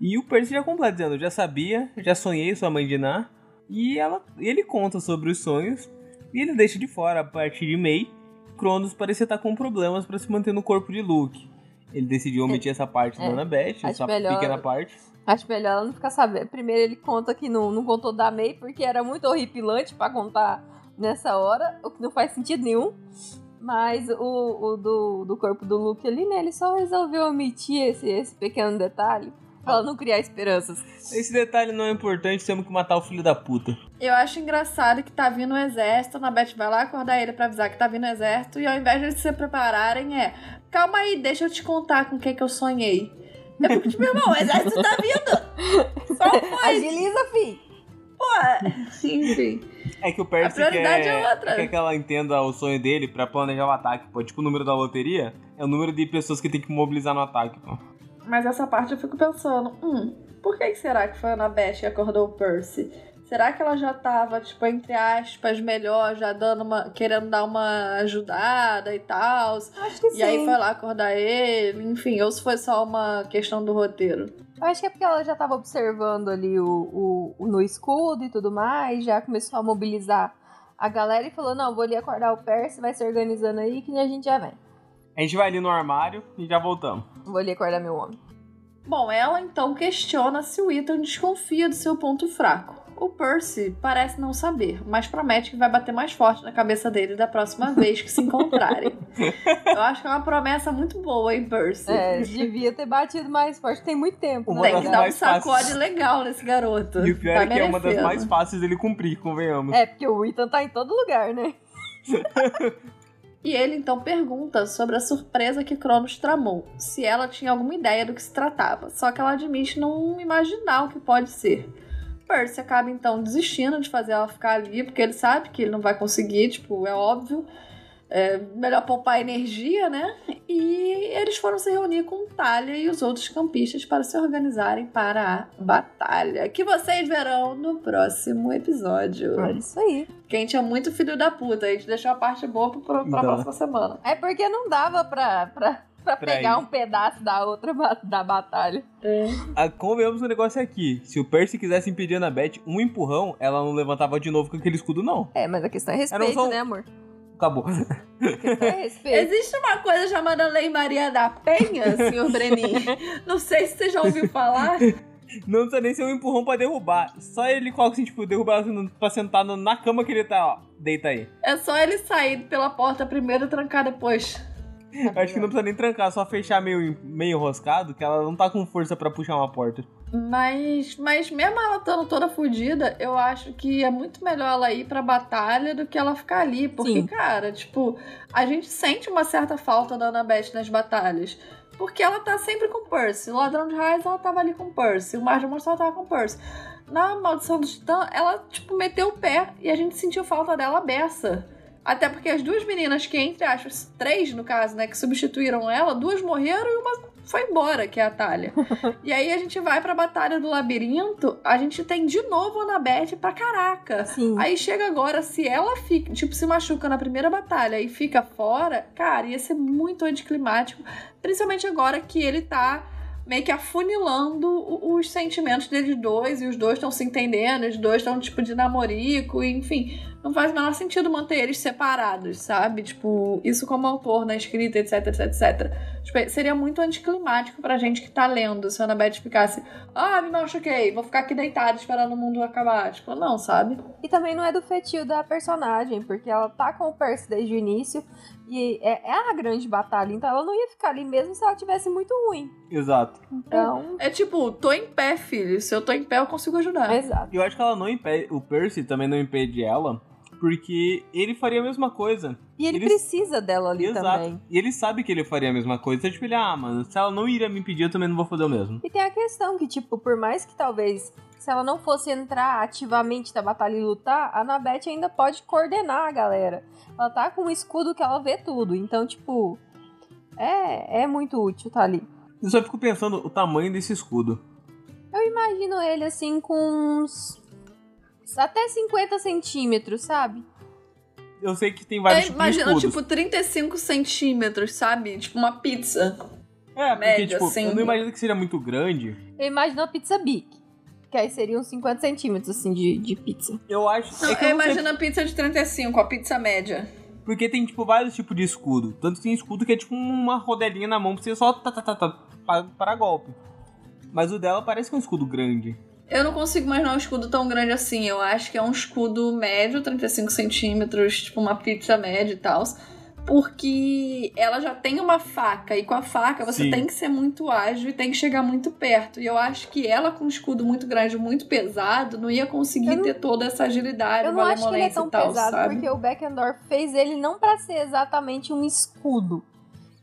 E o Percy já completa dizendo, já sabia, já sonhei sua mãe de Ná. E ela, ele conta sobre os sonhos. E ele deixa de fora, a partir de May, Cronos parecia estar com problemas para se manter no corpo de Luke. Ele decidiu omitir essa parte É, da Annabeth, essa melhor- pequena parte. Acho melhor ela não ficar sabendo. Primeiro ele conta que não, não contou da May porque era muito horripilante pra contar nessa hora, o que não faz sentido nenhum. Mas o, o do, do corpo do Luke ali, né? Ele só resolveu omitir esse, esse pequeno detalhe pra ela não criar esperanças. Esse detalhe não é importante, temos que matar o filho da puta. Eu acho engraçado que tá vindo o exército, a Annabeth vai lá acordar ele pra avisar que tá vindo o exército, e ao invés de eles se prepararem, é calma aí, deixa eu te contar com o que que eu sonhei. Eu fico tipo, meu irmão, o exército tá vindo! Só foi! Agiliza, fi! Enfim. É que o Percy A prioridade quer, é outra. quer que ela entenda o sonho dele pra planejar o ataque, pô. Tipo o número da loteria, é o número de pessoas que tem que mobilizar no ataque, pô. Mas essa parte eu fico pensando, hum, por que que será que foi a Annabeth que acordou o Percy? Será que ela já tava, tipo, entre aspas, melhor, já dando uma. querendo dar uma ajudada e tal? Acho que sim. E aí foi lá acordar ele, enfim, ou se foi só uma questão do roteiro. Eu acho que é porque ela já tava observando ali o, o, o no escudo e tudo mais, já começou a mobilizar a galera e falou: não, vou ali acordar o Percy, vai se organizando aí que a gente já vem. A gente vai ali no armário e já voltamos. Vou ali acordar meu homem. Bom, ela então questiona se o Ethan desconfia do seu ponto fraco. O Percy parece não saber, mas promete que vai bater mais forte na cabeça dele da próxima vez que se encontrarem. Eu acho que é uma promessa muito boa, hein, Percy? É, devia ter batido mais forte, tem muito tempo. Uma né, Tem que dar um mais fáceis. sacode legal nesse garoto. E o pior Tá é que é uma das mais fáceis dele cumprir, convenhamos. É, porque o Ethan tá em todo lugar, né? E ele então pergunta sobre a surpresa que Cronos tramou, se ela tinha alguma ideia do que se tratava, só que ela admite não imaginar o que pode ser. Percy acaba então desistindo de fazer ela ficar ali, porque ele sabe que ele não vai conseguir, tipo, é óbvio. É melhor poupar energia, né? E eles foram se reunir com Talia e os outros campistas para se organizarem para a batalha, que vocês verão no próximo episódio. É isso aí. Que a gente é muito filho da puta, a gente deixou a parte boa pro, pra próxima semana. É porque não dava pra, pra, pra, Pra pegar ir. um pedaço da outra da batalha. Ah, convenhamos o negócio aqui. Se o Percy quisesse impedir a Annabeth um empurrão, ela não levantava de novo com aquele escudo, não. É, mas a questão é respeito, só um- né, amor? Acabou. A questão é respeito. Existe uma coisa chamada Lei Maria da Penha, senhor Brenin. Não sei se você já ouviu falar. Não precisa nem ser um empurrão pra derrubar. Só ele coloca assim, tipo, derrubar assim, pra sentar no- na cama que ele tá, ó. Deita aí. É só ele sair pela porta primeiro e trancar depois. Acho que não precisa nem trancar, só fechar meio, meio enroscado, que ela não tá com força pra puxar uma porta. Mas, mas mesmo ela estando toda fodida, eu acho que é muito melhor ela ir pra batalha do que ela ficar ali. Porque, Sim. cara, tipo, a gente sente uma certa falta da Annabeth nas batalhas. Porque ela tá sempre com o Percy. O Ladrão de Raios, ela tava ali com o Percy. O Mar de Monstro, ela tava com o Percy. Na Maldição do Titã, ela, tipo, meteu o pé e a gente sentiu falta dela beça. Até porque as duas meninas que, entre aspas, três no caso, né, que substituíram ela, duas morreram e uma foi embora, que é a Talia. e aí a gente vai pra Batalha do Labirinto, a gente tem de novo a Annabeth pra caraca. Sim. Aí chega agora, se ela fica, tipo, se machuca na primeira batalha e fica fora, cara, ia ser muito anticlimático. Principalmente agora que ele tá meio que afunilando os sentimentos deles dois, e os dois estão se entendendo, os dois estão, tipo, de namorico, enfim. Não faz o menor sentido manter eles separados, sabe? Tipo, isso como autor na escrita, etc, etc, etc. Tipo, seria muito anticlimático pra gente que tá lendo se a Annabeth ficasse, ah, me machuquei, vou ficar aqui deitada esperando o mundo acabar. Tipo, não, sabe? E também não é do fetio da personagem, porque ela tá com o Percy desde o início e é, é a grande batalha, então ela não ia ficar ali mesmo se ela tivesse muito ruim. Exato. Então. É tipo, tô em pé, filho. Se eu tô em pé, eu consigo ajudar. Exato. Eu acho que ela não impede. O Percy também não impede ela. Porque ele faria a mesma coisa. E ele, Ele- precisa dela ali Exato. também. E ele sabe que ele faria a mesma coisa. Então, tipo, ele, ah, mano, se ela não iria me impedir, eu também não vou fazer o mesmo. E tem a questão que, tipo, por mais que talvez se ela não fosse entrar ativamente na batalha e lutar, a Anabeth ainda pode coordenar a galera. Ela tá com um escudo que ela vê tudo. Então, tipo, é, é muito útil tá ali. Eu só fico pensando o tamanho desse escudo. Eu imagino ele assim com uns. Até 50 centímetros, sabe? Eu sei que tem vários É, tipos de imagina, escudos. tipo, 35 centímetros, sabe? Tipo uma pizza. é, porque, médio, tipo, assim. eu não imagino que seria muito grande. Eu imagino a pizza Bic. Que aí seriam 50 centímetros, assim, de, de pizza. Eu acho. Não, é que eu eu não sei- imagino a pizza de 35, a pizza média. Porque tem, tipo, vários tipos de escudo. Tanto que tem escudo que é tipo uma rodelinha na mão pra você só tá, tá, tá, tá, para, para golpe. Mas o dela parece que é um escudo grande. Eu não consigo imaginar um escudo tão grande assim. Eu acho que é um escudo médio, 35 centímetros, tipo uma pizza média e tal. Porque ela já tem uma faca, e com a faca você Sim. tem que ser muito ágil e tem que chegar muito perto. E eu acho que ela com um escudo muito grande, muito pesado, não ia conseguir não- ter toda essa agilidade, Eu não acho que ele é tão tal, pesado, sabe? porque o Beckendorf fez ele não pra ser exatamente um escudo.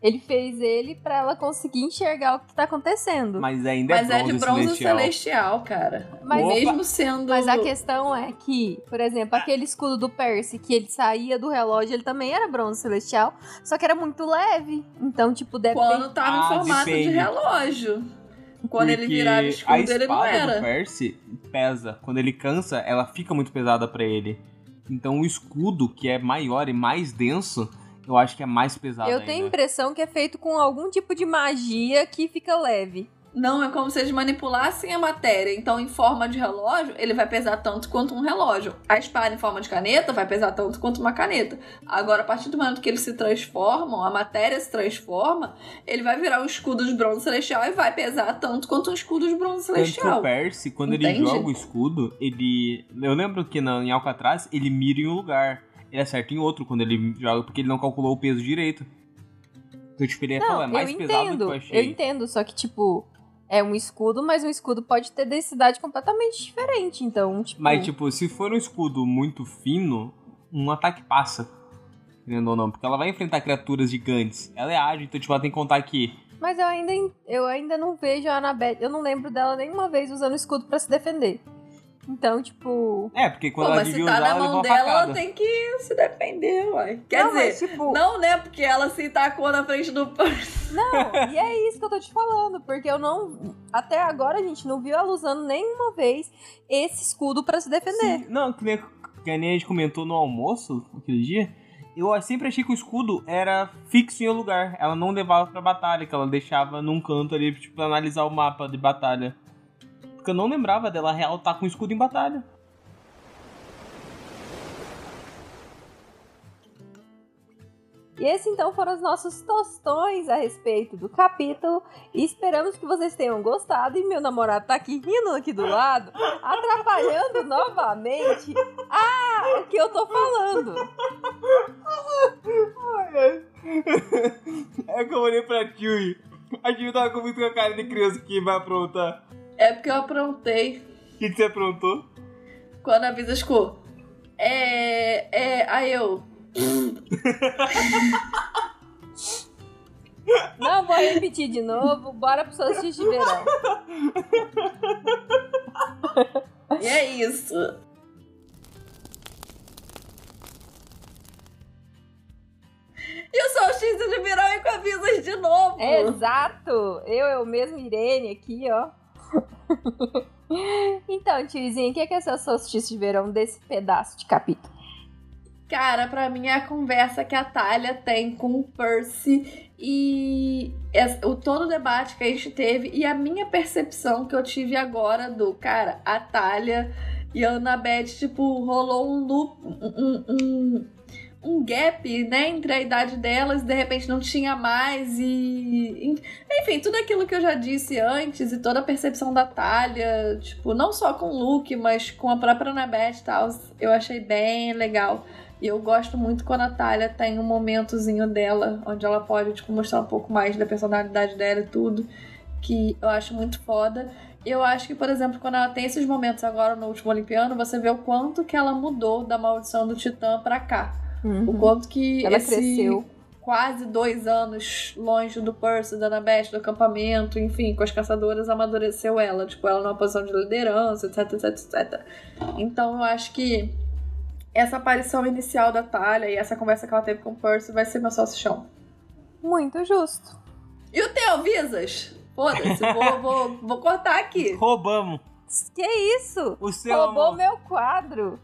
Ele fez ele pra ela conseguir enxergar o que tá acontecendo. Mas, Mas ainda Mas é é bronze, de bronze celestial. celestial, cara. Mas- mesmo sendo. a questão é que, por exemplo, aquele escudo do Percy, que ele saía do relógio, ele também era bronze celestial, só que era muito leve. Então, tipo, depende. Quando tava Ah, em formato de relógio. Quando ele Porque virava a escudo, espada ele não do era. Percy pesa. Quando ele cansa, ela fica muito pesada pra ele. Então o escudo, que é maior e mais denso, eu acho que é mais pesado Eu ainda. tenho a impressão que é feito com algum tipo de magia que fica leve. Não, é como se eles manipulassem a matéria. Então, em forma de relógio, ele vai pesar tanto quanto um relógio. A espada em forma de caneta vai pesar tanto quanto uma caneta. Agora, a partir do momento que eles se transformam, a matéria se transforma, ele vai virar um escudo de bronze celestial e vai pesar tanto quanto um escudo de bronze Tanto que o celestial. Percy, quando ele joga o escudo, ele. Eu lembro que na, em Alcatraz, ele mira em um lugar. Ele acerta em outro quando ele joga, porque ele não calculou o peso direito. Então, tipo, ele ia Não, falar, é mais eu pesado do que entendo, eu eu achei. entendo, só que, tipo, é um escudo, mas um escudo pode ter densidade completamente diferente. Então, tipo. Mas, tipo, se for um escudo muito fino, um ataque passa. Entendendo ou não? Porque ela vai enfrentar criaturas gigantes. Ela é ágil, então, tipo, ela tem que contar que. Mas eu ainda, eu ainda não vejo a Annabeth. Eu não lembro dela nenhuma vez usando escudo pra se defender. Então, tipo. É, porque quando Pô, ela mas se devia tá usar, na ela mão dela, facada. ela tem que se defender, uai. Quer não, dizer, mas, tipo. não, né? Porque ela se tacou na frente do Não, e é isso que eu tô te falando, porque eu não. Até agora a gente não viu ela usando nenhuma vez esse escudo pra se defender. Sim, não, que nem, que nem a gente comentou no almoço aquele dia. Eu sempre achei que o escudo era fixo em um lugar. Ela não levava pra batalha, que ela deixava num canto ali, tipo, pra analisar o mapa de batalha. Porque eu não lembrava dela real estar com o escudo em batalha. E esse então foram os nossos tostões a respeito do capítulo. E esperamos que vocês tenham gostado. E meu namorado tá aqui rindo aqui do lado, atrapalhando novamente ah, o que eu tô falando. É que eu olhei pra Tio A Tio tava com muito com a cara de criança que vai aprontar. É porque eu aprontei. O que, que você aprontou? Quando a Visa ficou. É. É. Aí eu. Não vou repetir de novo. Bora pro solstício de verão. E é isso. E o solstício de verão é com a Visas de novo. Exato! Eu, eu mesmo, Irene, aqui, ó. então, tiozinho, o que é, que é seu solstício de verão desse pedaço de capítulo? Cara, pra mim é a conversa que a Talia tem com o Percy e o todo o debate que a gente teve e a minha percepção que eu tive agora do, cara, a Talia e a Annabeth, tipo, rolou um loop, um, um, um gap, né, entre a idade delas, de repente não tinha mais e enfim, tudo aquilo que eu já disse antes e toda a percepção da Talia, tipo, não só com o Luke, mas com a própria Annabeth e tal, eu achei bem legal. E eu gosto muito quando a Talia tem um momentozinho dela, onde ela pode tipo, mostrar um pouco mais da personalidade dela e tudo, que eu acho muito foda. Eu acho que, por exemplo, quando ela tem esses momentos agora no último Olimpiano, você vê o quanto que ela mudou da maldição do Titã pra cá. Uhum. O quanto que Ela esse cresceu. quase dois anos longe do Percy, da Annabeth, do acampamento, enfim, com as caçadoras, amadureceu ela. Tipo, ela numa posição de liderança, etc, etc, etc. Então eu acho que essa aparição inicial da Talia e essa conversa que ela teve com o Percy vai ser meu salsichão. Muito justo. E o teu, Visas? Foda-se, vou, vou, vou cortar aqui. Roubamos. Que isso? O seu Roubou amor. meu quadro.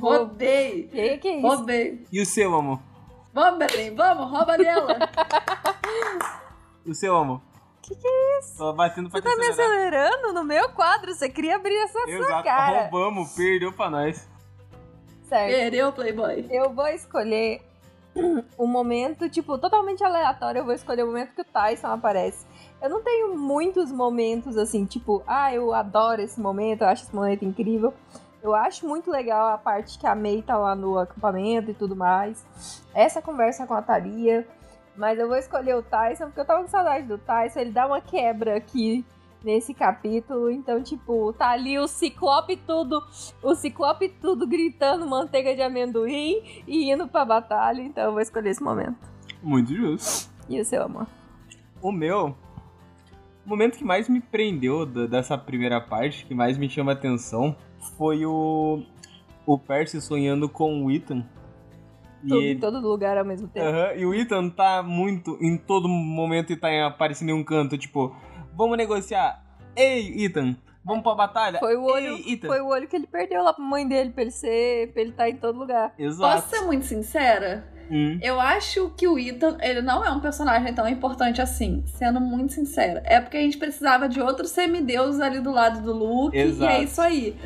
Roubei. Que que é isso? Roubei. E o seu amor? Vamos, Belém, vamos, rouba dela. O seu amor? Que que é isso? Tô batendo pra Você tá me acelerando no meu quadro? Você queria abrir essa sua Exato, cara. roubamos, perdeu pra nós. Certo. Perdeu, Playboy. Eu vou escolher um momento, tipo, totalmente aleatório. Eu vou escolher o momento que o Tyson aparece. Eu não tenho muitos momentos assim, tipo, ah, eu adoro esse momento, eu acho esse momento incrível. Eu acho muito legal a parte que a May tá lá no acampamento e tudo mais. Essa conversa com a Thalia. Mas eu vou escolher o Tyson, porque eu tava com saudade do Tyson. Ele dá uma quebra aqui nesse capítulo. Então, tipo, tá ali o Ciclope tudo, o Ciclope tudo gritando manteiga de amendoim e indo pra batalha. Então eu vou escolher esse momento. Muito justo. E o seu amor? O meu, o momento que mais me prendeu dessa primeira parte, que mais me chama a atenção, foi o, o Percy sonhando com o Ethan. E, Tudo, em ele- todo lugar ao mesmo tempo. Aham, e o Ethan tá muito, em todo momento, e tá aparecendo em um canto, tipo, vamos negociar. Ei, Ethan, vamos pra batalha? Foi o olho, Ei, Ethan. foi o olho que ele perdeu lá pra mãe dele, pra ele ser, pra ele estar em todo lugar. Exato. Posso ser muito sincera? Hum. Eu acho que o Ethan, ele não é um personagem tão importante assim, sendo muito sincera. É porque a gente precisava de outro semideus ali do lado do Luke, Exato. e é isso aí.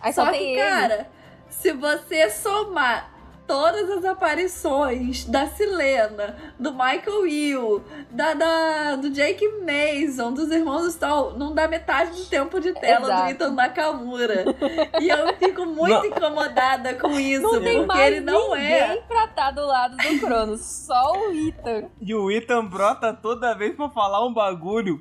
Aí só, Só tem que, ele. cara, se você somar todas as aparições da Silena, do Michael Will, da, da- do Jake Mason, dos irmãos Stoll, não dá metade do tempo de tela Exato. do Ethan Nakamura. e eu fico muito Não. incomodada com isso, não tem porque mais ele não é. pra estar do lado do Cronos, só o Ethan. E o Ethan brota toda vez pra falar um bagulho,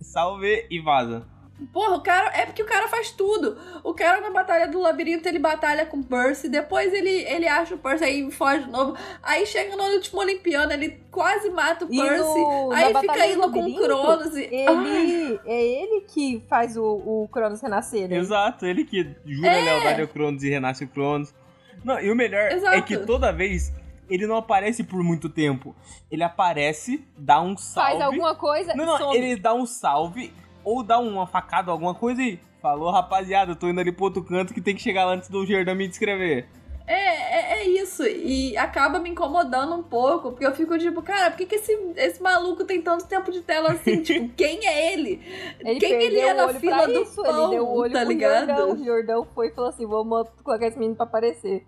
salve e vaza. Porra, o cara. É porque o cara faz tudo. O cara na Batalha do Labirinto, ele batalha com o Percy. Depois ele, ele acha o Percy aí foge de novo. Aí chega no último Olimpiano, ele quase mata o E Percy. no- aí fica do indo com o Cronos e. Ai, Ele, é ele que faz o, o Cronos renascer, né? Exato, ele que jura lealdade ao Cronos e renasce o Cronos. Não, e o melhor é Exato. que toda vez ele não aparece por muito tempo. Ele aparece, dá um salve. Faz alguma coisa Não, não, some. ele dá um salve ou dá uma facada, alguma coisa e falou, rapaziada, eu tô indo ali pro outro canto que tem que chegar lá antes do Jordão me descrever. é, é, é isso. E acaba me incomodando um pouco, porque eu fico tipo, cara, por que, que esse, esse maluco tem tanto tempo de tela assim? tipo, quem é ele? Ele quem ele é o na olho fila do isso, pão, ele deu o olho tá ligado? Jordão. O Jordão foi e falou assim, vamos colocar esse menino pra aparecer.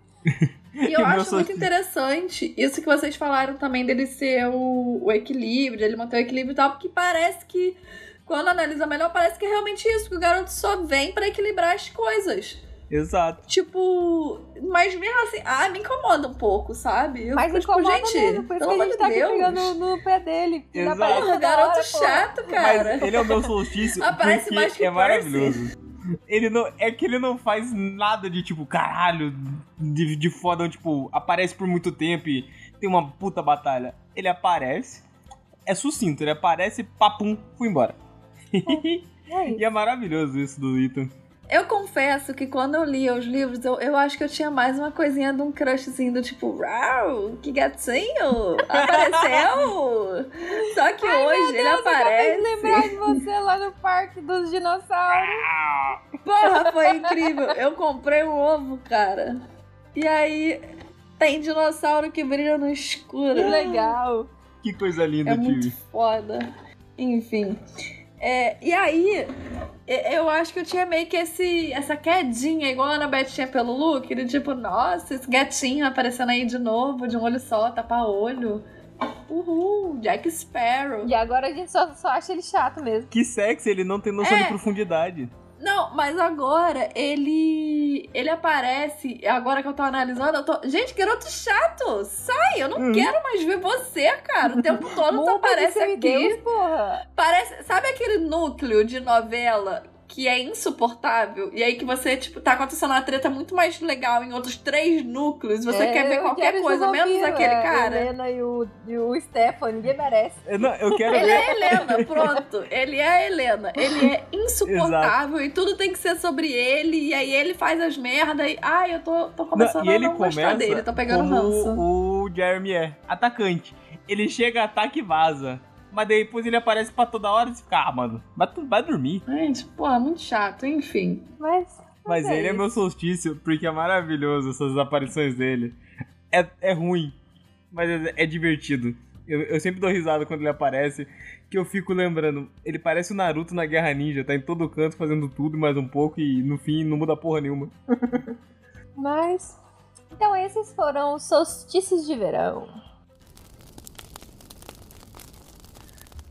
E eu acho muito solstício? interessante isso que vocês falaram também dele ser o, o equilíbrio, dele manter o equilíbrio e tal, porque parece que, quando analisa melhor, parece que é realmente isso, que o garoto só vem pra equilibrar as coisas. Exato. Tipo, mas mesmo assim, ah, me incomoda um pouco, sabe? Eu Mas fico, incomoda tipo, gente, mesmo, por isso que a gente tá aqui pegando no, pé dele. Ele Exato. aparece Porra, garoto hora, pô. chato, cara. Mas ele é o meu solstício Aparece porque mais que é maravilhoso. Ele não, é que ele não faz nada de tipo, caralho, de, de foda, tipo, aparece por muito tempo e tem uma puta batalha. Ele aparece, é sucinto, ele aparece, papum, fui embora. É isso. E é maravilhoso isso do Ethan. Eu confesso que quando eu lia os livros, eu, eu acho que eu tinha mais uma coisinha de um crushzinho do tipo, uau, que gatinho, apareceu! Só que hoje ele Deus, eu de aparece. lembrar de você lá no parque dos dinossauros. Porra, foi incrível. Eu comprei um ovo, cara. E aí tem dinossauro que brilha no escuro. Que legal. Que coisa linda, É muito foda. Enfim. É, e aí, eu acho que eu tinha meio que esse, essa quedinha, igual a Annabeth tinha pelo look, de tipo, nossa, esse gatinho aparecendo aí de novo, de um olho só, tapa olho. Uhul, Jack Sparrow. E agora a gente só, só acha ele chato mesmo. Que sexy, ele não tem noção É. de profundidade. Não, mas agora ele. Ele aparece. Agora que eu tô analisando, eu tô. Gente, garoto chato! Sai! Eu não Uhum. quero mais ver você, cara. O tempo todo tu aparece aqui. semideus, porra. Parece. Sabe aquele núcleo de novela que é insuportável? E aí que você, tipo, tá acontecendo uma treta muito mais legal em outros três núcleos. Você É, quer ver qualquer coisa, menos aquele é, cara. A Helena e o, e o Stefan, ninguém merece. Eu, não, eu quero Ele ver. é a Helena, pronto. Ele é a Helena. Ele é insuportável e tudo tem que ser sobre ele. E aí ele faz as merdas. E, ai, eu tô, tô Não, começando e ele a não gostar começa dele. Tô pegando ranço. o Jeremy é, atacante. Ele chega, ataca e vaza. Mas depois ele aparece pra toda hora e fica, ah, mano, vai, tu- vai dormir. Gente, porra, muito chato. Enfim. Mas. Mas ele é isso. meu solstício, porque é maravilhoso essas aparições dele. É, é ruim, mas é, é divertido. Eu, eu sempre dou risada quando ele aparece, que eu fico lembrando, ele parece o Naruto na Guerra Ninja, tá em todo canto fazendo tudo mais um pouco e no fim não muda porra nenhuma. Mas. Então, esses foram os solstícios de verão.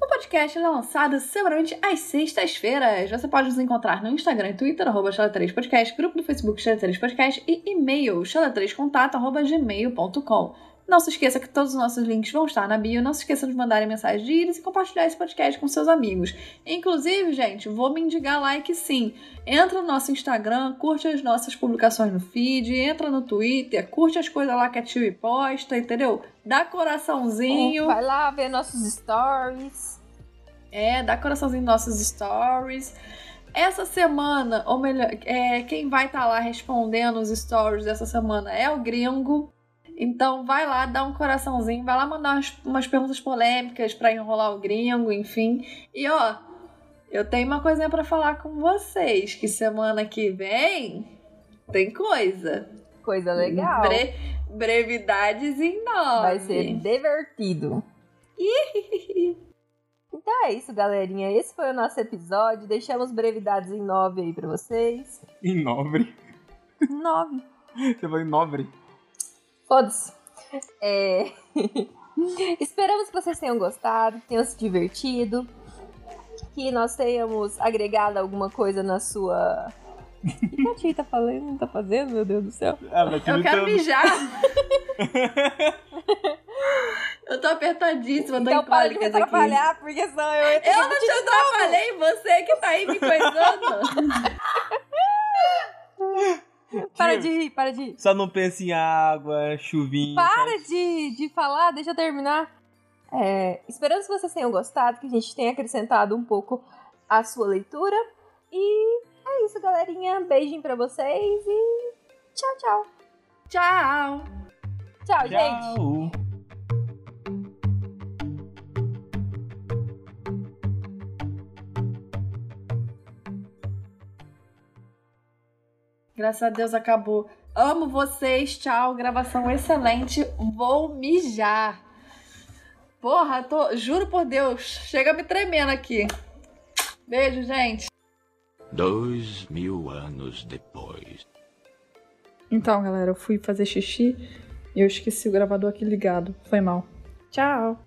O podcast é lançado semanalmente às sextas-feiras. Você pode nos encontrar no Instagram e Twitter, arroba Chala3podcast, grupo do Facebook Chala3podcast e e-mail chala3contato, arroba gmail.com. Não se esqueça que todos os nossos links vão estar na bio. Não se esqueça de mandarem mensagem de íris e compartilhar esse podcast com seus amigos. Inclusive, gente, vou me indicar like sim. Entra no nosso Instagram, curte as nossas publicações no feed, entra no Twitter, curte as coisas lá que a Tio posta, entendeu? Dá coraçãozinho. Vai lá ver nossos stories. É, dá coraçãozinho nos nossos stories. Essa semana, ou melhor, é, quem vai estar lá respondendo os stories dessa semana é o gringo. Então vai lá, dá um coraçãozinho, vai lá mandar umas, umas perguntas polêmicas pra enrolar o gringo, enfim. E ó, eu tenho uma coisinha pra falar com vocês, que semana que vem tem coisa. Coisa legal. Bre- brevidades em nove. Vai ser divertido. Então é isso, galerinha. Esse foi o nosso episódio. Deixamos brevidades em 9 aí pra vocês. Em nobre. 9. Você falou em nobre. Foda-se. É... Esperamos que vocês tenham gostado, que tenham se divertido, que nós tenhamos agregado alguma coisa na sua. O que a Tia tá falando? Tá fazendo, meu Deus do céu? Ah, vai Eu quero mijar. eu tô apertadíssima, tô então em para de me cólicas aqui. atrapalhar, porque senão eu entro. Eu não te atrapalhei, você que tá aí me coisando. Para de rir, para de rir. Só não pensa em água, chuvinha. Para de, de falar, deixa eu terminar. É, esperamos que vocês tenham gostado, que a gente tenha acrescentado um pouco a sua leitura. E é isso, galerinha. Beijinho pra vocês e tchau, tchau. Tchau. Tchau, gente. Graças a Deus acabou. Amo vocês, tchau. Gravação excelente. Vou mijar. Porra, tô, juro por Deus, chega me tremendo aqui. Beijo, gente. Dois mil anos depois. Então, galera, eu fui fazer xixi e eu esqueci o gravador aqui ligado. Foi mal. Tchau.